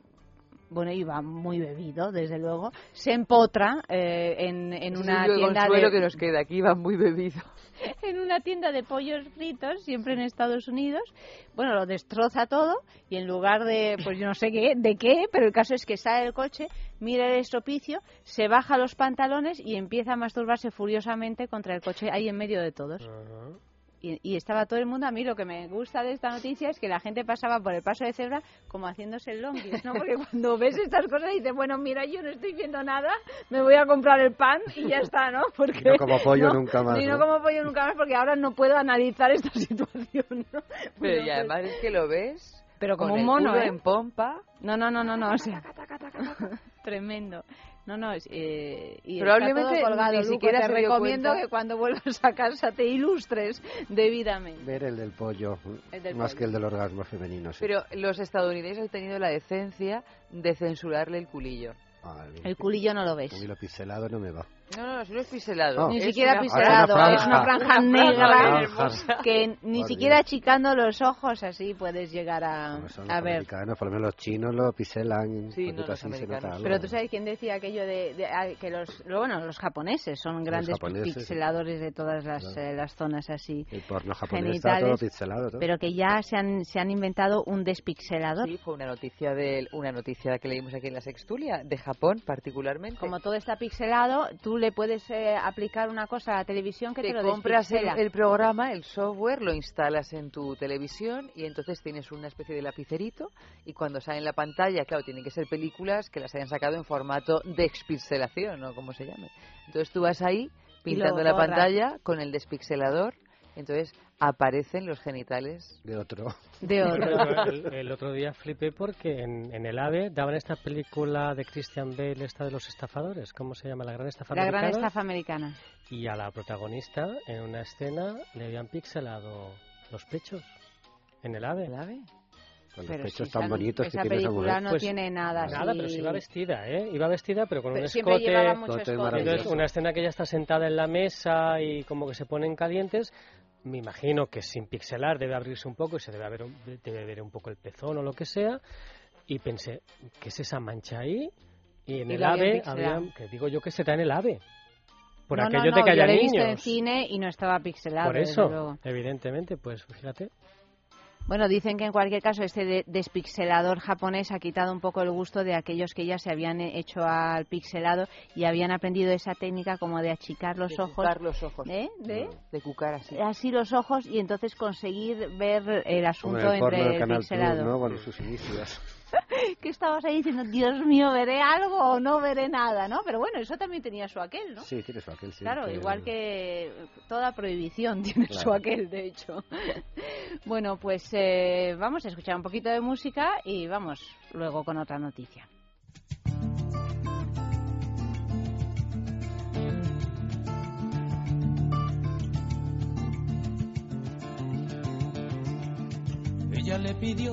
Bueno, iba muy bebido, desde luego. Se empotra eh, en, en una tienda de... que nos queda. Aquí va muy bebido. [laughs] en una tienda de pollos fritos, siempre en Estados Unidos. Bueno, lo destroza todo y en lugar de, pues yo no sé qué, de qué, pero el caso es que sale del coche, mira el estropicio, se baja los pantalones y empieza a masturbarse furiosamente contra el coche ahí en medio de todos. Ajá. Y, y estaba todo el mundo, a mí lo que me gusta de esta noticia es que la gente pasaba por el paso de cebra como haciéndose el longis, ¿no? Porque [laughs] cuando ves estas cosas dices, bueno, mira, yo no estoy viendo nada, me voy a comprar el pan y ya está, ¿no? [laughs] Porque, Y no como pollo nunca más, Y no ¿no? como pollo nunca más porque ahora no puedo analizar esta [laughs] situación, ¿no? Pero Bueno, y pues- además es que lo ves pero como con un el mono, culo ¿eh? en pompa. No, no, no, no, no, o sea, tremendo. No, no, es, eh, y Probablemente está todo colgado, ni Luco, siquiera te recomiendo cuenta. que cuando vuelvas a casa te ilustres debidamente. Ver el del pollo, El del más pollo. que el del orgasmo femenino. Sí. Pero los estadounidenses han tenido la decencia de censurarle el culillo. El culillo no lo ves. A mí lo pixelado no me va. No, no, si no es piselado. No. Ni es siquiera una- una es una franja. negra franja que ni Por siquiera Dios. achicando los ojos así puedes llegar a, son a los ver. americanos, por lo menos los chinos lo pixelan. Sí, no, así se nota. Pero tú sabes quién decía aquello de, de- ah, que los, lo- bueno, los japoneses son grandes japoneses, sí. pixeladores de todas las, Claro. eh, las zonas así, El porno japonés está todo genitales, pixelado. todo. pero que ya se han, se han inventado un despixelador. Sí, fue una noticia de una noticia que leímos aquí en la Sextulia, de Japón particularmente. Como todo está pixelado, tú le puedes eh, aplicar una cosa a la televisión que te, te lo compras el, el programa, el software, lo instalas en tu televisión y entonces tienes una especie de lapicerito y cuando sale en la pantalla, claro, tienen que ser películas que las hayan sacado en formato de expixelación o como se llame. Entonces tú vas ahí, pintando la pantalla con el despixelador, entonces aparecen los genitales de otro. De [laughs] otro. el, el otro día flipé porque en, en el AVE daban esta película de Christian Bale, esta de los estafadores, ¿cómo se llama? La gran estafa La gran americana. estafa americana. Y a la protagonista, en una escena, le habían pixelado los pechos. En el AVE. Con los Pero pechos si tan esa- bonitos esa que tiene esa película mujer. no Pues tiene nada Nada, así. pero sí iba vestida, ¿eh? Iba vestida, pero con Pero un Escote escote. Entonces, una escena que ella está sentada en la mesa y como que se ponen calientes. Me imagino que sin pixelar debe abrirse un poco y se debe, un- debe ver un poco el pezón o lo que sea. Y pensé, ¿qué es esa mancha ahí? Y en Y el AVE, había, que digo yo que será en el AVE. Por no, no, aquello no, de que yo haya lo he niños. visto en cine y no estaba pixelado. Por eso, evidentemente, pues fíjate. Bueno, dicen que en cualquier caso este de- despixelador japonés ha quitado un poco el gusto de aquellos que ya se habían hecho al pixelado y habían aprendido esa técnica como de achicar los de ojos. cucar los ojos. ¿Eh? ¿De? De cucar así. Así los ojos y entonces conseguir ver el asunto el entre Canal pixelado. ¿no? Con sus inicios. [laughs] que estabas ahí diciendo, Dios mío, veré algo o no veré nada, ¿no? Pero bueno, eso también tenía su aquel, ¿no? Sí, tiene su aquel, sí. Claro, que- igual que toda prohibición [laughs] tiene su aquel, de hecho. [laughs] bueno, pues eh, vamos a escuchar un poquito de música y vamos luego con otra noticia. Ella le pidió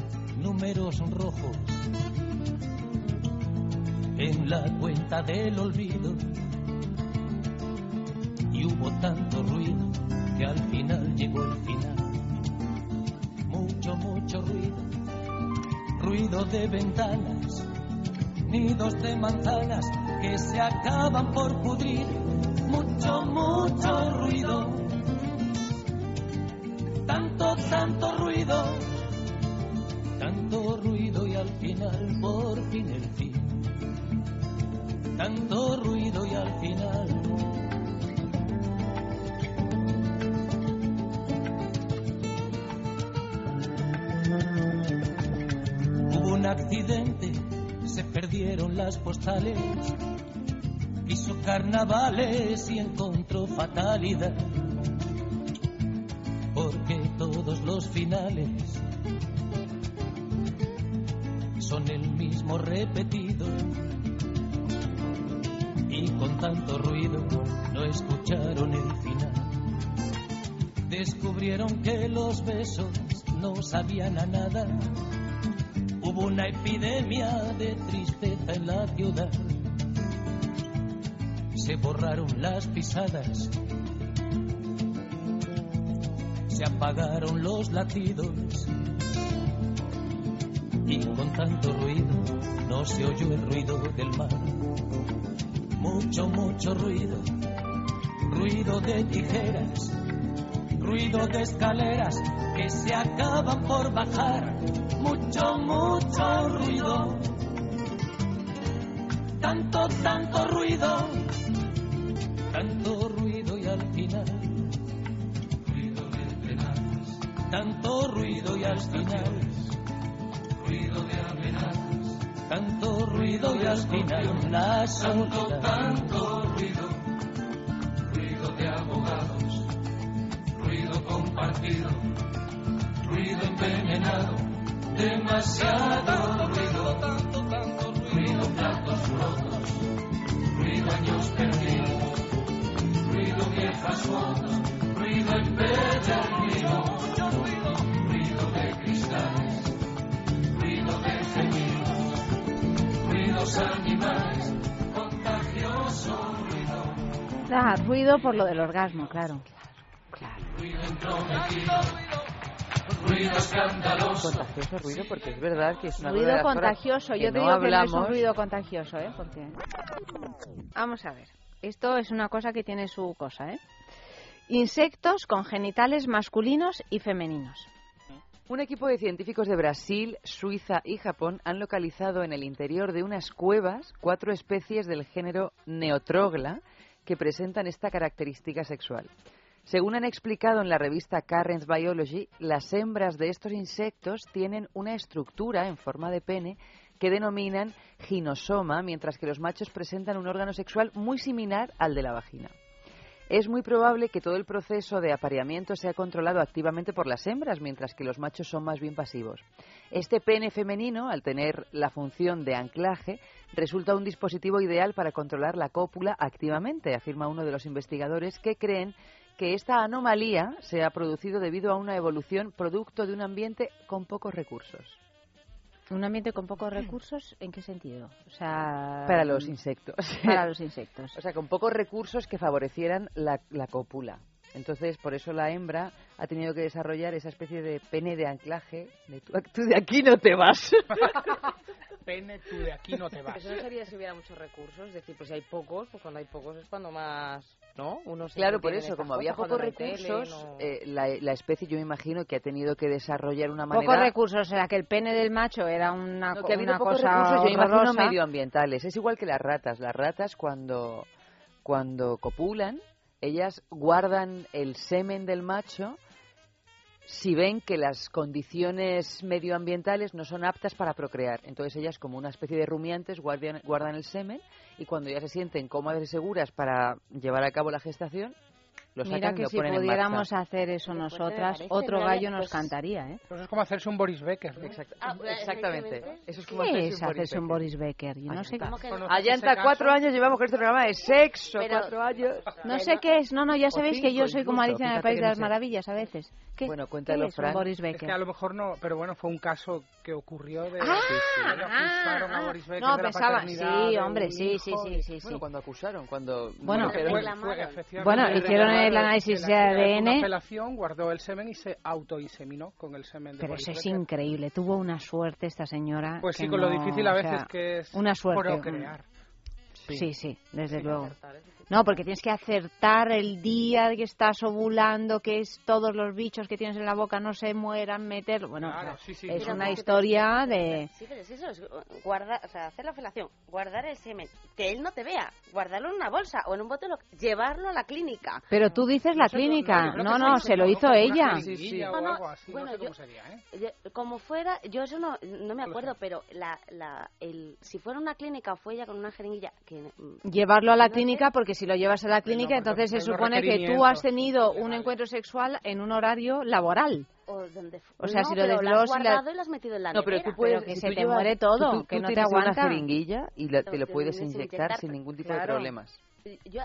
números rojos en la cuenta del olvido. Y hubo tanto ruido que al final llegó el final. Mucho mucho ruido. Ruido de ventanas nidos de manzanas que se acaban por pudrir. Mucho mucho ruido. Tanto tanto ruido tanto ruido y al final por fin el fin. Tanto ruido y al final. Hubo un accidente, se perdieron las postales. Hizo carnavales y encontró fatalidad. Porque todos los finales son el mismo repetido. Y con tanto ruido no escucharon el final. Descubrieron que los besos no sabían a nada. Hubo una epidemia de tristeza en la ciudad. Se borraron las pisadas. Se apagaron los latidos y con tanto ruido no se oyó el ruido del mar. Mucho, mucho ruido, ruido de tijeras, ruido de escaleras que se acaban por bajar. Mucho, mucho ruido, tanto, tanto ruido, tanto ruido y al final. Ruido de tanto ruido y al final tanto ruido y al final la soledad. Tanto ruido, ruido de abogados, ruido compartido, ruido envenenado, demasiado ruido, tanto, tanto ruido, ruido platos rotos, ruido años perdidos, ruido viejas fotos, ruido empedernido, ruidos animales, contagioso ruido, Ah, ruido por lo del orgasmo, claro. ruido entrometido, ruido escandaloso. Contagioso ruido porque es verdad que es una Ruido de las cosas contagioso. Yo te no digo que no es un hablamos. ruido contagioso, ¿eh? Porque... Vamos a ver. Esto es una cosa que tiene su cosa, ¿eh? Insectos con genitales masculinos y femeninos. Un equipo de científicos de Brasil, Suiza y Japón han localizado en el interior de unas cuevas cuatro especies del género Neotrogla que presentan esta característica sexual. Según han explicado en la revista Currents Biology, las hembras de estos insectos tienen una estructura en forma de pene que denominan ginosoma, mientras que los machos presentan un órgano sexual muy similar al de la vagina. Es muy probable que todo el proceso de apareamiento sea controlado activamente por las hembras, mientras que los machos son más bien pasivos. Este pene femenino, al tener la función de anclaje, resulta un dispositivo ideal para controlar la cópula activamente, afirma uno de los investigadores que creen que esta anomalía se ha producido debido a una evolución producto de un ambiente con pocos recursos. Un ambiente con pocos recursos, ¿en qué sentido? O sea, Para los insectos. Para [laughs] los insectos. O sea, con pocos recursos que favorecieran la, la cópula. Entonces, por eso la hembra ha tenido que desarrollar esa especie de pene de anclaje de tú, tú de aquí no te vas. [laughs] Pene, tú de aquí no te vas. Eso no sería si hubiera muchos recursos, es decir, pues si hay pocos, pues cuando hay pocos es cuando más, ¿no? Uno se Claro, por eso, como había cosas, pocos recursos, no- eh, la, la especie yo me imagino que ha tenido que desarrollar una manera... Pocos recursos, o sea, que el pene del macho era una, No, que ha habido una pocos cosa recursos, yo imagino medioambientales. Es igual que las ratas. Las ratas cuando, cuando copulan, ellas guardan el semen del macho si ven que las condiciones medioambientales no son aptas para procrear. Entonces ellas, como una especie de rumiantes, guardian- guardan el semen y cuando ya se sienten cómodas y seguras para llevar a cabo la gestación, lo sacan Mira y que lo si ponen en pudiéramos marcha. hacer eso pues nosotras, parece, otro gallo nos pues- cantaría, ¿eh? Pues es como hacerse un Boris Becker. ¿no? Ah, Exactamente. Eso es como ¿Qué hacerse es un Boris hacerse un Becker. Boris Becker? Yo no sé cuatro años llevamos con este programa de sexo, Pero- cuatro años. [laughs] No sé qué es, no, no, ya sabéis que yo soy como Alicia en el País de las. Maravillas a veces. ¿Qué, Bueno, ¿qué cuéntalo, es un Fran. Boris Es Becker? que a lo mejor no, pero bueno, fue un caso que ocurrió de... Ah, de que acusaron a ah, Boris Becker no, de la pensaba, sí, hombre, sí, sí, hijo sí, sí, sí. Bueno, cuando acusaron, cuando... Bueno, Fue- fue- Bueno, hicieron el análisis de hizo Una ADN. apelación, guardó el semen y se autoinseminó con el semen de Pero Boris eso es Becker. increíble. Tuvo una suerte esta señora. Pues sí, con lo no- difícil a o veces sea, que es Una suerte. procrear. Sí, sí, desde luego. No, porque tienes que acertar el día de que estás ovulando, que es todos los bichos que tienes en la boca no se mueran, meterlo. Bueno, Claro, o sea, sí, sí, es una historia de... Sí, pero es eso, es guardar, o sea, hacer la felación, guardar el semen, que él no te vea, guardarlo en una bolsa o en un bote, lo- llevarlo a la clínica. Pero tú dices la clínica. No, no, se lo hizo ella. jeringuilla No, o no, algo así, bueno, no sé yo- cómo sería, ¿eh? Yo- Como fuera, yo eso no, no me acuerdo, pero la, la, el, si fuera una clínica o fue ella con una jeringuilla, que mm, Llevarlo a la clínica, porque si lo llevas a la clínica, entonces se supone que tú has tenido un encuentro sexual en un horario laboral. o donde O sea, no, si lo desglosas lo has y la- y lo has metido en la No, pero tú puedes... Pero que si se tú te llevas- muere todo, tú- que tú no te tienes aguanta. una jeringuilla y la- te lo puedes que inyectar inyectar, sin ningún tipo de claro. problemas. Yo,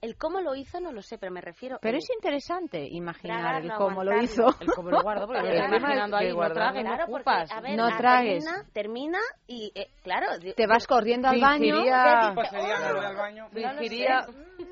el, cómo lo hizo no lo sé, pero me refiero... Pero el- es interesante imaginar el cómo lo aguantarlo. hizo. El cómo lo guardo, porque [laughs] lo estoy imaginando ahí, no tragues, no Claro, porque, ocupas. a ver, No la tragues. Termina, termina y, eh, claro... Te vas corriendo al baño, Fingiría- no baño. Fingiría...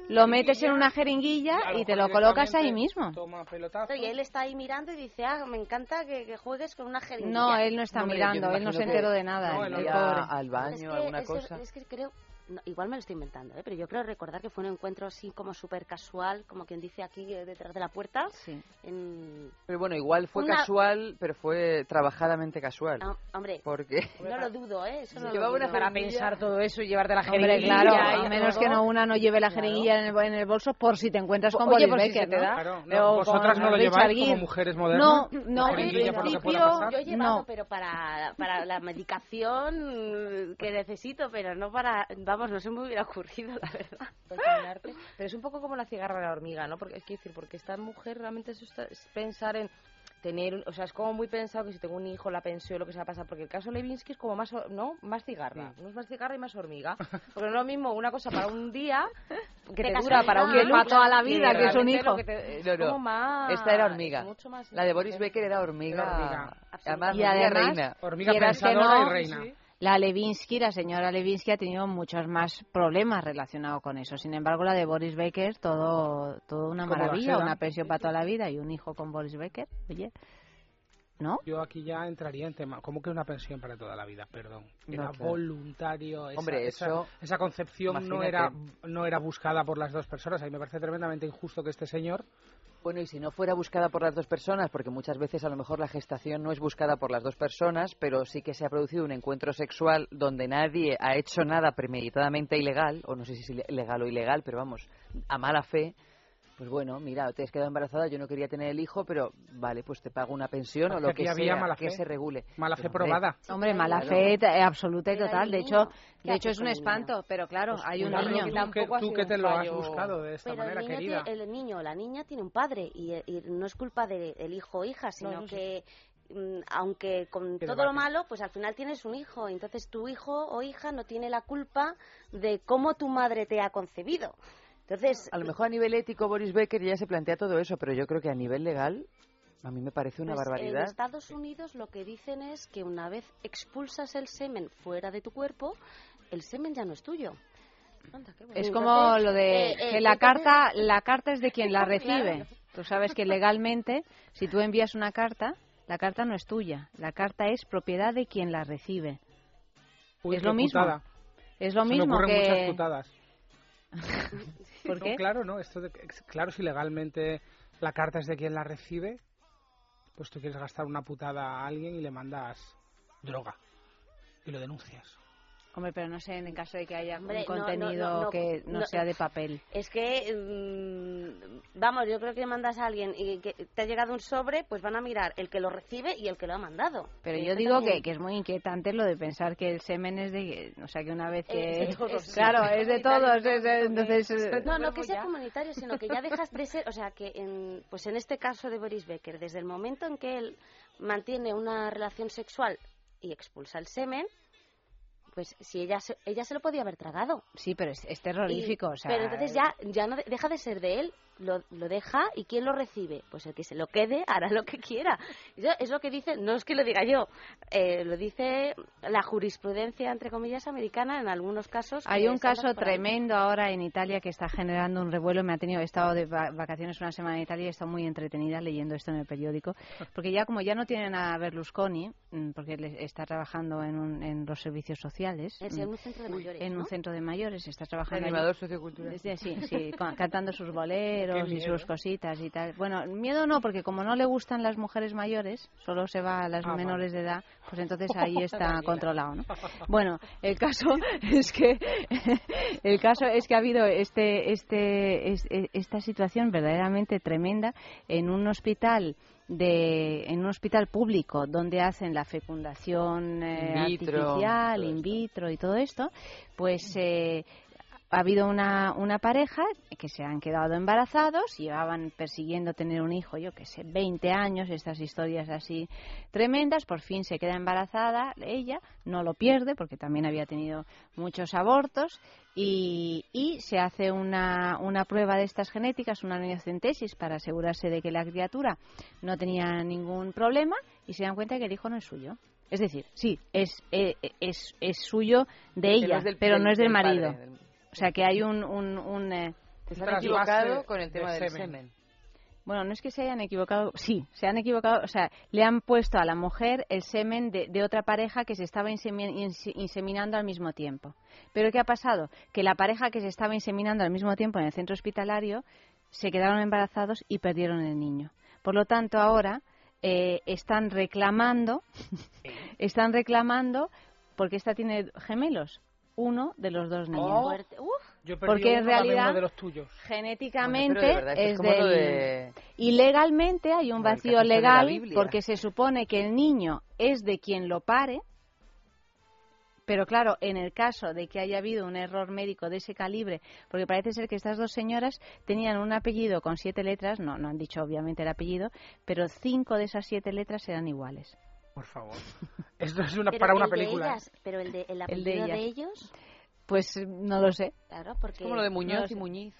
lo metes en una jeringuilla A lo y te lo colocas ahí mismo. Toma pelotazo. Y él está ahí mirando y dice, ah, me encanta que, que juegues con una jeringuilla. No, él no está me mirando, él no se enteró de nada. No, él al baño, alguna cosa. es que creo, no, igual me lo estoy inventando, ¿eh? pero yo creo recordar que fue un encuentro así como súper casual, como quien dice aquí eh, detrás de la puerta. Sí. En... Pero bueno, igual fue Una- casual, pero fue trabajadamente casual. No, hombre, Porque [laughs] no lo dudo, ¿eh? Eso no lo Llevaba dudo. una Para pensar todo eso y llevarte la Hombre, jeringuilla claro, y a menos que no una no lleve la Claro. jeringuilla en el, en el bolso por si te encuentras con Oye, Boris por si se te ¿no? da. Claro, no, Pero vosotras no lo lleváis como mujeres modernas. No, no, en principio. Yo he llevado, no. pero para, para la medicación que necesito, pero no para... Vamos, no se me hubiera ocurrido, la verdad. [laughs] Pero es un poco como la cigarra de la hormiga, ¿no? Porque es que decir, porque esta mujer realmente es pensar en tener, un- o sea, es como muy pensado que si tengo un hijo, la pensión, lo que se va a pasar, porque el caso Levinsky es como más, ¿no? Más cigarra, no es más cigarra y más hormiga, [laughs] porque no es lo mismo una cosa para un día que te dura para un día toda la vida, que es un hijo. te- es No, no. como más, Esta era hormiga. es mucho más La de Boris. Becker era hormiga. Era hormiga. Además, Y hormiga además, reina. Hormiga pensadora no, y reina. La Levinsky, la señora Levinsky, ha tenido muchos más problemas relacionados con eso. Sin embargo, la de Boris Becker, todo, todo una maravilla, una pensión para toda la vida y un hijo con Boris Becker. Oye, ¿no? Yo aquí ya entraría en tema. ¿Cómo que una pensión para toda la vida? Perdón. No, Era claro. voluntario. Esa, Hombre, esa- eso- esa concepción no era, no era buscada por las dos personas. A mí me parece tremendamente injusto que este señor. Bueno, y si no fuera buscada por las dos personas, porque muchas veces a lo mejor la gestación no es buscada por las dos personas, pero sí que se ha producido un encuentro sexual donde nadie ha hecho nada premeditadamente ilegal, o no sé si es legal o ilegal, pero vamos, a mala fe, pues bueno, mira, te has quedado embarazada, yo no quería tener el hijo, pero vale, pues te pago una pensión o Aquí lo que había sea, mala que fe. se regule. Mala fe probada. Hombre, mala fe eh, absoluta y total. De hecho, ¿qué de hecho es un espanto, pero claro, Pues hay un niño. Tú que, Tampoco tú que te lo has buscado de esta Pero manera, el niño, querida. tiene- el niño o la niña tiene un padre y, y no es culpa de- del hijo o hija, sino que mm, aunque con todo lo malo, pues al final tienes un hijo. Entonces tu hijo o hija no tiene la culpa de cómo tu madre te ha concebido. Entonces, A lo mejor a nivel ético Boris Becker ya se plantea todo eso, pero yo creo que a nivel legal a mí me parece una pues, en barbaridad. Estados Unidos lo que dicen es que una vez expulsas el semen fuera de tu cuerpo, el semen ya no es tuyo. Es como lo de eh, eh, que la carta, la carta es de quien la recibe. Tú sabes que legalmente, si tú envías una carta, la carta no es tuya. La carta es propiedad de quien la recibe. Uy, es lo mismo. putada. Es lo Se me mismo ocurren muchas que. putadas. [laughs] [laughs] ¿Por No, qué? claro, no. Esto de, claro, si legalmente la carta es de quien la recibe, pues tú quieres gastar una putada a alguien y le mandas droga y lo denuncias. Hombre, pero no sé en el caso de que haya Hombre, un no, contenido no, no, que no, no, sea de papel. Es que, mm, vamos, yo creo que mandas a alguien y que te ha llegado un sobre, pues van a mirar el que lo recibe y el que lo ha mandado. Pero yo digo que, que es muy inquietante lo de pensar que el semen es de... O sea, que una vez que... Es de todos. Claro, es de todos. es de- entonces... eh, No, no que sea comunitario, sino que ya dejas de ser, o sea, que en, pues en este caso de Boris Becker, desde el momento en que él mantiene una relación sexual y expulsa el semen, pues si ella se, ella se lo podía haber tragado. Sí, pero es, es terrorífico. Y- o sea, pero entonces ya, ya no de- deja de ser de él, lo, lo deja y ¿quién lo recibe? Pues el que se lo quede hará lo que quiera. Eso es lo que dice, no es que lo diga yo, eh, lo dice la jurisprudencia, entre comillas, americana en algunos casos. Hay un caso tremendo ahora en Italia que está generando un revuelo. Me ha tenido, he estado de va- vacaciones una semana en Italia y he estado muy entretenida leyendo esto en el periódico. Porque ya como ya no tienen a Berlusconi, mm, porque él está trabajando en, un- en los servicios sociales. Es mm, en un centro de mayores, En ¿no? un centro de mayores, está trabajando. allí. Animador sociocultural. Sí, sí, sí, con- cantando sus boleros Y sus cositas y tal. Bueno, miedo no, porque como no le gustan las mujeres mayores, solo se va a las Ah, menores de edad, pues entonces [laughs] ahí está controlado, ¿no? Bueno, el caso [laughs] es que [laughs] el caso es que ha habido este este es- e- esta situación verdaderamente tremenda en un hospital de en un hospital público donde hacen la fecundación eh, In vitro, artificial, in vitro y todo esto, pues eh, ha habido una, una pareja que se han quedado embarazados, llevaban persiguiendo tener un hijo, yo que sé, 20 años, estas historias así tremendas, por fin se queda embarazada ella, no lo pierde porque también había tenido muchos abortos y, y se hace una, una prueba de estas genéticas, una amniocentesis para asegurarse de que la criatura no tenía ningún problema y se dan cuenta que el hijo no es suyo. Es decir, sí, es, eh, es, es suyo de ella, del- pero no es del, del padre, marido. del- O sea, que hay un... un, un, eh, se han equivocado con el tema del semen. semen. bueno, no es que se hayan equivocado, sí, se han equivocado, o sea, le han puesto a la mujer el semen de, de otra pareja que se estaba insemi- inse- inseminando al mismo tiempo. Pero ¿qué ha pasado? Que la pareja que se estaba inseminando al mismo tiempo en el centro hospitalario se quedaron embarazados y perdieron el niño. Por lo tanto, ahora eh, están reclamando, [laughs] están reclamando, porque esta tiene gemelos, uno de los dos niños. Oh. Yo perdí Porque en uno, realidad uno de los tuyos. genéticamente Bueno, de verdad, es del de- y legalmente hay un vacío legal porque se supone que el niño es de quien lo pare pero claro, en el caso de que haya habido un error médico de ese calibre, porque parece ser que estas dos señoras tenían un apellido con siete letras, no, no han dicho obviamente el apellido, pero cinco de esas siete letras eran iguales. Por favor. [laughs] Esto es una, pero para una el de película. ¿eh? ellas, pero el de, el El de ellos, Pues no lo sé. claro, porque... Como lo de Muñoz no lo y. Muñiz.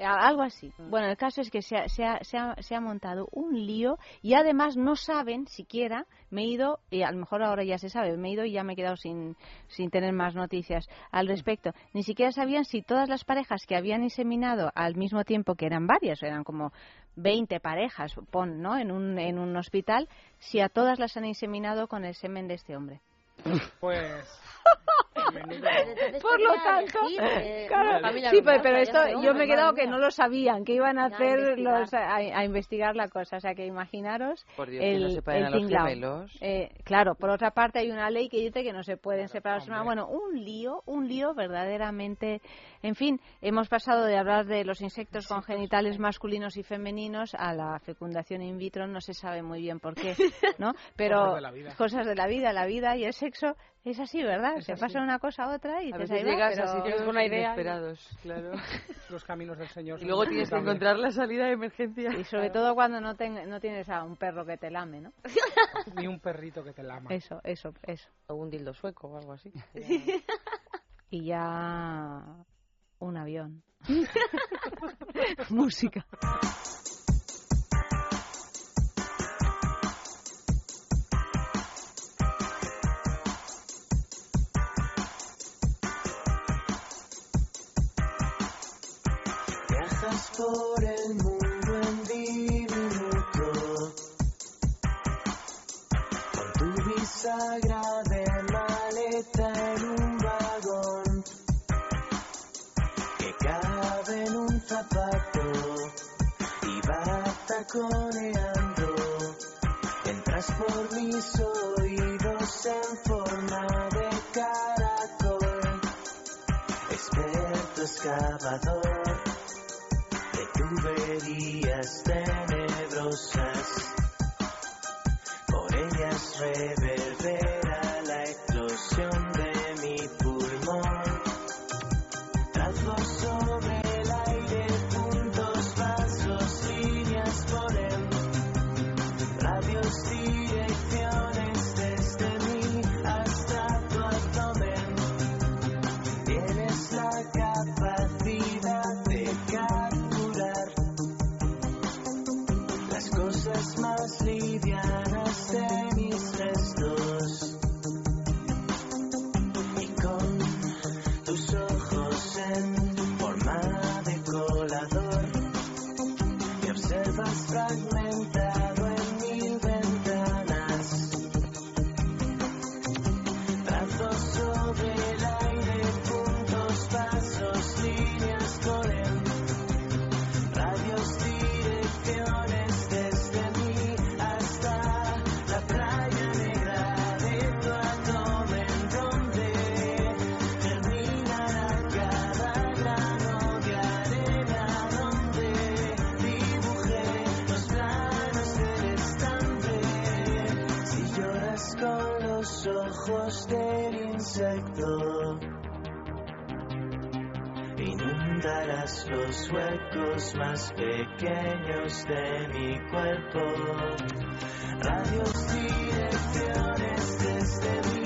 A- Algo así. Bueno, el caso es que se ha, se, ha, se, ha, se ha montado un lío y además no saben siquiera, me he ido, y a lo mejor ahora ya se sabe, me he ido y ya me he quedado sin, sin tener más noticias al respecto. Ni siquiera sabían si todas las parejas que habían inseminado al mismo tiempo, que eran varias, eran como 20 parejas, pon, ¿no? En un, en un hospital, si a todas las han inseminado con el semen de este hombre. Pues. [laughs] Por lo tanto, claro, sí, pero, pero esto yo me he quedado que no lo sabían, que iban a hacer investigar. los a, a investigar la cosa, o sea que imaginaros Por Dios, que el, no separen el a los tinglao. gemelos. Eh, claro, por otra parte hay una ley que dice que no se pueden separar. Bueno, un lío, un lío verdaderamente. En fin, hemos pasado de hablar de los insectos con genitales masculinos y femeninos a la fecundación in vitro, no se sabe muy bien por qué, [laughs] ¿no? Pero Cosas de la vida. cosas de la vida, la vida y el sexo es así, ¿verdad? Es se así. pasa de una cosa a otra y A te veces llegas pero- a sitios con una idea. inesperados, [laughs] claro. Los caminos del Señor. Y luego tienes que encontrar la salida de emergencia. Y sobre todo cuando no, ten- no tienes a un perro que te lame, ¿no? [laughs] Ni un perrito que te lama. Eso, eso, eso. O un dildo sueco o algo así. [laughs] Y ya un avión. Música. Por el mundo en diminuto. Con tu bisagra de maleta en un vagón Que cabe en un zapato y va taconeando Entras por mis oídos en forma de caracol Experto excavador tuberías tenebrosas. Por ellas reverbera ojos del insecto, inundarás los huecos más pequeños de mi cuerpo. Radios, direcciones desde mí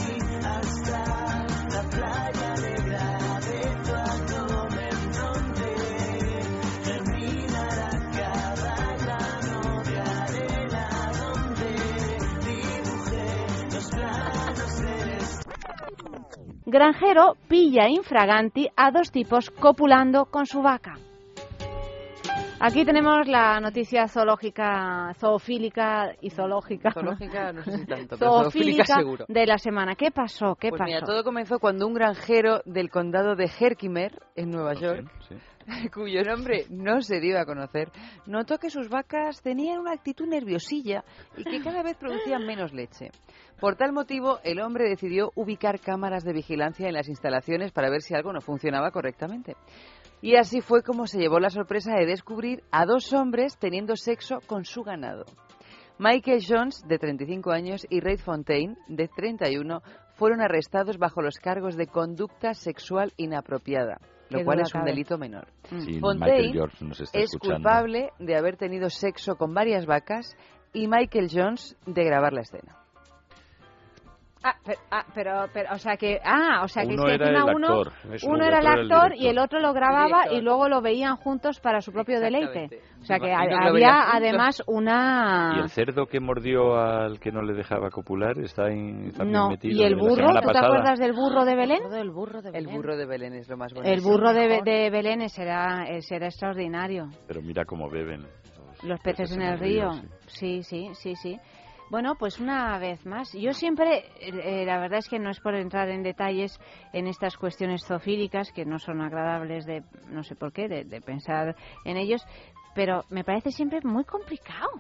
Granjero pilla infraganti a dos tipos copulando con su vaca. Aquí tenemos la noticia zoológica, zoofílica y zoológica. Zoológica no sé si tanto, pero zoofílica zoofílica seguro. de la semana. ¿Qué pasó? ¿Qué Pues pasó? mira, todo comenzó cuando un granjero del condado de Herkimer, en Nueva York, [laughs] cuyo nombre no se dio a conocer, notó que sus vacas tenían una actitud nerviosilla y que cada vez producían menos leche. Por tal motivo, el hombre decidió ubicar cámaras de vigilancia en las instalaciones para ver si algo no funcionaba correctamente. Y así fue como se llevó la sorpresa de descubrir a dos hombres teniendo sexo con su ganado. Michael Jones, de 35 años, y Ray Fontaine, de 31, fueron arrestados bajo los cargos de conducta sexual inapropiada, lo cual es un delito menor. Si Fontaine nos está es escuchando. culpable de haber tenido sexo con varias vacas y Michael Jones de grabar la escena. Ah, pero, ah, pero, pero, o sea que, ah, o sea que Uno que era el uno, actor, eso, uno era el era el actor y el otro lo grababa Director. y luego lo veían juntos para su propio deleite. O sea que había además una Y el cerdo que mordió al que no le dejaba copular está ahí también no metido. y el burro, ¿tú te pasada. acuerdas del burro de Belén? El burro de El burro de Belén es lo más bonito. El burro de, de Belén ese era extraordinario. Pero mira cómo beben. Los peces en el río. Sí, sí, sí, sí. Bueno, pues una vez más, yo siempre, eh, la verdad es que no es por entrar en detalles en estas cuestiones zoofílicas que no son agradables de, no sé por qué, de, de pensar en ellos, pero me parece siempre muy complicado.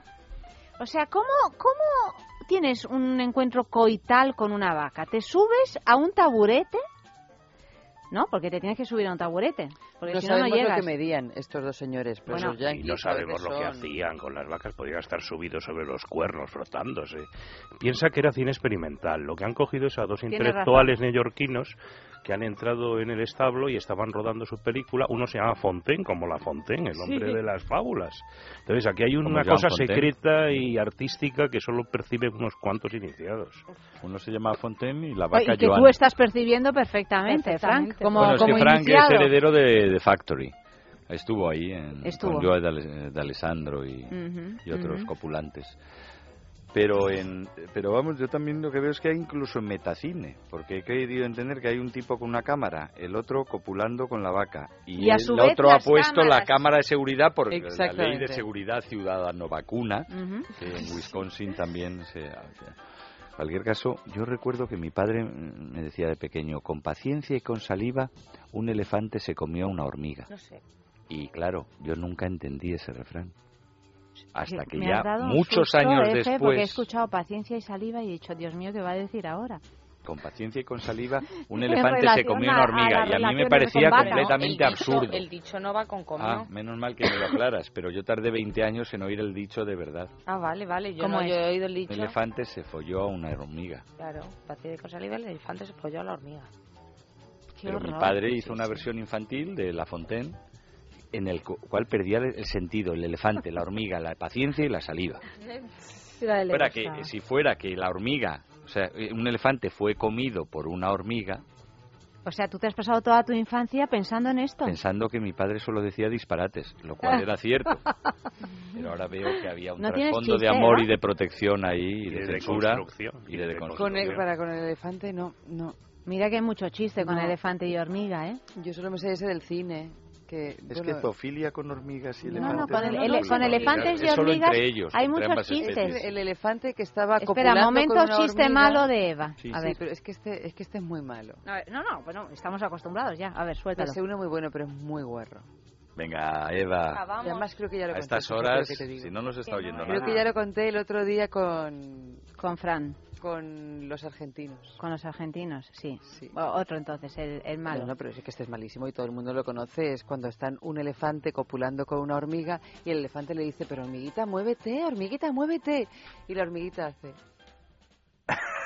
O sea, ¿cómo, ¿cómo tienes un encuentro coital con una vaca? ¿Te subes a un taburete? ¿No? Porque te tienes que subir a un taburete. Porque no si no, no sabemos lo llegas. que medían estos dos señores, pero Bueno, esos Y no sabemos son- lo que hacían con las vacas, podían estar subidos sobre los cuernos, frotándose. Piensa que era cine experimental. Lo que han cogido es a dos Tienes intelectuales neoyorquinos que han entrado en el establo y estaban rodando su película. Uno se llama Fontaine, como la Fontaine, el hombre Sí. de las fábulas. Entonces aquí hay una cosa Fontaine. secreta y artística que solo perciben unos cuantos iniciados. Uno se llama Fontaine y la vaca y que Joan. tú estás perciendo perfectamente, Perfectamente. Frank, como, bueno, es como que Frank iniciado. es heredero de, de Factory. Estuvo ahí en, Estuvo. con Joe de, de Alessandro y, y otros copulantes. Pero, en, pero vamos, yo también lo que veo es que hay incluso en metacine, porque he querido entender que hay un tipo con una cámara, el otro copulando con la vaca, y, el otro ha puesto la cámara de seguridad por la ley de seguridad ciudadano vacuna, que en Wisconsin también se... En cualquier caso, yo recuerdo que mi padre me decía de pequeño, con paciencia y con saliva, un elefante se comió a una hormiga. No sé. Y claro, yo nunca entendí ese refrán. Hasta que Me ya un muchos susto, años Efe, después, Porque he escuchado paciencia y saliva y he dicho, Dios mío, ¿qué va a decir ahora? con paciencia y con saliva, un elefante se comió a- una a hormiga. las Y a mí me parecía completamente dicho, absurdo. El dicho no va con comió. Ah, menos mal que me lo aclaras, pero yo tardé 20 años en oír el dicho de verdad. Ah, vale, vale. Yo ¿Cómo no, yo he oído el Un dicho. elefante se folló a una hormiga. Claro, paciente con saliva, el elefante se folló a la hormiga. Qué Pero mi horror. padre hizo una versión infantil de La Fontaine en el cu- cual perdía el sentido, el elefante, la hormiga, la paciencia y la saliva. Fuera que, si fuera que la hormiga, o sea, eh, un elefante fue comido por una hormiga, O sea, tú te has pasado toda tu infancia pensando en esto. pensando que mi padre solo decía disparates, lo cual era cierto. [laughs] Pero ahora veo que había un No trasfondo de chiste, amor ¿no? y de protección ahí, y de, de censura, y de Con deconstrucción. el, para con el elefante, no, no. Mira que hay mucho chiste con No. elefante y hormiga, ¿eh? Yo solo me sé ese del cine. Que, Es bueno, que zoofilia con hormigas y No, elefantes. no, con el- es ele- lo con elefantes y Es solo hormigas entre ellos, hay entre muchos chistes. especies. el elefante que estaba Espera, momento con una chiste hormiga. malo de Eva. Sí, a Sí, ver. pero es que este es que este es muy malo. A ver, no, no, bueno, estamos acostumbrados ya. A ver, suéltalo. sé uno muy bueno, pero es muy guarro. Venga, Eva, Ah, además creo que ya lo a conté. estas horas, si no nos está oyendo Creo nadie. que ya lo conté el otro día con Con Fran, con los argentinos. con los argentinos, sí. O- otro entonces, el, el malo. No, no, pero es que este es malísimo y todo el mundo lo conoce. Es cuando están un elefante copulando con una hormiga y el elefante le dice, pero hormiguita, muévete, hormiguita, muévete. Y la hormiguita hace...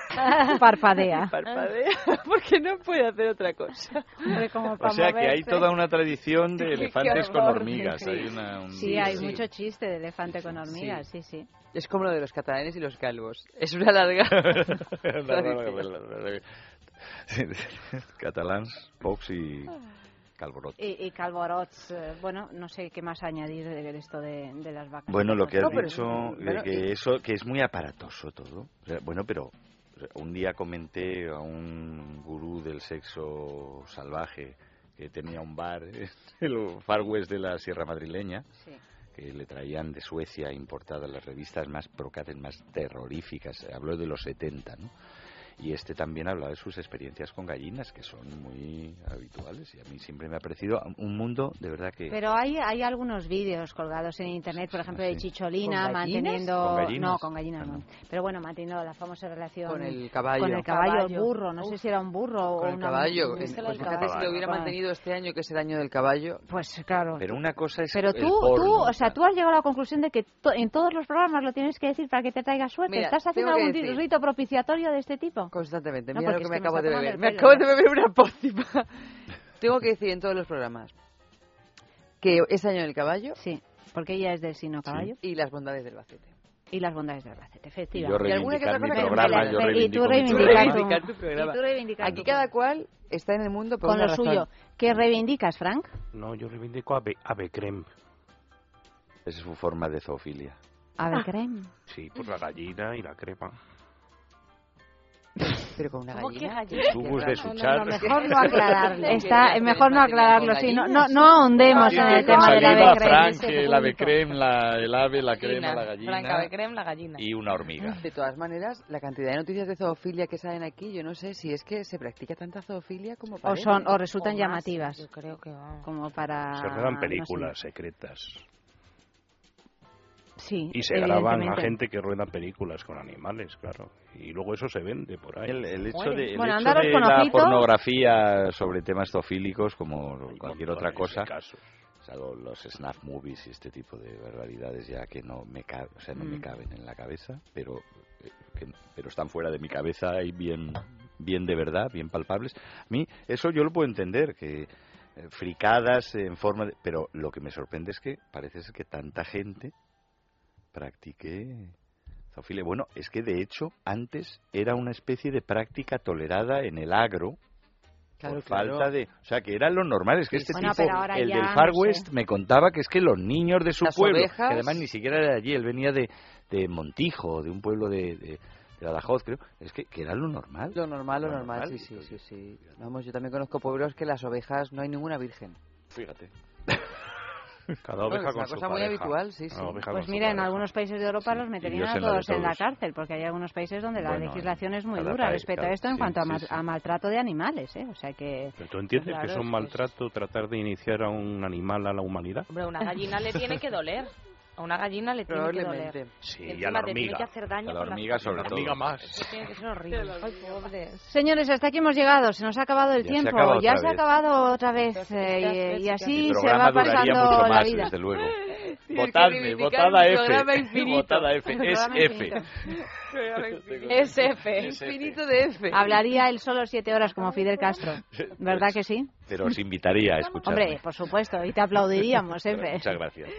[laughs] Parpadea. Parpadea, [laughs] porque no puede hacer otra cosa. Hombre, como O sea que hay toda una tradición de elefantes con hormigas. Sí. Hay una, un- Sí, hay mucho chiste de elefante con hormigas, sí, sí. Es como lo de los catalanes y los calvos. Es una larga... [laughs] Catalans, Fox y Calvorot. Y, y Calvorots, eh, bueno, no sé qué más añadir de esto de, de las vacas. Bueno, lo que has No, pero- dicho, de que y- eso, que es muy aparatoso todo. O sea, Bueno, pero un día comenté a un gurú del sexo salvaje que tenía un bar [laughs] en el Far West de la Sierra Madrileña, que le traían de Suecia importadas las revistas más procaces, más terroríficas. Habló de los 70, ¿no? Y este también habla de sus experiencias con gallinas, que son muy habituales. Y a mí siempre me ha parecido un mundo de verdad que... Pero hay, hay algunos vídeos colgados en internet, por ejemplo, de Chicholina ¿Con gallinas? manteniendo... ¿Con gallinas? No, con gallinas no. Pero bueno, manteniendo la famosa relación... Con el caballo. Con el caballo, el Caballo. burro. No sé si era un burro Con o el una... caballo. si era Pues el fíjate si caballo. lo hubiera mantenido este año, que es el año del caballo. Pues claro. Pero una cosa es Pero el tú, porno, tú, o sea, tú has llegado a la conclusión de que to- en todos los programas lo tienes que decir para que te traiga suerte. Mira, ¿Estás haciendo algún decir- rito propiciatorio de este tipo? Constantemente. No, Mira lo porque que me acabo de beber. el Me acabo de beber una pócima. [laughs] Tengo que decir en todos los programas que es año del caballo. Sí, porque ella es del sino caballo. Y las bondades del bacete. y las bondades de Albacete, Y efectivamente. Y alguna que otra cosa que programa, me. Y tú reivindicas tu- tu programa. y tú reivindicas Aquí tu cada cual está en el mundo por con una lo razón. suyo. ¿Qué reivindicas, Frank? No, yo reivindico a, Be a Becrem. Esa es su forma de zoofilia. A ver, creen. Sí, pues la gallina y la crema. Pero con una ¿Cómo que gallina. de No, suchar. no, mejor no aclararlo. Está, mejor no aclararlo, sí, no, no, no ahondemos en el tema de la becrem. Ave creme, la, el ave, la crema, la Franca gallina Becrem, la gallina. y una hormiga. De todas maneras, la cantidad de noticias de zoofilia que salen aquí, yo no sé si es que se practica tanta zoofilia como O, parece. son, o resultan más, llamativas. Yo creo que. Como para... Se rodan no sé. películas secretas. Sí, Y se graban a evidentemente. gente que rueda películas con animales, claro. Y luego eso se vende por ahí. El, el hecho de, el Bueno, hecho de la pornografía sobre temas zoofílicos, como cualquier otra cosa, salvo los snuff movies y este tipo de barbaridades ya que no me, ca- o sea, no me Mm. caben en la cabeza, pero, eh, que- pero están fuera de mi cabeza y bien, bien de verdad, bien palpables. A mí eso yo lo puedo entender, que eh, fricadas en forma de... Pero lo que me sorprende es que parece ser que tanta gente practique zoofilia. Bueno, es que de hecho antes era una especie de práctica tolerada en el agro Claro, por claro. falta de, o sea, que era lo normal, es que este Bueno, tipo, el del no Far sé. West me contaba que es que los niños de su Las pueblo, ovejas- que además ni siquiera era de allí, él venía de, de Montijo, de un pueblo de, de, de Badajoz, creo, es que, que era lo normal. Lo normal, lo Lo normal, normal, sí, sí, sí, sí. Vamos, yo también conozco pueblos que las ovejas no hay ninguna virgen. Fíjate. Cada oveja es una su cosa muy habitual, sí, sí. Pues mira, en algunos países de Europa los meterían a la todos en la cárcel, porque hay algunos países donde la Bueno, legislación es muy dura país, respecto cada- a esto en sí, cuanto a, sí, sí. a maltrato de animales, ¿eh? O sea que... ¿Pero tú entiendes Claro, que es un es que maltrato tratar de iniciar a un animal a la humanidad? Hombre, a una gallina le tiene que doler. [laughs] A una gallina le tiene que doler. Sí, Y a la te tiene hormiga. que hacer daño A la hormiga sobre La hormiga todo. más. Eso tiene que ser [laughs] horrible. Ay, pobre. Señores, hasta aquí hemos llegado. Se nos ha acabado el Ya se tiempo. acabado ya se ha acabado otra vez. Sí, eh, y- y, así se va pasando mucho la más, vida. desde luego. Votadme, votada F. [laughs] Votada F. Es F. [laughs] Es F, Es F. infinito de F. Hablaría él solo siete horas como Fidel Castro. ¿Verdad que sí? Pero os invitaría a escucharme. Hombre, por supuesto. Y te aplaudiríamos, Efe. Muchas gracias.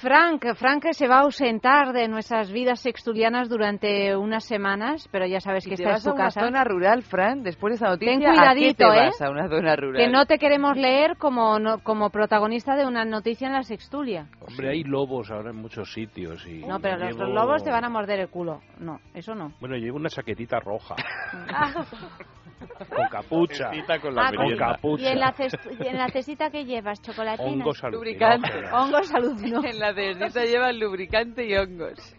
Frank, Frank se va a ausentar de nuestras vidas sextulianas durante unas semanas, pero ya sabes que Y te esta vas es tu a una casa. zona rural, Fran, después de esa noticia, Ten ¿a qué cuidadito, te ¿eh? vas a una zona rural? Que no te queremos leer como, no- como protagonista de una noticia en la sextulia. Hombre, hay lobos ahora en muchos sitios. Y No, pero llevo- los lobos te van a morder el culo. No, eso no. Bueno, llevo una chaquetita roja. [laughs] con capucha. Con la Ah, con capucha. ¿Y en la, y en la cesita que llevas? ¿Chocolatina? Hongos Lubricante. alucinógenos. Hongos alucinó. En la cerdita llevan lubricante y hongos.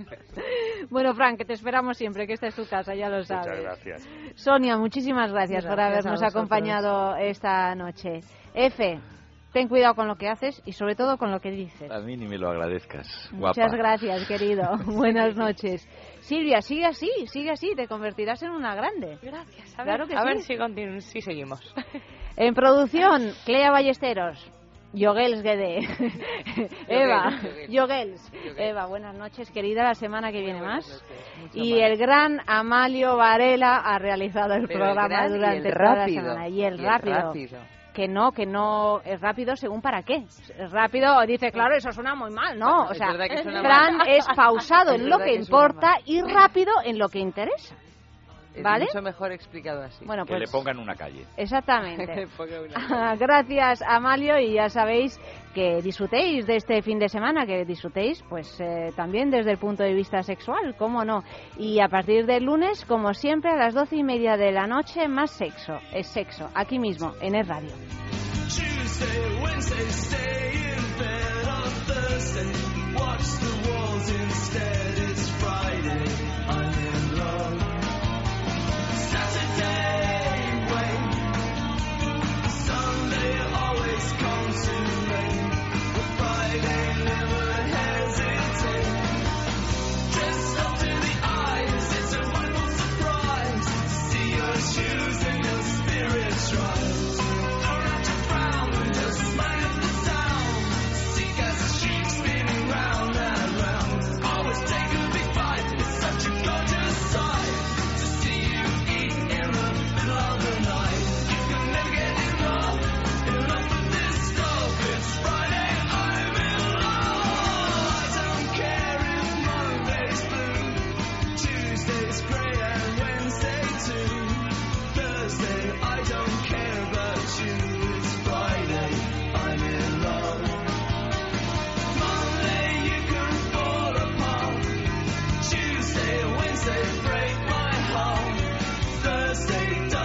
Bueno, Frank, que te esperamos siempre, que esta es tu casa, ya lo sabes. Muchas gracias. Sonia, muchísimas gracias, por Gracias habernos a vosotros. acompañado esta noche. F, ten cuidado con lo que haces y sobre todo con lo que dices. A mí ni me lo agradezcas. Muchas guapa. gracias, querido. [laughs] Buenas noches. Silvia, sigue así, sigue así, te convertirás en una grande. Gracias. A Claro ver, que a sí. ver si, continu- si seguimos. [laughs] En producción, Clea Ballesteros. Yogels Guede. [laughs] Eva, Yogels. Eva, buenas noches, querida. La semana que viene más. Y el gran Amalio Varela ha realizado el Pero programa durante toda la semana. Y el y el rápido. Que no, que no es rápido según para qué. Es rápido, dice, claro, eso suena muy mal. No, o Es sea, mal. es pausado [laughs] en lo que importa y rápido en lo que interesa. ¿Vale? Es mucho mejor explicado así. Bueno, pues, [laughs] que le pongan una calle. Exactamente. una calle. Gracias, Amalio, y ya sabéis que disfrutéis de este fin de semana, que disfrutéis pues eh, también desde el punto de vista sexual, cómo no. Y a partir del lunes, como siempre, a las doce y media de la noche, más sexo. Es sexo, aquí mismo, en el radio. Thursday, watch the walls instead. It's Friday. Friday never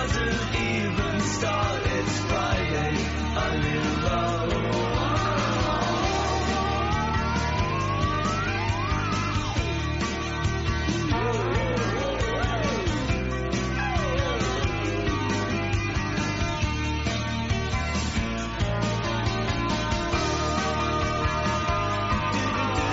doesn't even start.